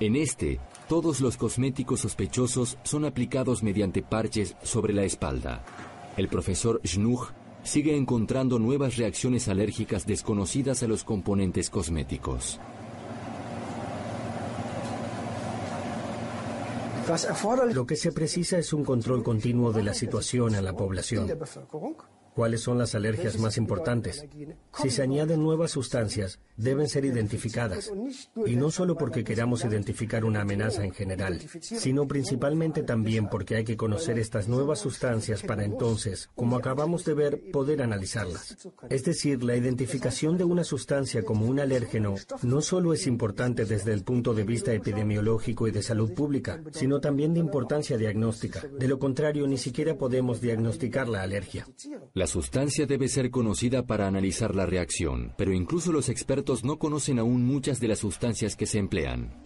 En este, todos los cosméticos sospechosos son aplicados mediante parches sobre la espalda. El profesor Schnuch sigue encontrando nuevas reacciones alérgicas desconocidas a los componentes cosméticos. Lo que se precisa es un control continuo de la situación en la población. ¿Cuáles son las alergias más importantes? Si se añaden nuevas sustancias, deben ser identificadas. Y no solo porque queramos identificar una amenaza en general, sino principalmente también porque hay que conocer estas nuevas sustancias para entonces, como acabamos de ver, poder analizarlas. Es decir, la identificación de una sustancia como un alérgeno no solo es importante desde el punto de vista epidemiológico y de salud pública, sino también de importancia diagnóstica. De lo contrario, ni siquiera podemos diagnosticar la alergia. La sustancia debe ser conocida para analizar la reacción, pero incluso los expertos no conocen aún muchas de las sustancias que se emplean.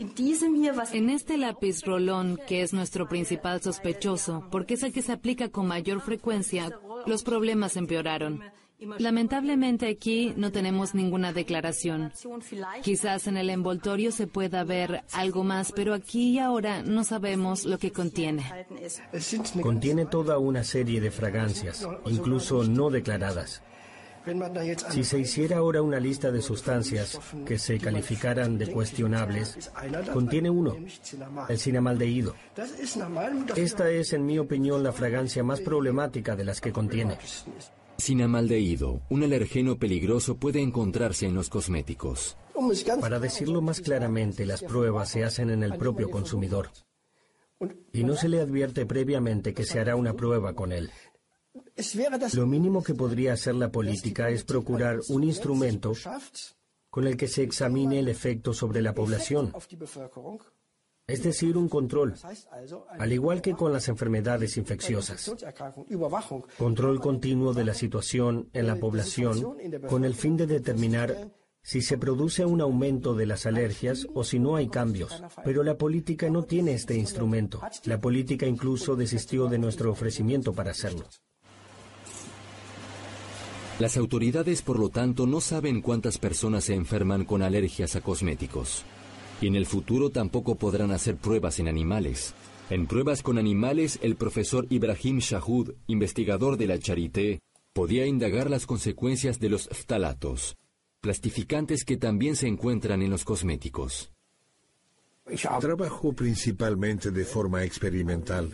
En este lápiz rolón, que es nuestro principal sospechoso, porque es el que se aplica con mayor frecuencia, los problemas empeoraron. Lamentablemente aquí no tenemos ninguna declaración. Quizás en el envoltorio se pueda ver algo más, pero aquí y ahora no sabemos lo que contiene. Contiene toda una serie de fragancias, incluso no declaradas. Si se hiciera ahora una lista de sustancias que se calificaran de cuestionables, contiene uno, el cinamaldehído. Esta es, en mi opinión, la fragancia más problemática de las que contiene. Cinamaldehído, un alergeno peligroso, puede encontrarse en los cosméticos. Para decirlo más claramente, las pruebas se hacen en el propio consumidor. Y no se le advierte previamente que se hará una prueba con él. Lo mínimo que podría hacer la política es procurar un instrumento con el que se examine el efecto sobre la población, es decir, un control, al igual que con las enfermedades infecciosas. Control continuo de la situación en la población con el fin de determinar si se produce un aumento de las alergias o si no hay cambios. Pero la política no tiene este instrumento. La política incluso desistió de nuestro ofrecimiento para hacerlo. Las autoridades, por lo tanto, no saben cuántas personas se enferman con alergias a cosméticos. Y en el futuro tampoco podrán hacer pruebas en animales. En pruebas con animales, el profesor Ibrahim Shahoud, investigador de la Charité, podía indagar las consecuencias de los phtalatos, plastificantes que también se encuentran en los cosméticos. Trabajo principalmente de forma experimental.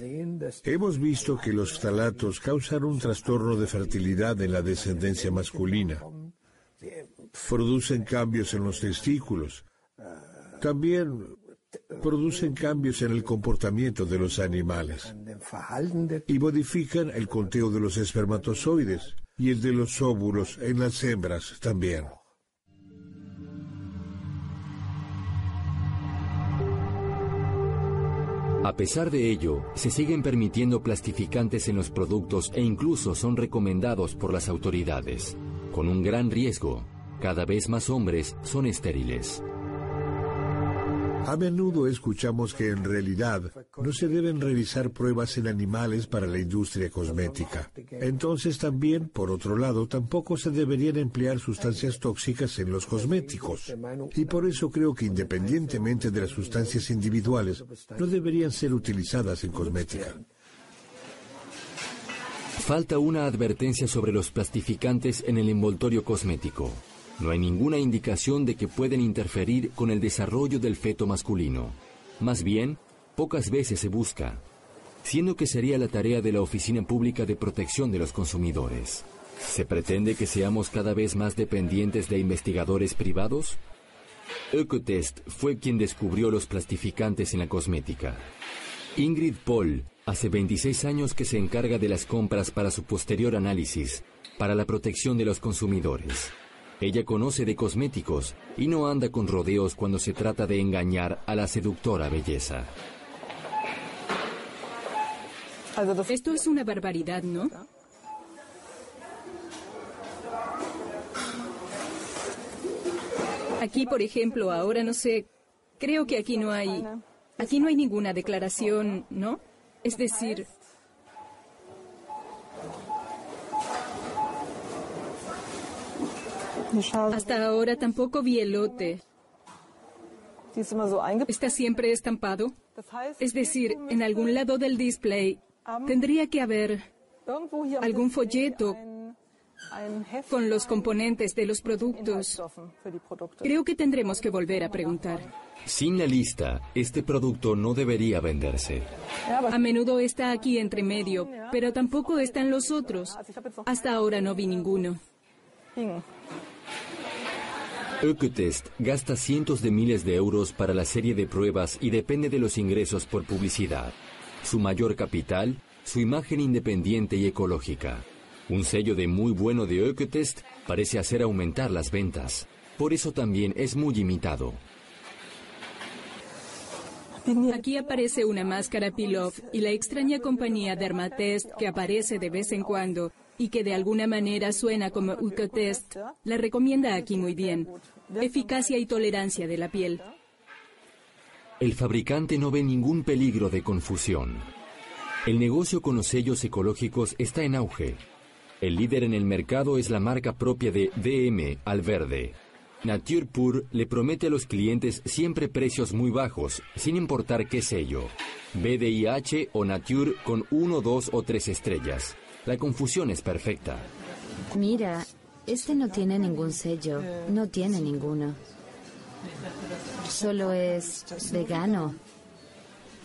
Hemos visto que los phtalatos causan un trastorno de fertilidad en la descendencia masculina. Producen cambios en los testículos. También producen cambios en el comportamiento de los animales y modifican el conteo de los espermatozoides y el de los óvulos en las hembras también. A pesar de ello, se siguen permitiendo plastificantes en los productos e incluso son recomendados por las autoridades. Con un gran riesgo, cada vez más hombres son estériles. A menudo escuchamos que en realidad no se deben realizar pruebas en animales para la industria cosmética. Entonces también, por otro lado, tampoco se deberían emplear sustancias tóxicas en los cosméticos. Y por eso creo que independientemente de las sustancias individuales, no deberían ser utilizadas en cosmética. Falta una advertencia sobre los plastificantes en el envoltorio cosmético. No hay ninguna indicación de que pueden interferir con el desarrollo del feto masculino. Más bien, pocas veces se busca, siendo que sería la tarea de la Oficina Pública de Protección de los Consumidores. ¿Se pretende que seamos cada vez más dependientes de investigadores privados? Ecotest fue quien descubrió los plastificantes en la cosmética. Ingrid Paul hace 26 años que se encarga de las compras para su posterior análisis, para la protección de los consumidores. Ella conoce de cosméticos y no anda con rodeos cuando se trata de engañar a la seductora belleza. Esto es una barbaridad, ¿no? Aquí, por ejemplo, ahora no sé, creo que aquí no hay, aquí no hay ninguna declaración, ¿no? Es decir, Hasta ahora tampoco vi el lote. ¿Está siempre estampado? Es decir, en algún lado del display tendría que haber algún folleto con los componentes de los productos. Creo que tendremos que volver a preguntar. Sin la lista, este producto no debería venderse. A menudo está aquí entre medio, pero tampoco están los otros. Hasta ahora no vi ninguno. Ecotest gasta cientos de miles de euros para la serie de pruebas y depende de los ingresos por publicidad. Su mayor capital, su imagen independiente y ecológica. Un sello de muy bueno de Ecotest parece hacer aumentar las ventas. Por eso también es muy imitado. Aquí aparece una máscara Pilov y la extraña compañía Dermatest que aparece de vez en cuando y que de alguna manera suena como Ecotest, la recomienda aquí muy bien. Eficacia y tolerancia de la piel. El fabricante no ve ningún peligro de confusión. El negocio con los sellos ecológicos está en auge. El líder en el mercado es la marca propia de DM Alverde. Nature Pur le promete a los clientes siempre precios muy bajos, sin importar qué sello. BDIH o Nature con uno, dos o tres estrellas. La confusión es perfecta. Mira, Este no tiene ningún sello, no tiene ninguno. Solo es vegano.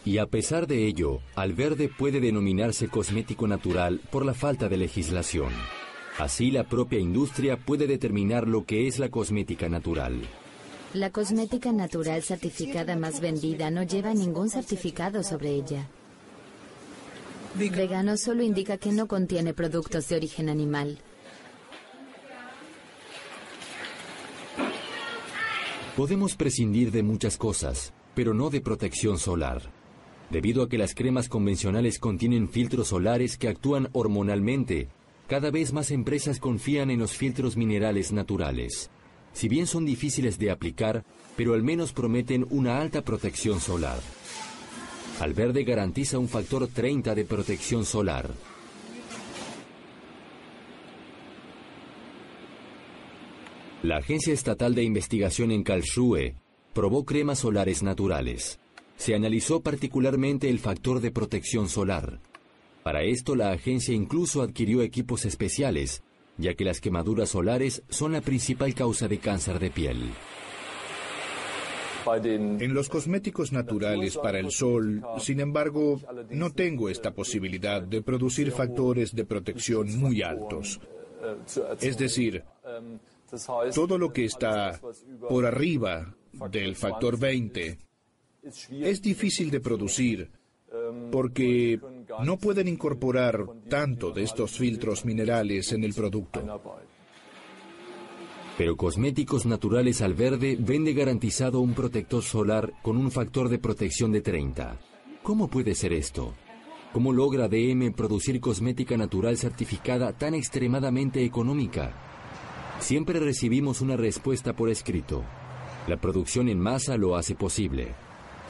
Y a pesar de ello, Alverde puede denominarse cosmético natural por la falta de legislación. Así la propia industria puede determinar lo que es la cosmética natural. La cosmética natural certificada más vendida no lleva ningún certificado sobre ella. Vegano solo indica que no contiene productos de origen animal. Podemos prescindir de muchas cosas, pero no de protección solar. Debido a que las cremas convencionales contienen filtros solares que actúan hormonalmente, cada vez más empresas confían en los filtros minerales naturales. Si bien son difíciles de aplicar, pero al menos prometen una alta protección solar. Alverde garantiza un factor 30 de protección solar. La Agencia Estatal de Investigación en Karlsruhe probó cremas solares naturales. Se analizó particularmente el factor de protección solar. Para esto la agencia incluso adquirió equipos especiales, ya que las quemaduras solares son la principal causa de cáncer de piel. En los cosméticos naturales para el sol, sin embargo, no tengo esta posibilidad de producir factores de protección muy altos. Es decir, todo lo que está por arriba del factor 20 es difícil de producir porque no pueden incorporar tanto de estos filtros minerales en el producto. Pero Cosméticos Naturales al Verde vende garantizado un protector solar con un factor de protección de 30. ¿Cómo puede ser esto? ¿Cómo logra DM producir cosmética natural certificada tan extremadamente económica? Siempre recibimos una respuesta por escrito. La producción en masa lo hace posible.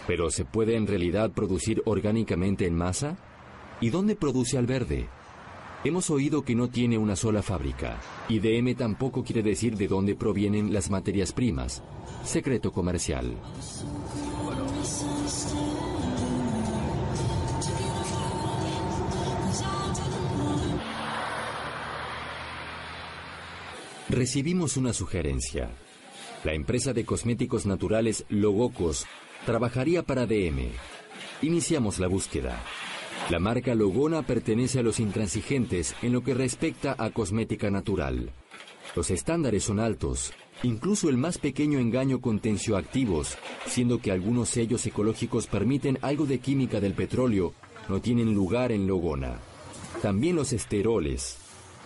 ¿Pero se puede en realidad producir orgánicamente en masa? ¿Y dónde produce Alverde? Hemos oído que no tiene una sola fábrica, y DM tampoco quiere decir de dónde provienen las materias primas. Secreto comercial. Recibimos una sugerencia. La empresa de cosméticos naturales Logocos trabajaría para DM. Iniciamos la búsqueda. La marca Logona pertenece a los intransigentes en lo que respecta a cosmética natural. Los estándares son altos, incluso el más pequeño engaño con tensioactivos, siendo que algunos sellos ecológicos permiten algo de química del petróleo, no tienen lugar en Logona. También los esteroles,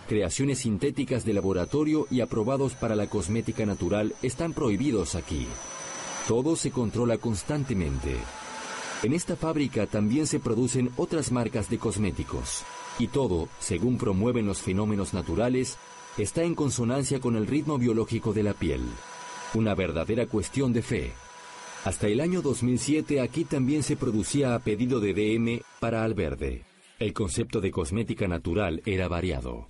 creaciones sintéticas de laboratorio y aprobados para la cosmética natural están prohibidos aquí. Todo se controla constantemente. En esta fábrica también se producen otras marcas de cosméticos. Y todo, según promueven los fenómenos naturales, está en consonancia con el ritmo biológico de la piel. Una verdadera cuestión de fe. Hasta el año 2007 aquí también se producía a pedido de DM para Alverde. El concepto de cosmética natural era variado.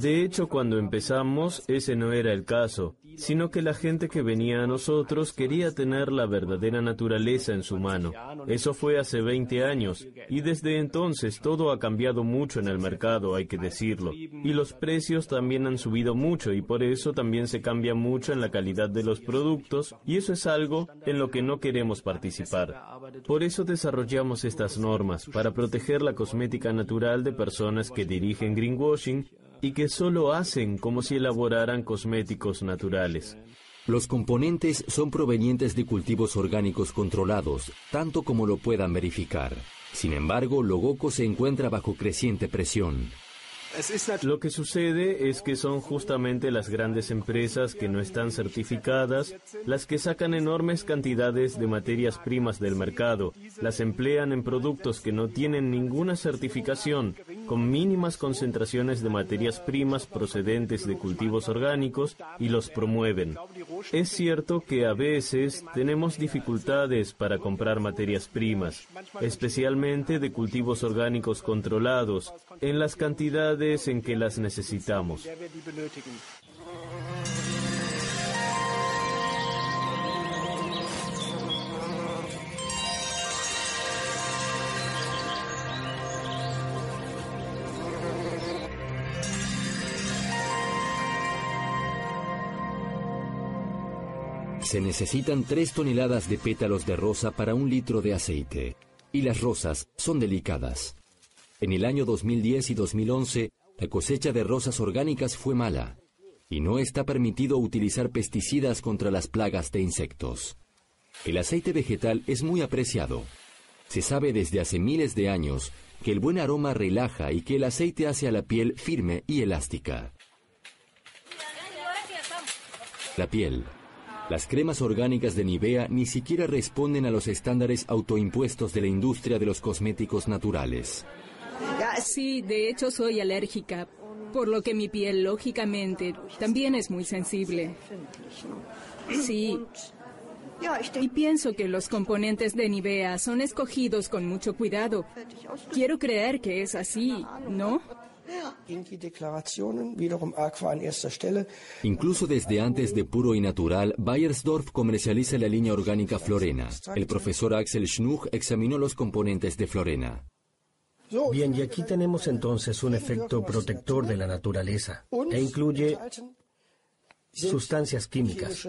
De hecho, cuando empezamos, ese no era el caso, sino que la gente que venía a nosotros quería tener la verdadera naturaleza en su mano. Eso fue hace 20 años, y desde entonces todo ha cambiado mucho en el mercado, hay que decirlo. Y los precios también han subido mucho, y por eso también se cambia mucho en la calidad de los productos, y eso es algo en lo que no queremos participar. Por eso desarrollamos estas normas, para proteger la cosmética natural de personas que dirigen greenwashing y que solo hacen como si elaboraran cosméticos Los componentes son provenientes de cultivos orgánicos controlados, tanto como lo puedan verificar. Sin embargo, Logoco se encuentra bajo creciente presión. Lo que sucede es que son justamente las grandes empresas que no están certificadas las que sacan enormes cantidades de materias primas del mercado, las emplean en productos que no tienen ninguna certificación, con mínimas concentraciones de materias primas procedentes de cultivos orgánicos y los promueven. Es cierto que a veces tenemos dificultades para comprar materias primas, especialmente de cultivos orgánicos controlados, en las cantidades en que las necesitamos. Se necesitan tres toneladas de pétalos de rosa para un litro de aceite. Y las rosas son delicadas. En el año 2010 y 2011, la cosecha de rosas orgánicas fue mala, y no está permitido utilizar pesticidas contra las plagas de insectos. El aceite vegetal es muy apreciado. Se sabe desde hace miles de años que el buen aroma relaja y que el aceite hace a la piel firme y elástica. La piel. Las cremas orgánicas de Nivea ni siquiera responden a los estándares autoimpuestos de la industria de los cosméticos naturales. Sí, de hecho soy alérgica, por lo que mi piel, lógicamente, también es muy sensible. Sí. Y pienso que los componentes de Nivea son escogidos con mucho cuidado. Quiero creer que es así, ¿no? Incluso desde antes de Puro y Natural, Bayersdorf comercializa la línea orgánica Florena. El profesor Axel Schnuch examinó los componentes de Florena. Bien, y aquí tenemos entonces un efecto protector de la naturaleza e incluye sustancias químicas.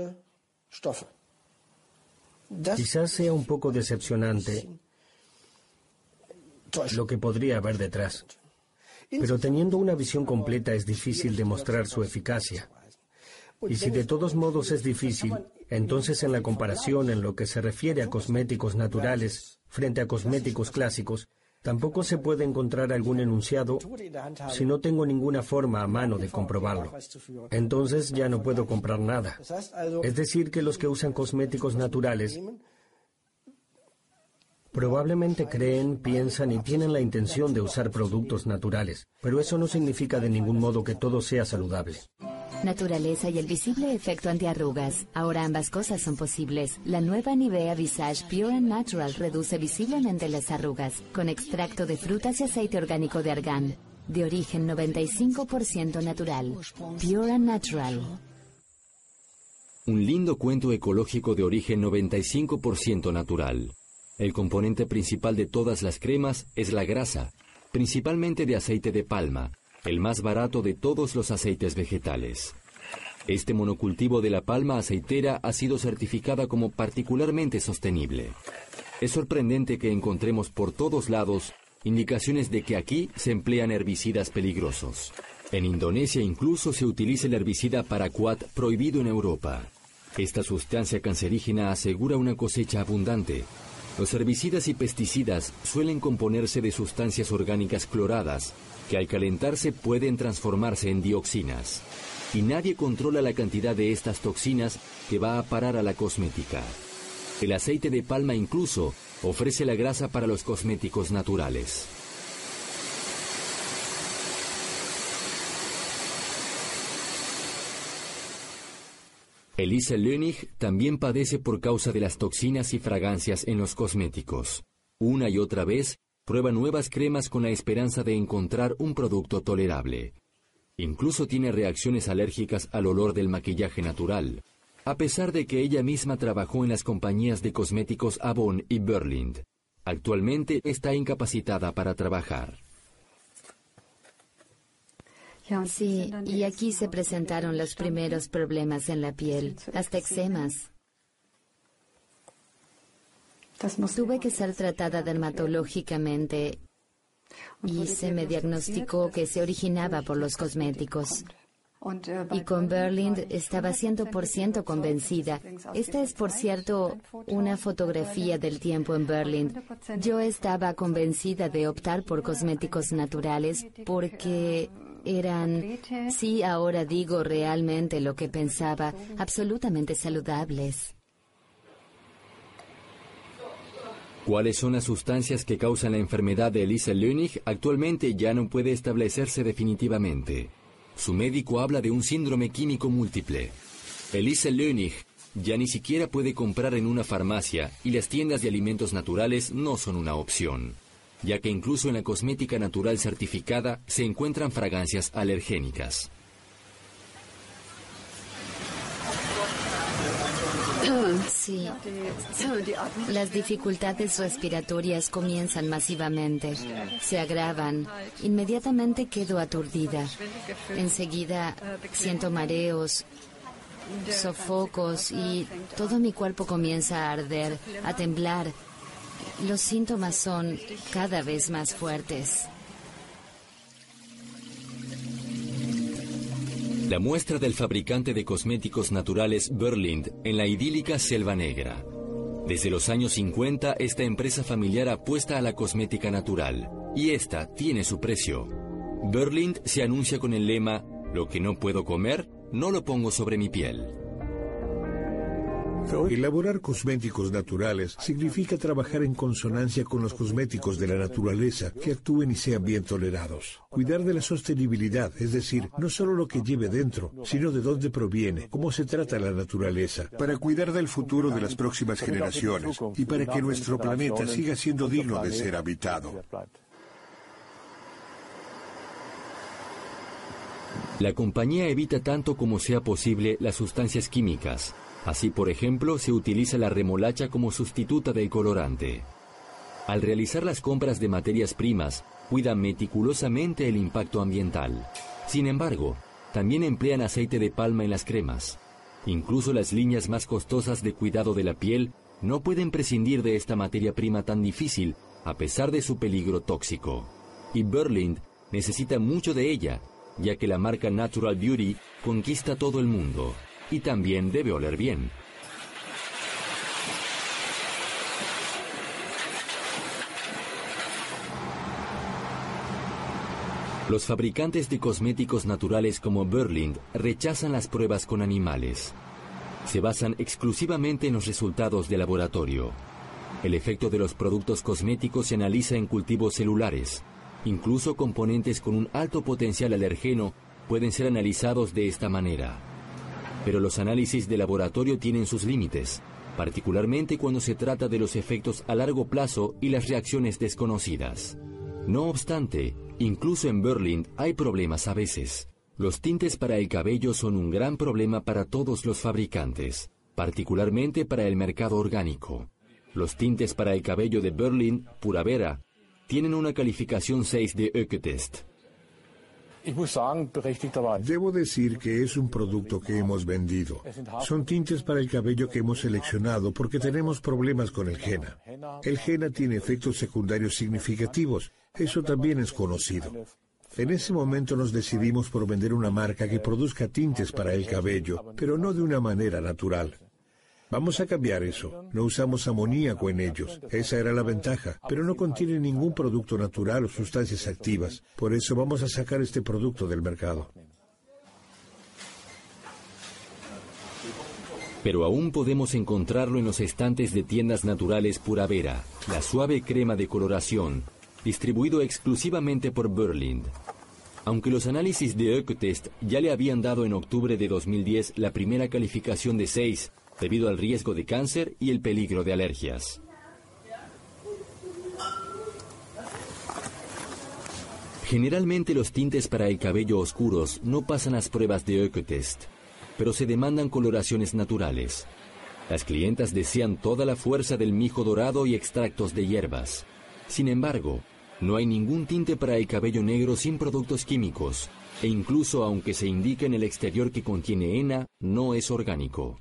Quizás sea un poco decepcionante lo que podría haber detrás, pero teniendo una visión completa es difícil demostrar su eficacia. Y si de todos modos es difícil, entonces en la comparación en lo que se refiere a cosméticos naturales frente a cosméticos clásicos, Tampoco se puede encontrar algún enunciado si no tengo ninguna forma a mano de comprobarlo. Entonces ya no puedo comprar nada. Es decir, que los que usan cosméticos naturales probablemente creen, piensan y tienen la intención de usar productos naturales, pero eso no significa de ningún modo que todo sea saludable. Naturaleza y el visible efecto antiarrugas. Ahora ambas cosas son posibles. La nueva Nivea Visage Pure and Natural reduce visiblemente las arrugas con extracto de frutas y aceite orgánico de argán. De origen 95% natural. Pure and Natural. Un lindo cuento ecológico de origen 95% natural. El componente principal de todas las cremas es la grasa, principalmente de aceite de palma, el más barato de todos los aceites vegetales. Este monocultivo de la palma aceitera ha sido certificada como particularmente sostenible. Es sorprendente que encontremos por todos lados indicaciones de que aquí se emplean herbicidas peligrosos. En Indonesia incluso se utiliza el herbicida paraquat prohibido en Europa. Esta sustancia cancerígena asegura una cosecha abundante. Los herbicidas y pesticidas suelen componerse de sustancias orgánicas cloradas, que al calentarse pueden transformarse en dioxinas. Y nadie controla la cantidad de estas toxinas que va a parar a la cosmética. El aceite de palma incluso ofrece la grasa para los cosméticos naturales. Elisa Lönig también padece por causa de las toxinas y fragancias en los cosméticos. Una y otra vez Prueba nuevas cremas con la esperanza de encontrar un producto tolerable. Incluso tiene reacciones alérgicas al olor del maquillaje natural, a pesar de que ella misma trabajó en las compañías de cosméticos Avon y Berlind. Actualmente está incapacitada para trabajar. Sí, y aquí se presentaron los primeros problemas en la piel, hasta eczemas. Tuve que ser tratada dermatológicamente y se me diagnosticó que se originaba por los cosméticos. Y con Berlind estaba 100% convencida. Esta es, por cierto, una fotografía del tiempo en Berlind. Yo estaba convencida de optar por cosméticos naturales porque eran, sí, ahora digo realmente lo que pensaba, absolutamente saludables. ¿Cuáles son las sustancias que causan la enfermedad de Elisa Lönig? Actualmente ya no puede establecerse definitivamente. Su médico habla de un síndrome químico múltiple. Elisa Lönig ya ni siquiera puede comprar en una farmacia y las tiendas de alimentos naturales no son una opción, ya que incluso en la cosmética natural certificada se encuentran fragancias alergénicas. Sí. Las dificultades respiratorias comienzan masivamente. Se agravan. Inmediatamente quedo aturdida. Enseguida siento mareos sofocos y todo mi cuerpo comienza a arder, a temblar. Los síntomas son cada vez más fuertes. La muestra del fabricante de cosméticos naturales Berlind en la idílica Selva Negra. Desde los años 50, esta empresa familiar apuesta a la cosmética natural, y esta tiene su precio. Berlind se anuncia con el lema, lo que no puedo comer, no lo pongo sobre mi piel. Elaborar cosméticos naturales significa trabajar en consonancia con los cosméticos de la naturaleza que actúen y sean bien tolerados. Cuidar de la sostenibilidad, es decir, no solo lo que lleve dentro, sino de dónde proviene, cómo se trata la naturaleza, para cuidar del futuro de las próximas generaciones y para que nuestro planeta siga siendo digno de ser habitado. La compañía evita tanto como sea posible las sustancias químicas, Así, por ejemplo, se utiliza la remolacha como sustituta del colorante. Al realizar las compras de materias primas, cuidan meticulosamente el impacto ambiental. Sin embargo, también emplean aceite de palma en las cremas. Incluso las líneas más costosas de cuidado de la piel no pueden prescindir de esta materia prima tan difícil a pesar de su peligro tóxico. Y Berlind necesita mucho de ella, ya que la marca Natural Beauty conquista todo el mundo y también debe oler bien. Los fabricantes de cosméticos naturales como Berlind rechazan las pruebas con animales. Se basan exclusivamente en los resultados de laboratorio. El efecto de los productos cosméticos se analiza en cultivos celulares. Incluso componentes con un alto potencial alergeno pueden ser analizados de esta manera. Pero los análisis de laboratorio tienen sus límites, particularmente cuando se trata de los efectos a largo plazo y las reacciones desconocidas. No obstante, incluso en Berlín hay problemas a veces. Los tintes para el cabello son un gran problema para todos los fabricantes, particularmente para el mercado orgánico. Los tintes para el cabello de Berlín, pura vera, tienen una calificación 6 de Ökotest, Debo decir que es un producto que hemos vendido. Son tintes para el cabello que hemos seleccionado porque tenemos problemas con el henna. El henna tiene efectos secundarios significativos. Eso también es conocido. En ese momento nos decidimos por vender una marca que produzca tintes para el cabello, pero no de una manera natural. Vamos a cambiar eso. No usamos amoníaco en ellos. Esa era la ventaja. Pero no contiene ningún producto natural o sustancias activas. Por eso vamos a sacar este producto del mercado. Pero aún podemos encontrarlo en los estantes de tiendas naturales Pura Vera, la suave crema de coloración, distribuido exclusivamente por Berlind. Aunque los análisis de Ökotest ya le habían dado en octubre de 2010 la primera calificación de 6, debido al riesgo de cáncer y el peligro de alergias. Generalmente los tintes para el cabello oscuros no pasan las pruebas de Ökotest, pero se demandan coloraciones naturales. Las clientas desean toda la fuerza del mijo dorado y extractos de hierbas. Sin embargo, no hay ningún tinte para el cabello negro sin productos químicos, e incluso aunque se indique en el exterior que contiene henna, no es orgánico.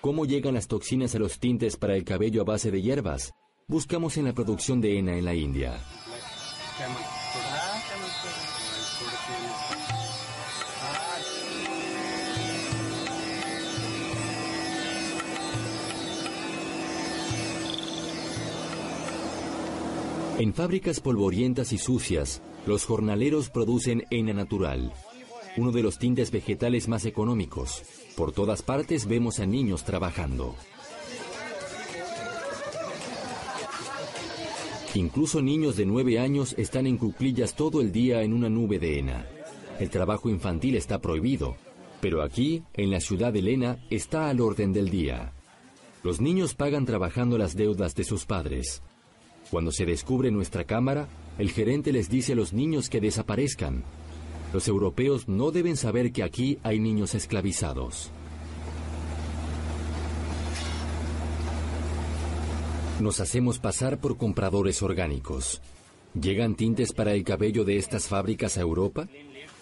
¿Cómo llegan las toxinas a los tintes para el cabello a base de hierbas? Buscamos en la producción de henna en la India. En fábricas polvorientas y sucias, los jornaleros producen henna natural, uno de los tintes vegetales más económicos. Por todas partes vemos a niños trabajando. Incluso niños de nueve años están en cuclillas todo el día en una nube de hena. El trabajo infantil está prohibido, pero aquí, en la ciudad de Lena, está al orden del día. Los niños pagan trabajando las deudas de sus padres. Cuando se descubre nuestra cámara, el gerente les dice a los niños que desaparezcan, los europeos no deben saber que aquí hay niños esclavizados. Nos hacemos pasar por compradores orgánicos. ¿Llegan tintes para el cabello de estas fábricas a Europa?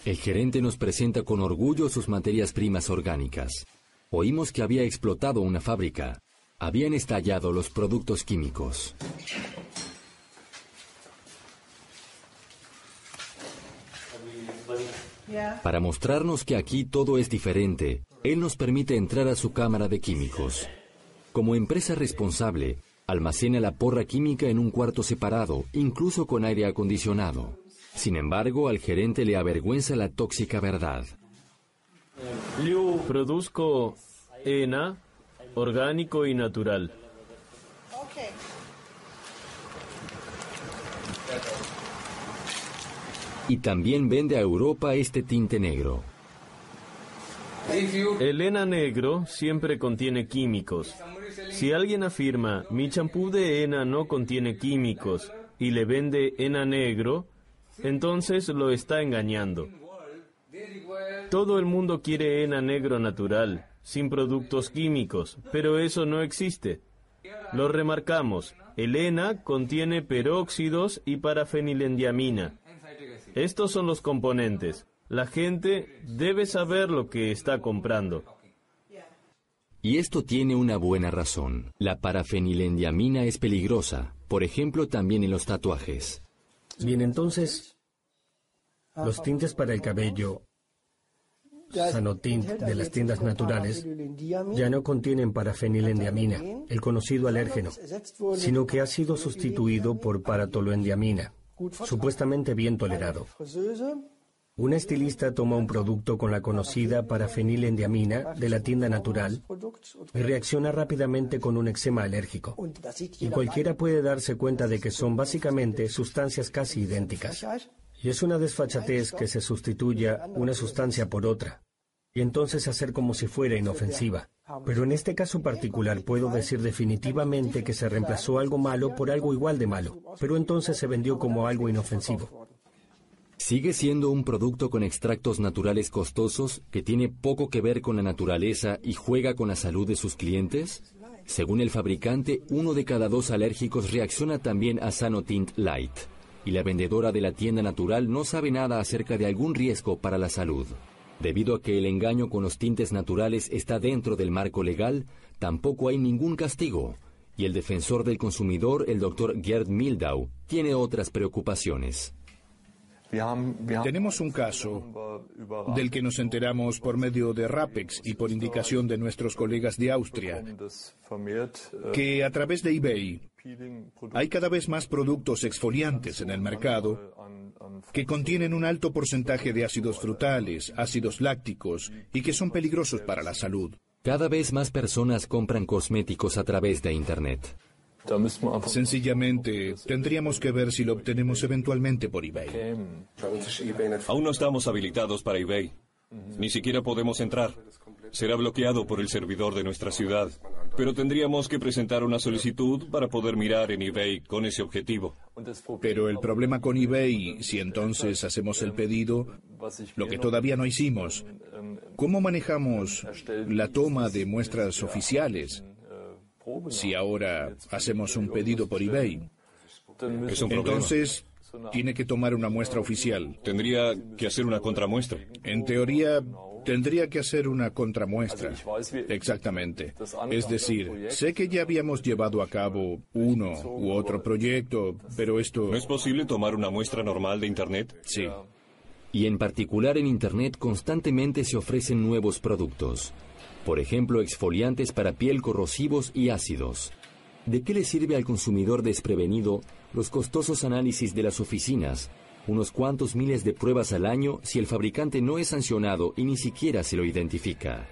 El gerente nos presenta con orgullo sus materias primas orgánicas. Oímos que había explotado una fábrica. Habían estallado los productos químicos. Para mostrarnos que aquí todo es diferente, él nos permite entrar a su cámara de químicos. Como empresa responsable, almacena la porra química en un cuarto separado, incluso con aire acondicionado. Sin embargo, al gerente le avergüenza la tóxica verdad. Produzco ENA, orgánico y natural. Y también vende a Europa este tinte negro. El ENA negro siempre contiene químicos. Si alguien afirma, mi champú de ENA no contiene químicos y le vende ENA negro, entonces lo está engañando. Todo el mundo quiere ENA negro natural, sin productos químicos, pero eso no existe. Lo remarcamos, el ENA contiene peróxidos y parafenilendiamina. Estos son los componentes. La gente debe saber lo que está comprando. Y esto tiene una buena razón. La parafenilendiamina es peligrosa, por ejemplo también en los tatuajes. Bien, entonces, los tintes para el cabello Sanotint de las tiendas naturales ya no contienen parafenilendiamina, el conocido alérgeno, sino que ha sido sustituido por paratoluendiamina, supuestamente bien tolerado. Una estilista toma un producto con la conocida parafenilendiamina de la tienda natural y reacciona rápidamente con un eczema alérgico. Y cualquiera puede darse cuenta de que son básicamente sustancias casi idénticas. Y es una desfachatez que se sustituya una sustancia por otra, y entonces hacer como si fuera inofensiva. Pero en este caso particular puedo decir definitivamente que se reemplazó algo malo por algo igual de malo, pero entonces se vendió como algo inofensivo. ¿Sigue siendo un producto con extractos naturales costosos que tiene poco que ver con la naturaleza y juega con la salud de sus clientes? Según el fabricante, uno de cada dos alérgicos reacciona también a Sanotint Light, y la vendedora de la tienda natural no sabe nada acerca de algún riesgo para la salud. Debido a que el engaño con los tintes naturales está dentro del marco legal, tampoco hay ningún castigo. Y el defensor del consumidor, el doctor Gerd Mildau, tiene otras preocupaciones. Tenemos un caso del que nos enteramos por medio de RAPEX y por indicación de nuestros colegas de Austria, que a través de eBay hay cada vez más productos exfoliantes en el mercado que contienen un alto porcentaje de ácidos frutales, ácidos lácticos y que son peligrosos para la salud. Cada vez más personas compran cosméticos a través de Internet. Sencillamente, tendríamos que ver si lo obtenemos eventualmente por eBay. Aún no estamos habilitados para eBay. Ni siquiera podemos entrar. Será bloqueado por el servidor de nuestra ciudad. Pero tendríamos que presentar una solicitud para poder mirar en eBay con ese objetivo. Pero el problema con eBay, si entonces hacemos el pedido, lo que todavía no hicimos, ¿cómo manejamos la toma de muestras oficiales? Si ahora hacemos un pedido por eBay, entonces tiene que tomar una muestra oficial. Tendría que hacer una contramuestra. En teoría, tendría que hacer una contramuestra. Exactamente. Es decir, sé que ya habíamos llevado a cabo uno u otro proyecto, pero esto... ¿No es posible tomar una muestra normal de Internet? Sí. Y en particular en Internet constantemente se ofrecen nuevos productos. Por ejemplo, exfoliantes para piel corrosivos y ácidos. ¿De qué le sirve al consumidor desprevenido los costosos análisis de las oficinas, unos cuantos miles de pruebas al año si el fabricante no es sancionado y ni siquiera se lo identifica?